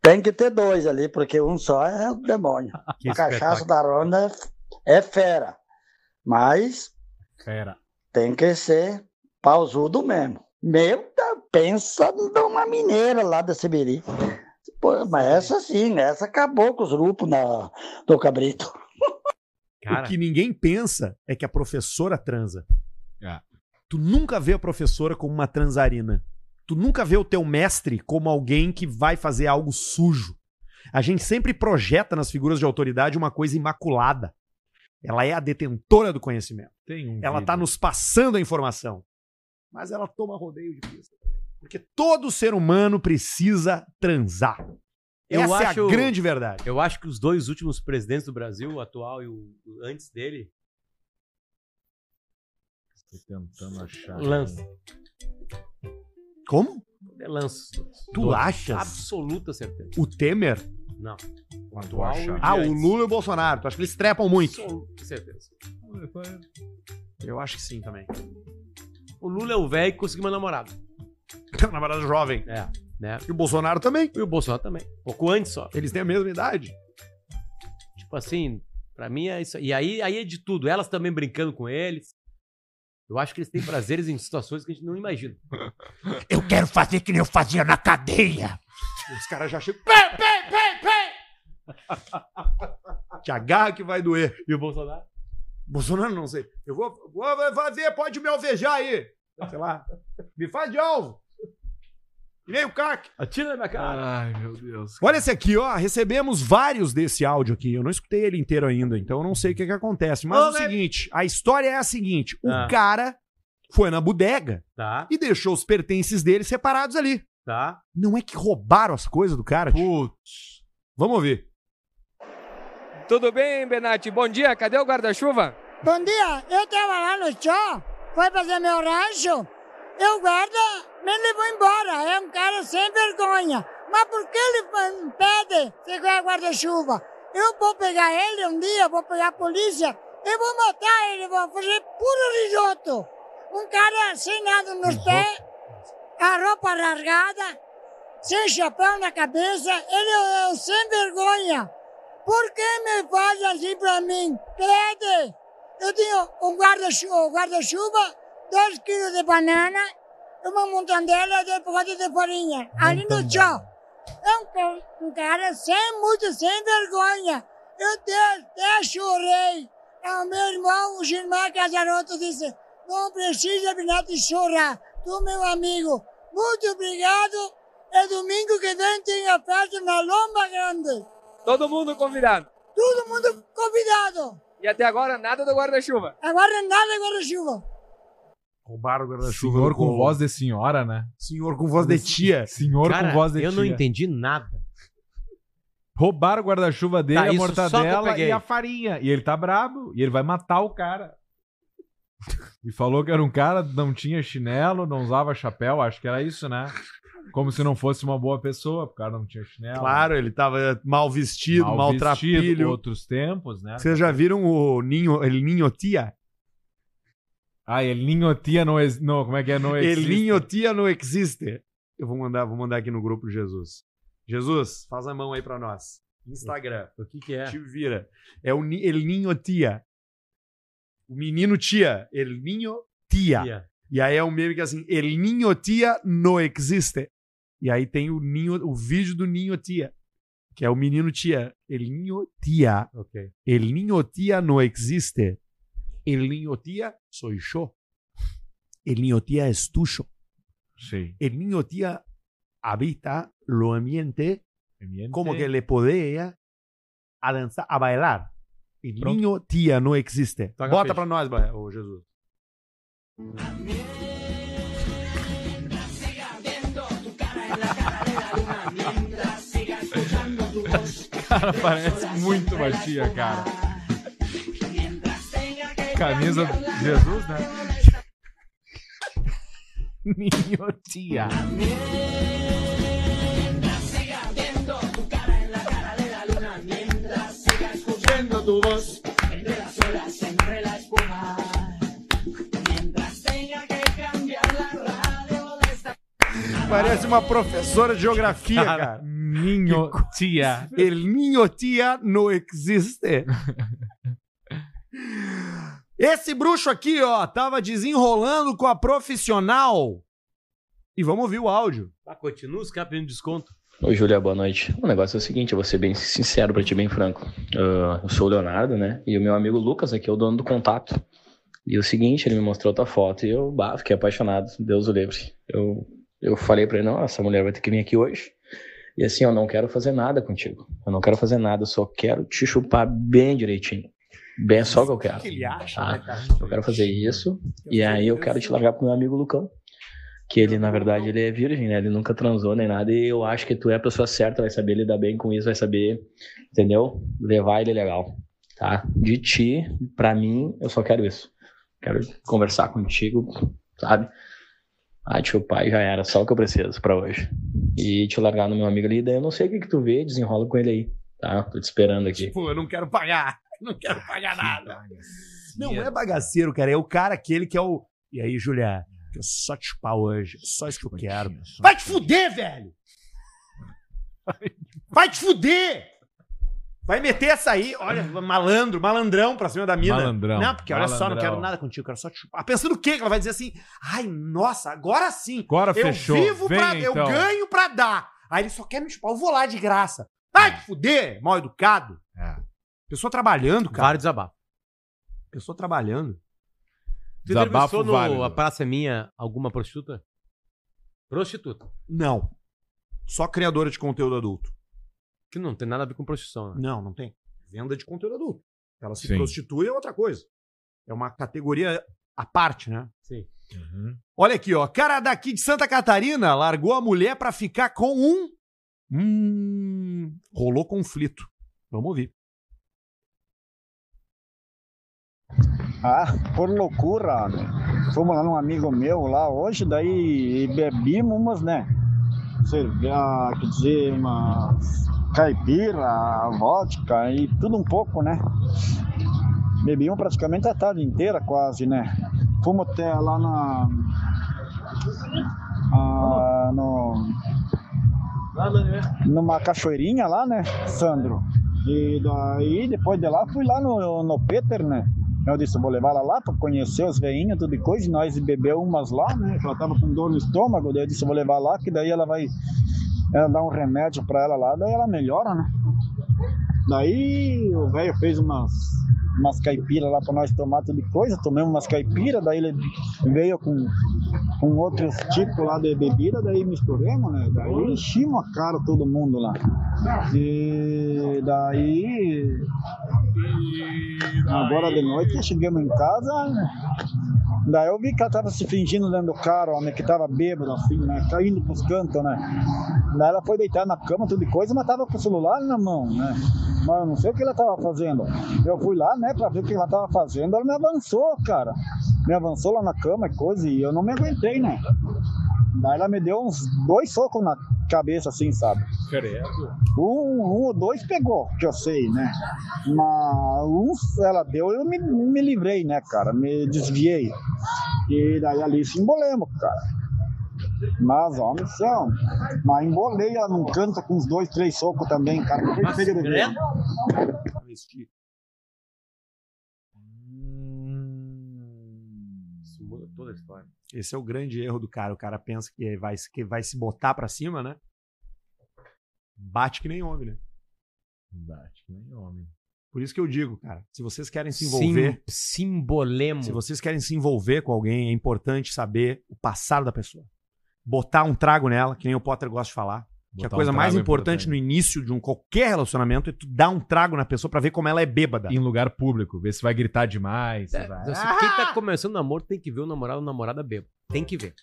Tem que ter dois ali, porque um só é o demônio. Que a cachaça da ronda é, fera. Mas Fera. tem que ser pausudo mesmo. Meu, Deus, pensa numa mineira lá da Sibiri. Pô, mas essa sim, essa acabou com os grupos na, do cabrito. O que ninguém pensa é que a professora transa. É. Tu nunca vê a professora como uma transarina. Tu nunca vê o teu mestre como alguém que vai fazer algo sujo. A gente sempre projeta nas figuras de autoridade uma coisa imaculada. Ela é a detentora do conhecimento. Tem um Ela vídeo. tá nos passando a informação. Mas ela toma rodeio de pista. também. Porque todo ser humano precisa transar. Eu Essa é acho- a grande verdade. Eu acho que os dois últimos presidentes do Brasil, o atual e o, o antes dele, Tô tentando achar. lança. Como? É lança. Tu Dois. achas? Absoluta certeza. O Temer? Não. O achar. Ah, o Lula e o Bolsonaro. Tu acha que eles trepam muito? Absoluta certeza. Eu acho que sim também. O Lula é o velho que conseguiu uma namorada. namorada jovem. É. Né? E o Bolsonaro também. E o Bolsonaro também. Pouco antes só. Eles têm a mesma idade. Tipo assim, pra mim é isso. E aí, aí é de tudo. Elas também brincando com eles. Eu acho que eles têm prazeres em situações que a gente não imagina. Eu quero fazer que nem eu fazia na cadeia. Os caras já chegam. Te agarra que vai doer. E o Bolsonaro? Bolsonaro não sei. Eu vou, vou fazer, pode me alvejar aí. Sei lá. Me faz de alvo. E nem o CAC. Atira na minha cara. Ai, meu Deus. Olha esse aqui, ó. Recebemos vários desse áudio aqui. Eu não escutei ele inteiro ainda, então eu não sei o que, que acontece. Mas Ô, é o velho. seguinte: a história é a seguinte: o Ah. cara foi na bodega Tá, e deixou os pertences dele separados ali. tá. Não é que roubaram as coisas do cara? Putz. Vamos ouvir. Tudo bem, Benatti? Bom dia, cadê o guarda-chuva? Bom dia, eu tava lá no show, foi fazer meu rancho, eu guarda, mas ele vou embora. É um cara sem vergonha. Mas por que ele pede segurar guarda-chuva? Eu vou pegar ele um dia, vou pegar a polícia, eu vou matar ele, vou fazer puro risoto. Um cara sem nada nos uhum. pés, a roupa largada, sem chapéu na cabeça, ele é, é sem vergonha. Por que me faz assim pra mim? Pede! Eu tenho um guarda-chuva, guarda 2 quilos de banana, uma mortandela de pote de farinha, ali no chão. Então, é um cara sem muito, sem vergonha. Eu até chorei. Ah, o meu irmão, o Gilmar Casaroto, disse, não precisa, Binato, chorar. Tu, meu amigo, muito obrigado. É domingo que vem tem a festa na Lomba Grande. Todo mundo convidado? Todo mundo convidado. E até agora nada do guarda-chuva? Agora nada do guarda-chuva. Roubaram o guarda-chuva. Senhor com voz de senhora, né? Senhor com voz de tia. Senhor Cara, com voz de eu tia. não entendi nada. Roubaram o guarda-chuva dele, Tá, a isso só que eu mortadela peguei. e a farinha. E ele tá brabo. E ele vai matar o cara. E falou que era um cara, não tinha chinelo, não usava chapéu. Acho que era isso, né? Como se não fosse uma boa pessoa, porque o cara não tinha chinelo. Claro, ele tava mal vestido, Mal mal, vestido, trapilho. outros tempos, né? Vocês já viram o Ninho, El Ninho Tia? Ah, El Ninho Tia não, ex... não como é que é? Não El existe. Ninho Tia não existe. Eu vou mandar, vou mandar aqui no grupo do Jesus. Jesus, faz a mão aí pra nós. Instagram. O que que é? Te vira. É o Ni- El Ninho Tia. O menino tia. El Ninho Tia. Tia. E aí é um meme que é assim, El Ninho Tia não existe. E aí tem o ninho, o vídeo do Ninho Tia, que é o menino tia. El Ninho Tia. Ok. El Ninho Tia no existe. El Niño Tía soy yo. El Niño Tía es tuyo. Sí. El Niño Tía habita lo ambiente Ambiente. como que le podía a dançar, a bailar. El Pronto. Niño Tía no existe. Toca Bota pra nós, ô Jesus. Cara, parece muito tia, cara. Camisa de Jesus, né? Ninho tia. Escuchando tu voz entre las olas, entre la espuma. Mientras tenga que cambiar la radio de esta. Parece uma professora de geografia, cara. Ninho tia. El Niño Tía no existe. Esse bruxo aqui, ó, tava desenrolando com a profissional. E vamos ouvir o áudio. Ah, continua os caras pedindo desconto. Oi, Júlia, boa noite. O negócio é o seguinte, eu vou ser bem sincero pra ti, bem franco. Ah, eu sou o Leonardo, né? E o meu amigo Lucas aqui é o dono do contato. E é o seguinte, ele me mostrou tua foto e eu bah, fiquei apaixonado, Deus o livre. Eu, eu falei pra ele, não, essa mulher vai ter que vir aqui hoje. E assim, eu não quero fazer nada contigo. Eu não quero fazer nada, eu só quero te chupar bem direitinho. Bem, é só o que eu quero. O que ele acha, tá? né, cara? Eu quero fazer isso. E aí eu quero te largar pro meu amigo Lucão. Que ele, na verdade, ele é virgem, né? Ele nunca transou nem nada. E eu acho que tu é a pessoa certa, vai saber lidar bem com isso, vai saber, entendeu? Levar ele legal, tá? De ti, pra mim, eu só quero isso. Quero conversar contigo, sabe? Ah, tio pai, já era, só o que eu preciso pra hoje. E te largar no meu amigo ali, daí eu não sei o que que tu vê, desenrola com ele aí, tá? Tô te esperando aqui. Pô, eu não quero pagar. Não quero pagar nada. Não, é bagaceiro, cara. É o cara aquele que é o. E aí, Julia, que eu só te chupar hoje. É só isso que eu quero. Vai te fuder, velho! Vai te fuder! Vai meter essa aí, olha, malandro, malandrão pra cima da mina. Malandrão, Não, porque olha só, não malandrão. quero nada contigo, quero só te chupar. Pensando o quê? Que ela vai dizer assim, ai, nossa, agora sim. Agora eu fechou. vivo Vem, pra. Eu então. ganho pra dar. Aí ele só quer me chupar, eu vou lá de graça. Vai te fuder, mal educado. Pessoa trabalhando, cara. Vários desabafos. Pessoa trabalhando. Tu entrevistou no A Praça é Minha alguma prostituta? Prostituta. Não. Só criadora de conteúdo adulto. Que não tem nada a ver com prostituição, né? Não, não tem. Venda de conteúdo adulto. Ela se Sim. prostitui é outra coisa. É uma categoria à parte, né? Sim. Olha aqui, ó. Cara daqui de Santa Catarina largou a mulher pra ficar com um. Hum. Rolou conflito. Vamos ouvir. Ah, por loucura. Fomos lá num amigo meu lá hoje, daí bebimos umas, né? Cerveja, quer dizer, umas caipira, vodka e tudo um pouco, né? Bebíamos praticamente a tarde inteira, quase, né? Fomos até lá na. ah, no, numa cachoeirinha lá, né, Sandro? E daí, depois de lá, fui lá no, no Peter, né? Eu disse, vou levar ela lá pra conhecer os veinhos, tudo e coisa. E nós bebeu umas lá, né? Ela tava com dor no estômago. Daí eu disse, vou levar lá, que daí ela vai ela dá um remédio pra ela lá, daí ela melhora, né? Daí o velho fez umas, umas caipiras lá pra nós tomar tudo e coisa. Tomamos umas caipiras, daí ele veio com, com outros tipos lá de bebida, daí misturamos, né? Daí enchimos a cara todo mundo lá. E daí Agora de noite chegamos em casa? Daí eu vi que ela tava se fingindo dentro do carro, homem, que tava bêbado assim, né? Caindo pros cantos, né? Daí ela foi deitar na cama, tudo de coisa, mas tava com o celular na mão, né? Mas eu não sei o que ela tava fazendo. Eu fui lá, né, pra ver o que ela tava fazendo, ela me avançou, cara. Me avançou lá na cama e coisa, e eu não me aguentei, né? Daí ela me deu uns dois socos na cabeça, assim, sabe? Um, um ou dois pegou, que eu sei, né? Mas uns ela deu eu me, me livrei, né, cara? Me desviei. E daí ali se embolemos, cara. Mas homens são. Mas embolei ela num canto com uns dois, três socos também, cara. Mas credo. Isso muda toda a história. Esse é o grande erro do cara. O cara pensa que vai, que vai se botar pra cima, né? Bate que nem homem, né? Bate que nem homem. Por isso que eu digo, cara, se vocês querem se envolver, Sim, simbolemo. se vocês querem se envolver com alguém, é importante saber o passado da pessoa. Botar um trago nela, que nem o Potter gosta de falar. Que a Botar um coisa mais importante, importante. no início de um qualquer relacionamento é tu dar um trago na pessoa pra ver como ela é bêbada. Em lugar público, ver se vai gritar demais. se É, vai- se quem tá começando namoro tem que ver o namorado ou namorada bêbado. Tem que ver.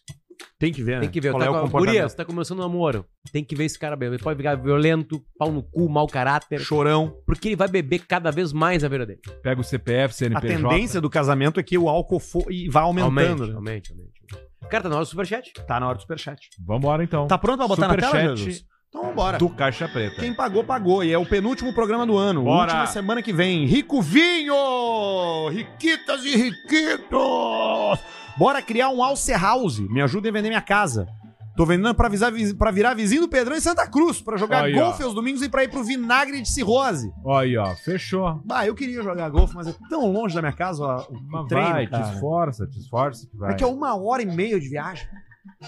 Tem que ver, né? Tem que ver. Qual tá é o com a- comportamento. Guria, você tá começando um namoro. Tem que ver esse cara bêbado. Ele pode ficar violento, pau no cu, mau caráter. Chorão. Porque ele vai beber cada vez mais a beira dele. Pega o CPF, A CNPJ. tendência do casamento é que o álcool for, e vá aumentando. Aumente, né? aumente, aumente. Cara, tá na hora do superchat? Tá na hora do superchat. Vambora então. Tá pronto pra botar na tela, Superchat Jesus? Então vambora. Do Caixa Preta. Quem pagou, pagou. E é o penúltimo programa do ano. Bora. Última semana que vem. Rico Vinho! Riquitas e riquitos! Bora criar um Alce House. Me ajudem a vender minha casa. Tô vendendo pra, avisar, pra virar vizinho do Pedrão em Santa Cruz. Pra jogar Aí, golfe ó. aos domingos e pra ir pro vinagre de cirrose. Aí, ó, fechou. Bah, eu queria jogar golfe, mas é tão longe da minha casa ó, o, Mas treino, vai, cara. te esforça, te esforça que vai. É que é uma hora e meia de viagem.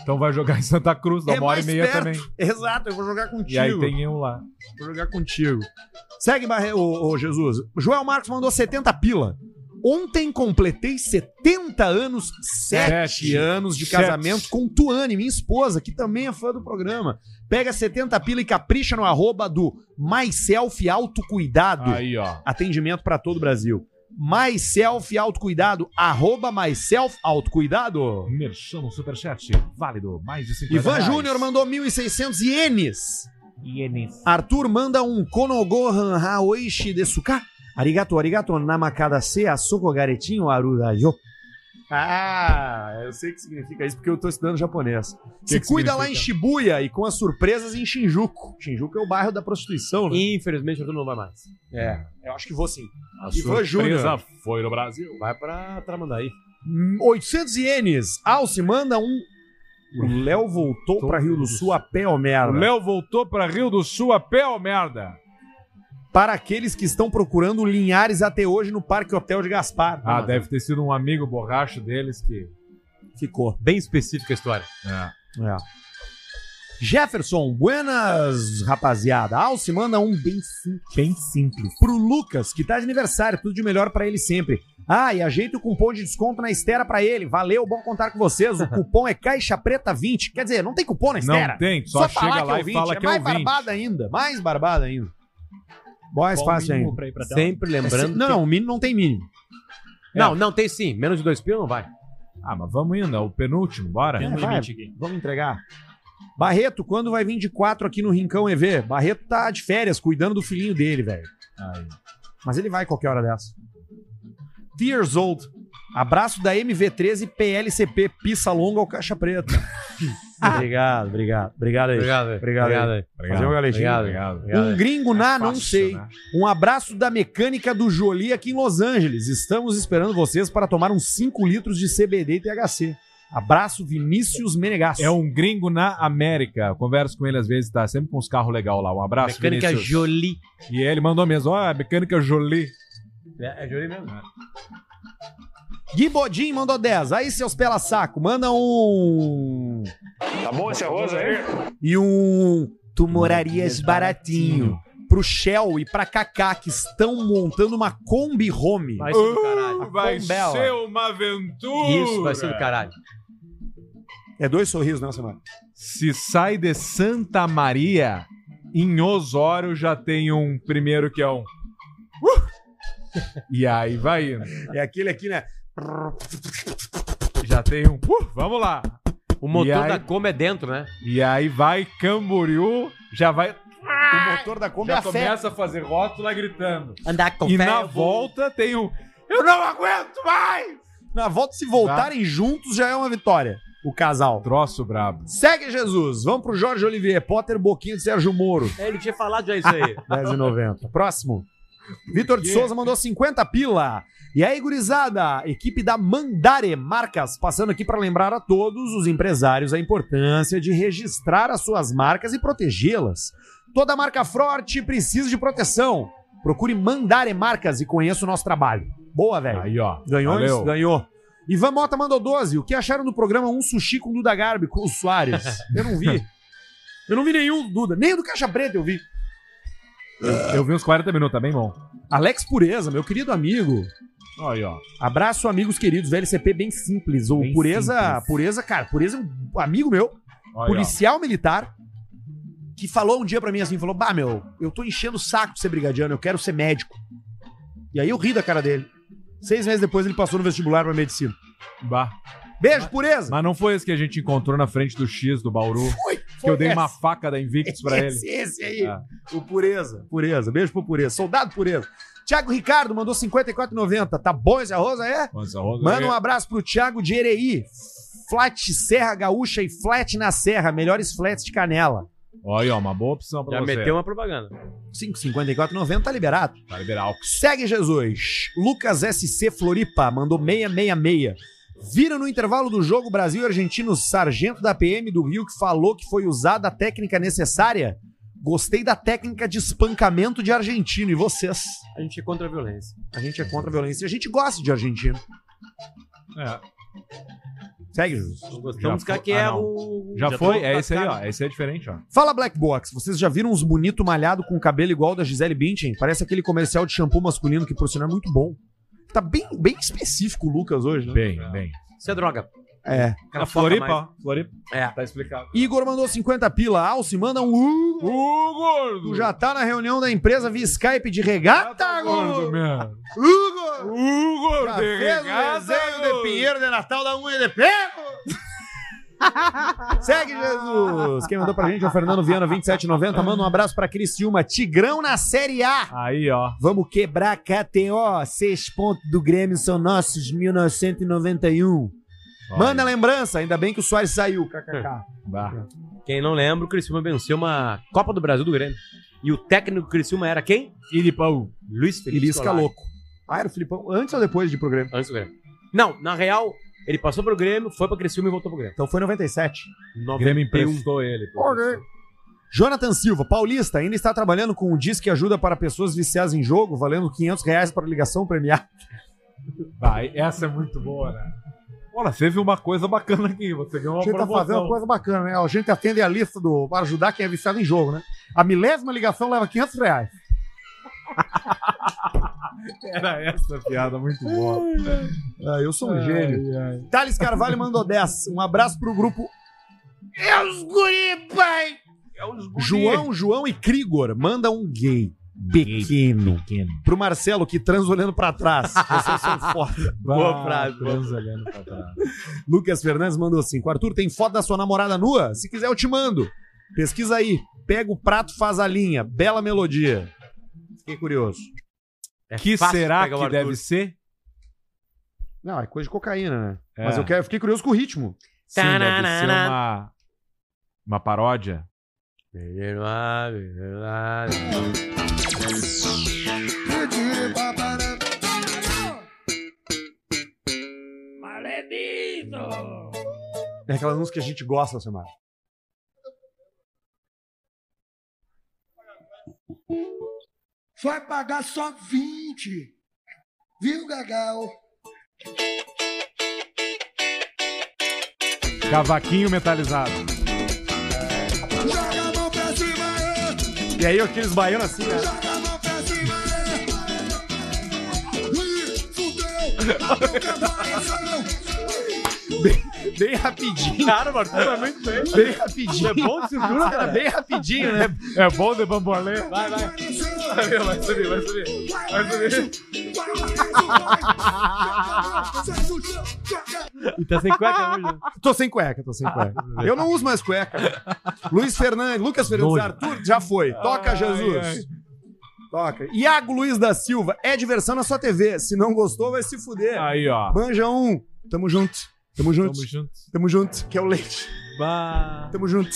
Então vai jogar em Santa Cruz, dá É uma hora e meia perto. também. Exato, eu vou jogar contigo. E aí tem um lá. Vou jogar contigo. Segue, Barre... ô, ô, Jesus. Joel Marcos mandou 70 pila. Ontem completei 70 anos, 7 Sete. anos de Sete. casamento com Tuane, minha esposa, que também é fã do programa. Pega 70 pila e capricha no arroba do MySelf Autocuidado. Aí, ó. Atendimento pra todo o Brasil. MySelf Autocuidado, arroba MySelf Autocuidado. Merchan no Superchat, válido, mais de 50 Ivan. Júnior mandou 1.600 ienes. Ienes. Arthur manda um Konogohan Haoishi Desuka. Arigato, arigato, namakada se asoko garetinho aruda yo. Ah, eu sei o que significa isso porque eu tô estudando japonês. Se que cuida lá em significa? Shibuya e com as surpresas em Shinjuku. Shinjuku é o bairro da prostituição, né? Infelizmente, Arthur não vai mais. É, eu acho que vou sim. A Ivan surpresa foi no Brasil. Vai pra Tramandaí. Hum, 800 ienes. Alce manda um. O Léo voltou pra Rio do Sul a pé, ô merda. O Léo voltou pra Rio do Sul a pé, ô merda. Para aqueles que estão procurando Linhares até hoje no Parque Hotel de Gaspar. Ah, deve ter sido um amigo borracho deles que. Ficou. Bem específica a história. É. É. Jefferson, buenas, rapaziada. Alce manda um bem simples. Bem simples. Pro Lucas, que tá de aniversário, tudo de melhor pra ele sempre. Ah, e ajeita o cupom de desconto na Estera pra ele. Valeu, bom contar com vocês. O cupom é Caixa Preta 20. Quer dizer, não tem cupom na Não Estera. tem, só falar chega que lá é e fala é que é mais ouvinte. barbada ainda. Mais barbada ainda. Mais Qual o fácil ainda. pra pra? Sempre lembrando Não, que- não, o mínimo não tem mínimo. Não, não tem sim. Menos de dois pila não vai. Ah, mas vamos indo, é o penúltimo, bora? É, vai, vamos entregar. Barreto, quando vai vir de quatro aqui no Rincão EV? Barreto tá de férias, cuidando do filhinho dele, velho. Mas ele vai qualquer hora dessa. Years Old. Abraço da MV13 PLCP, pista longa ao caixa preta. obrigado, obrigado. Obrigado aí. Obrigado aí. Obrigado, Obrigado aí. aí. Fazer uma galetinha. Obrigado, obrigado, obrigado Um gringo na, É não fácil, sei. né? Um abraço da mecânica do Jolie aqui em Los Angeles. Estamos esperando vocês para tomar uns 5 litros de CBD e THC. Abraço, Vinícius Menegasso. É um gringo na América. Eu converso com ele às vezes, tá sempre com uns carros legais lá. Um abraço, Mecânica Vinícius. Jolie. E ele mandou mesmo, ó, mecânica Jolie. É, é Jolie mesmo. Gui Bodin mandou 10. Aí, seus pela saco, manda um. Tá bom esse arroz aí? E um. Tu morarias baratinho. Pro Shell e pra Kaká, que estão montando uma Kombi Home. Vai ser do caralho. A Vai Combela. ser uma aventura. Isso, vai ser do caralho. É dois sorrisos nessa semana. Se sai de Santa Maria, em Osório já tem um primeiro que é um. Uh! E aí vai indo. É aquele aqui, né? Já tem um. Uh! Vamos lá. O motor aí- da Kombi é dentro, né? E aí vai Camboriú, já vai. O motor da Kombi é Já fé. começa a fazer rótula gritando. Andar com E na eu vou- volta tem um. Eu não aguento mais! Na volta, se voltarem juntos, já é uma vitória. O casal. Troço brabo. Segue Jesus. Vamos pro Jorge Olivier. Potter Boquinho de Sérgio Moro. É, ele tinha falado já isso aí. 10,90. Próximo. Vitor de Souza mandou 50 pila. E aí, gurizada, equipe da Mandare Marcas, passando aqui para lembrar a todos os empresários a importância de registrar as suas marcas e protegê-las. Toda marca forte precisa de proteção. Procure Mandare Marcas e conheça o nosso trabalho. Boa, velho. Aí, ó. Ganhou? Isso? Ganhou. Ivan Mota mandou 12. O que acharam do programa Um Sushi com Duda Garbi com o Soares? Eu não vi. Eu não vi nenhum Duda. Nem o do Caixa Preta eu vi. Eu vi uns 40 minutos, tá bem bom. Alex Pureza, meu querido amigo. Aí, ó. Abraço, amigos queridos. VLCP bem simples. O Bem Pureza, simples. Pureza, cara, Pureza é um amigo meu, Olha, policial militar, que falou um dia pra mim assim, falou, bah, meu, eu tô enchendo o saco de ser brigadiano, eu quero ser médico. E aí eu ri da cara dele. Seis meses depois ele passou no vestibular pra medicina. Bah. Beijo, Pureza. Mas não foi esse que a gente encontrou na frente do X do Bauru? Foi, Que eu dei esse. uma faca da Invictus pra ele. Esse, esse aí. Ah. O Pureza. Pureza. Beijo pro Pureza. Soldado Pureza. Thiago Ricardo mandou 54,90. Tá bom esse arroz aí? Mas a rosa Manda é- um abraço pro Thiago de Erei. Flat Serra Gaúcha e Flat na Serra. Melhores flats de canela. Olha, ó, uma boa opção pra Já você. meteu uma propaganda. 5,54,90 tá liberado. Tá liberal. Segue Jesus. Lucas SC Floripa mandou 666. Vira no intervalo do jogo Brasil e Argentino, sargento da PM do Rio, que falou que foi usada a técnica necessária. Gostei da técnica de espancamento de argentino. E vocês? A gente é contra a violência. A gente é contra a violência. E a gente gosta de argentino. É. Segue, Jesus. Gostamos Já que foi- é ah, o. Já, tô foi? É esse aí, ó. Esse é diferente, ó. Fala Black Box, vocês já viram uns bonito malhado com cabelo igual da Gisele Bündchen? Parece aquele comercial de shampoo masculino que por sinal é muito bom. Tá bem, bem específico o Lucas hoje, né? Bem, bem. Isso é droga. É. Cara, Floripa, ó. Floripa. É. Tá explicado. Igor mandou 50 pila. Alce, manda um uh, Ô, gordo! Tu já tá na reunião da empresa via Skype de regata, gordo gordo? mesmo. Hugo! Hugo, Já de fez o regata, desenho de gordo. Pinheiro de Natal da unha de pego? Segue, Jesus! Quem mandou pra gente é o Fernando Viana, 2790. Manda um abraço pra Criciúma. Tigrão na Série A. Aí, ó. Vamos quebrar KTO. Seis pontos do Grêmio são nossos, 1991. Manda lembrança. Ainda bem que o Soares saiu. KKK. Bah. Quem não lembra, o Criciúma venceu uma Copa do Brasil do Grêmio. E o técnico do Criciúma era quem? Filipão. Luiz Felipe Ilisca louco. Ah, era o Filipão. Antes ou depois de ir pro Grêmio? Antes do Grêmio. Não, na real, ele passou pro Grêmio, foi pra Criciúma e voltou pro Grêmio. Então foi 97. O Grêmio emprestou ele. Jonathan Silva, paulista, ainda está trabalhando com um disco que ajuda para pessoas viciadas em jogo, valendo 500 reais para ligação premiada. Vai, essa é muito boa, né? Olha, teve uma coisa bacana aqui. Você ganhou A uma gente tá promoção. fazendo uma coisa bacana, né? A gente atende a lista do, para ajudar quem é viciado em jogo, né? A milésima ligação leva 500 reais. Era essa piada muito boa. Ah, eu sou um Ai, gênio. ai. Thales Carvalho mandou 10. Um abraço pro grupo É os guri, pai! João, João e Krigor. Manda um gay. Pequeno. Pro Marcelo, que transa olhando pra trás. Vocês são foda. Boa frase. Trans olhando pra trás. Lucas Fernandes mandou assim: Arthur, tem foto da sua namorada nua? Se quiser, eu te mando. Pesquisa aí. Pega o prato, faz a linha. Bela melodia. Fiquei curioso. que será que deve ser? Não, é coisa de cocaína, né? É. Mas eu, quero, eu fiquei curioso com o ritmo. Sim, deve ser uma, uma paródia. Maledito! É aquela música que a gente gosta, Samara. Vai pagar só 20. Viu, Gagal? Cavaquinho metalizado. Joga a mão pra cima, é. E aí, aqueles baianos assim, né? Joga a mão pra cima, é. Ih, fudeu. Nunca mais, Bem, bem rapidinho. Cara, o Arthur tá muito bem. Bem rapidinho. É bom de cintura, Cara, bem rapidinho, né? É bom de bambolê. Vai, vai. Vai subir, vai subir. Vai subir. E tá sem cueca hoje, né? Tô sem cueca, tô sem cueca. Eu não uso mais cueca. Luiz Fernandes, Lucas Fernandes. Arthur, já foi. Toca, Ai, Jesus. ai. Toca. Iago Luiz da Silva, é diversão na sua TV. Se não gostou, vai se fuder. Aí, ó. Manja um. Tamo junto. Tamo junto. Tamo junto. Tamo junto, que é o leite. Bah. Tamo junto.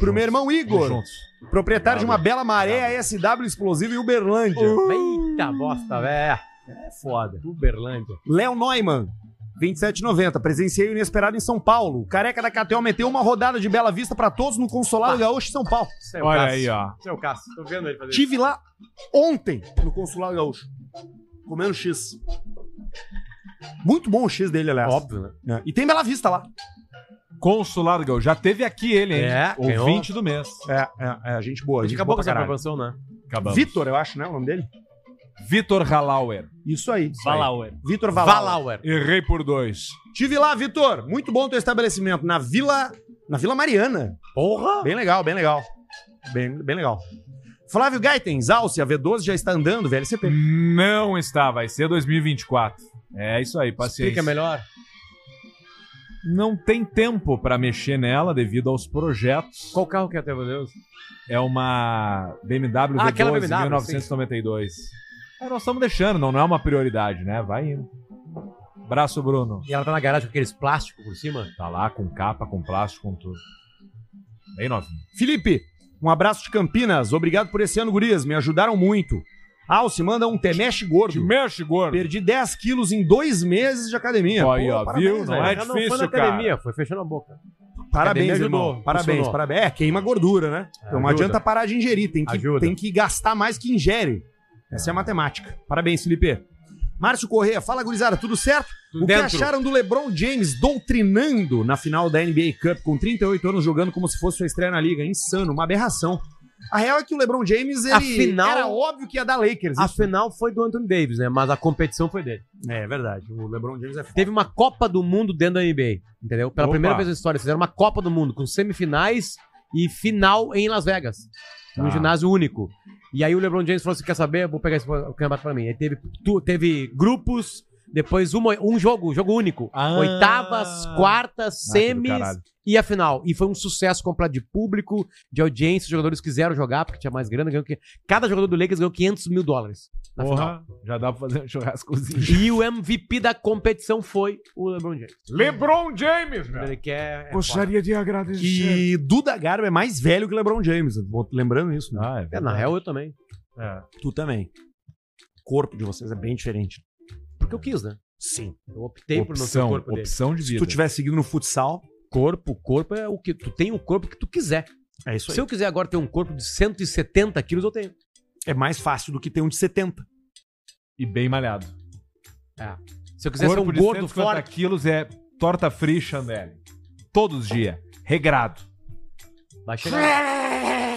Pro meu irmão Igor, juntos. proprietário de uma bela maré SW explosiva em Uberlândia. Eita bosta, velho. É foda. Uberlândia. Léo Neumann, 27,90. Presenciei o inesperado em São Paulo. O careca da KTO meteu uma rodada de Bela Vista pra todos no Consulado Gaúcho em São Paulo. Isso é o Olha Cássio. aí, ó. Isso é o Cássio. Tô vendo ele fazer Tive lá ontem no Consulado Gaúcho. Comendo X. Muito bom o X dele, aliás. Óbvio, né? É. E tem Bela Vista lá. Consulado Gaúcho. Já teve aqui ele, hein? É, ganhou. Ouvinte do mês. É, é, é gente boa. A gente gente acabou com essa promoção, né? Acabamos. Vitor, eu acho, né? O nome dele? Vitor Halauer. Isso aí. isso aí. Valauer. Vitor Valauer. Valauer. Errei por dois. Tive lá, Vitor. Muito bom teu estabelecimento. Na Vila. Na Vila Mariana. Porra! Bem legal, bem legal. Bem, bem legal. Flávio Gaitens, Alce, a V12 já está andando, VLCP. Não está, vai ser 2024. É isso aí, paciência. Explica melhor. Não tem tempo pra mexer nela devido aos projetos. Qual carro que é, teu Deus? É uma BMW Ah, V12 aquela BMW, 1992. É, nós estamos deixando, não, não é uma prioridade, né? Vai indo. Braço, Bruno. E ela tá na garagem com aqueles plásticos por cima? Tá lá com capa, com plástico, com tudo. Bem novinho. Felipe, um abraço de Campinas. Obrigado por esse ano, gurias. Me ajudaram muito. Alce, manda um temeche gordo. Mexe, gordo. Perdi 10 quilos em dois meses de academia. Ó, aí, Pô, ó, parabéns, viu? Não velho. é difícil, não foi na cara. academia, foi fechando a boca. Parabéns, Academia irmão. ajudou, parabéns, funcionou. parabéns. É, queima gordura, né? Então não Ajuda. adianta parar de ingerir. Tem que, Ajuda. tem que gastar mais que ingere. Essa é a matemática. Parabéns, Felipe. Márcio Corrêa, fala, gurizada, tudo certo? Tudo o que dentro. acharam do LeBron James doutrinando na final da NBA Cup com 38 anos jogando como se fosse sua estreia na liga? Insano, uma aberração. A real é que o LeBron James, ele Afinal- era óbvio que ia dar Lakers. A isso. final foi do Anthony Davis, né? Mas a competição foi dele. É verdade, o LeBron James é foda. Teve uma Copa do Mundo dentro da NBA, entendeu? Pela Opa. primeira vez na história, fizeram uma Copa do Mundo com semifinais e final em Las Vegas. Num Tá. ginásio único. E aí o LeBron James falou assim: quer saber? Eu Vou pegar esse campeonato pra mim. Aí teve, tu- teve grupos, depois uma, um jogo, jogo único. Ah. Oitavas, quartas, Ah, semis caralho. e a final. E foi um sucesso completo de público, de audiência. Os jogadores quiseram jogar porque tinha mais grana. Ganhou, que- cada jogador do Lakers ganhou 500 mil dólares na final. Porra, já dá pra fazer um churrascozinho. E o MVP da competição foi o LeBron James. LeBron James, meu. Ele quer. é Gostaria de agradecer. E Duda Garbo é mais velho que LeBron James. Lembrando isso, né? Ah, é foda. É, na real, eu também. Tu também. O corpo de vocês é bem diferente. Porque eu quis, né? Sim. Eu optei por não ter o opção, corpo dele. opção de Se vida. tu tivesse seguido no futsal, Corpo, corpo é o que. Tu tem o corpo que tu quiser. é isso aí. Se eu quiser agora ter um corpo de 170 quilos, eu tenho. É mais fácil do que ter um de 70. E bem malhado. É. Se eu quiser ser Corpo um de gordo 150 forte. quilos é torta free Chandelle. Todos os dias. Regrado. Vai chegar.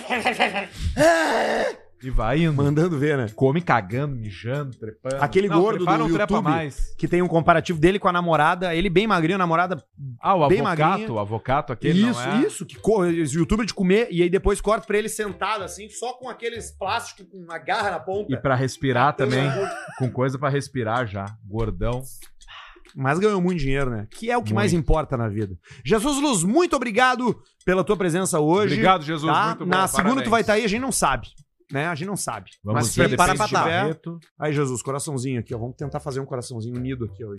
E vai indo. Mandando ver, né? Come cagando, mijando, trepando. Aquele Não, gordo do não trepa YouTube, mais. que tem um comparativo dele com a namorada, ele bem magrinho, a namorada Ah, o bem avocato, magrinha. o avocato aquele isso, é? isso, que co- esse youtuber de comer, e aí depois corta pra ele sentado assim, só com aqueles plásticos com uma garra na ponta. E pra respirar também, com coisa pra respirar já. Gordão. Mas ganhou muito dinheiro, né? Que é o que Muito. mais importa na vida. Jesus Luz, muito obrigado pela tua presença hoje. Obrigado, Jesus, Tá? muito bom, Na segunda parabéns. tu vai estar aí, a gente não sabe. Né? A gente não sabe. Vamos Mas se ver, prepara pra. Barreto. Aí, Jesus, coraçãozinho aqui, ó. Vamos tentar fazer um coraçãozinho unido aqui, ó.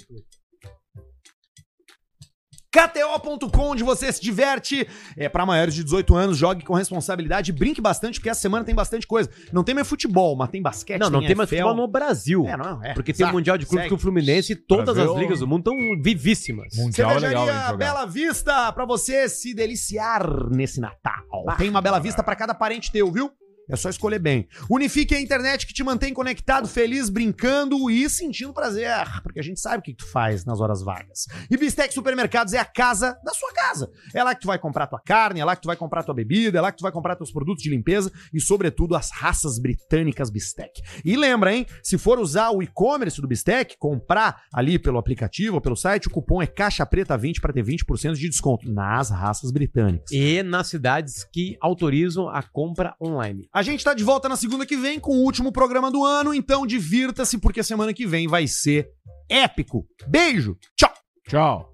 KTO.com, onde você se diverte. É para maiores de 18 anos, jogue com responsabilidade, brinque bastante, porque essa semana tem bastante coisa. Não tem mais futebol, mas tem basquete, Não, não tem mais futebol no Brasil. É, não, é. Porque tem o. Mundial de Clubes que o Fluminense e todas ver as ligas do mundo estão vivíssimas. Cervejaria Bela Vista, pra você se deliciar nesse Natal. Tem uma Bela Vista pra cada parente teu, viu? É só escolher bem. Unifique a internet que te mantém conectado, feliz, brincando e sentindo prazer. Porque a gente sabe o que tu faz nas horas vagas. E Bistec Supermercados é a casa da sua casa. É lá que tu vai comprar tua carne, é lá que tu vai comprar tua bebida, é lá que tu vai comprar teus produtos de limpeza e, sobretudo, as raças britânicas Bistec. E lembra, hein? Se for usar o e-commerce do Bistec, comprar ali pelo aplicativo ou pelo site, o cupom é Caixa Preta 20 para ter 20% de desconto nas raças britânicas. E nas cidades que autorizam a compra online. A gente tá de volta na segunda que vem com o último programa do ano, então divirta-se porque semana que vem vai ser épico. Beijo, tchau. Tchau.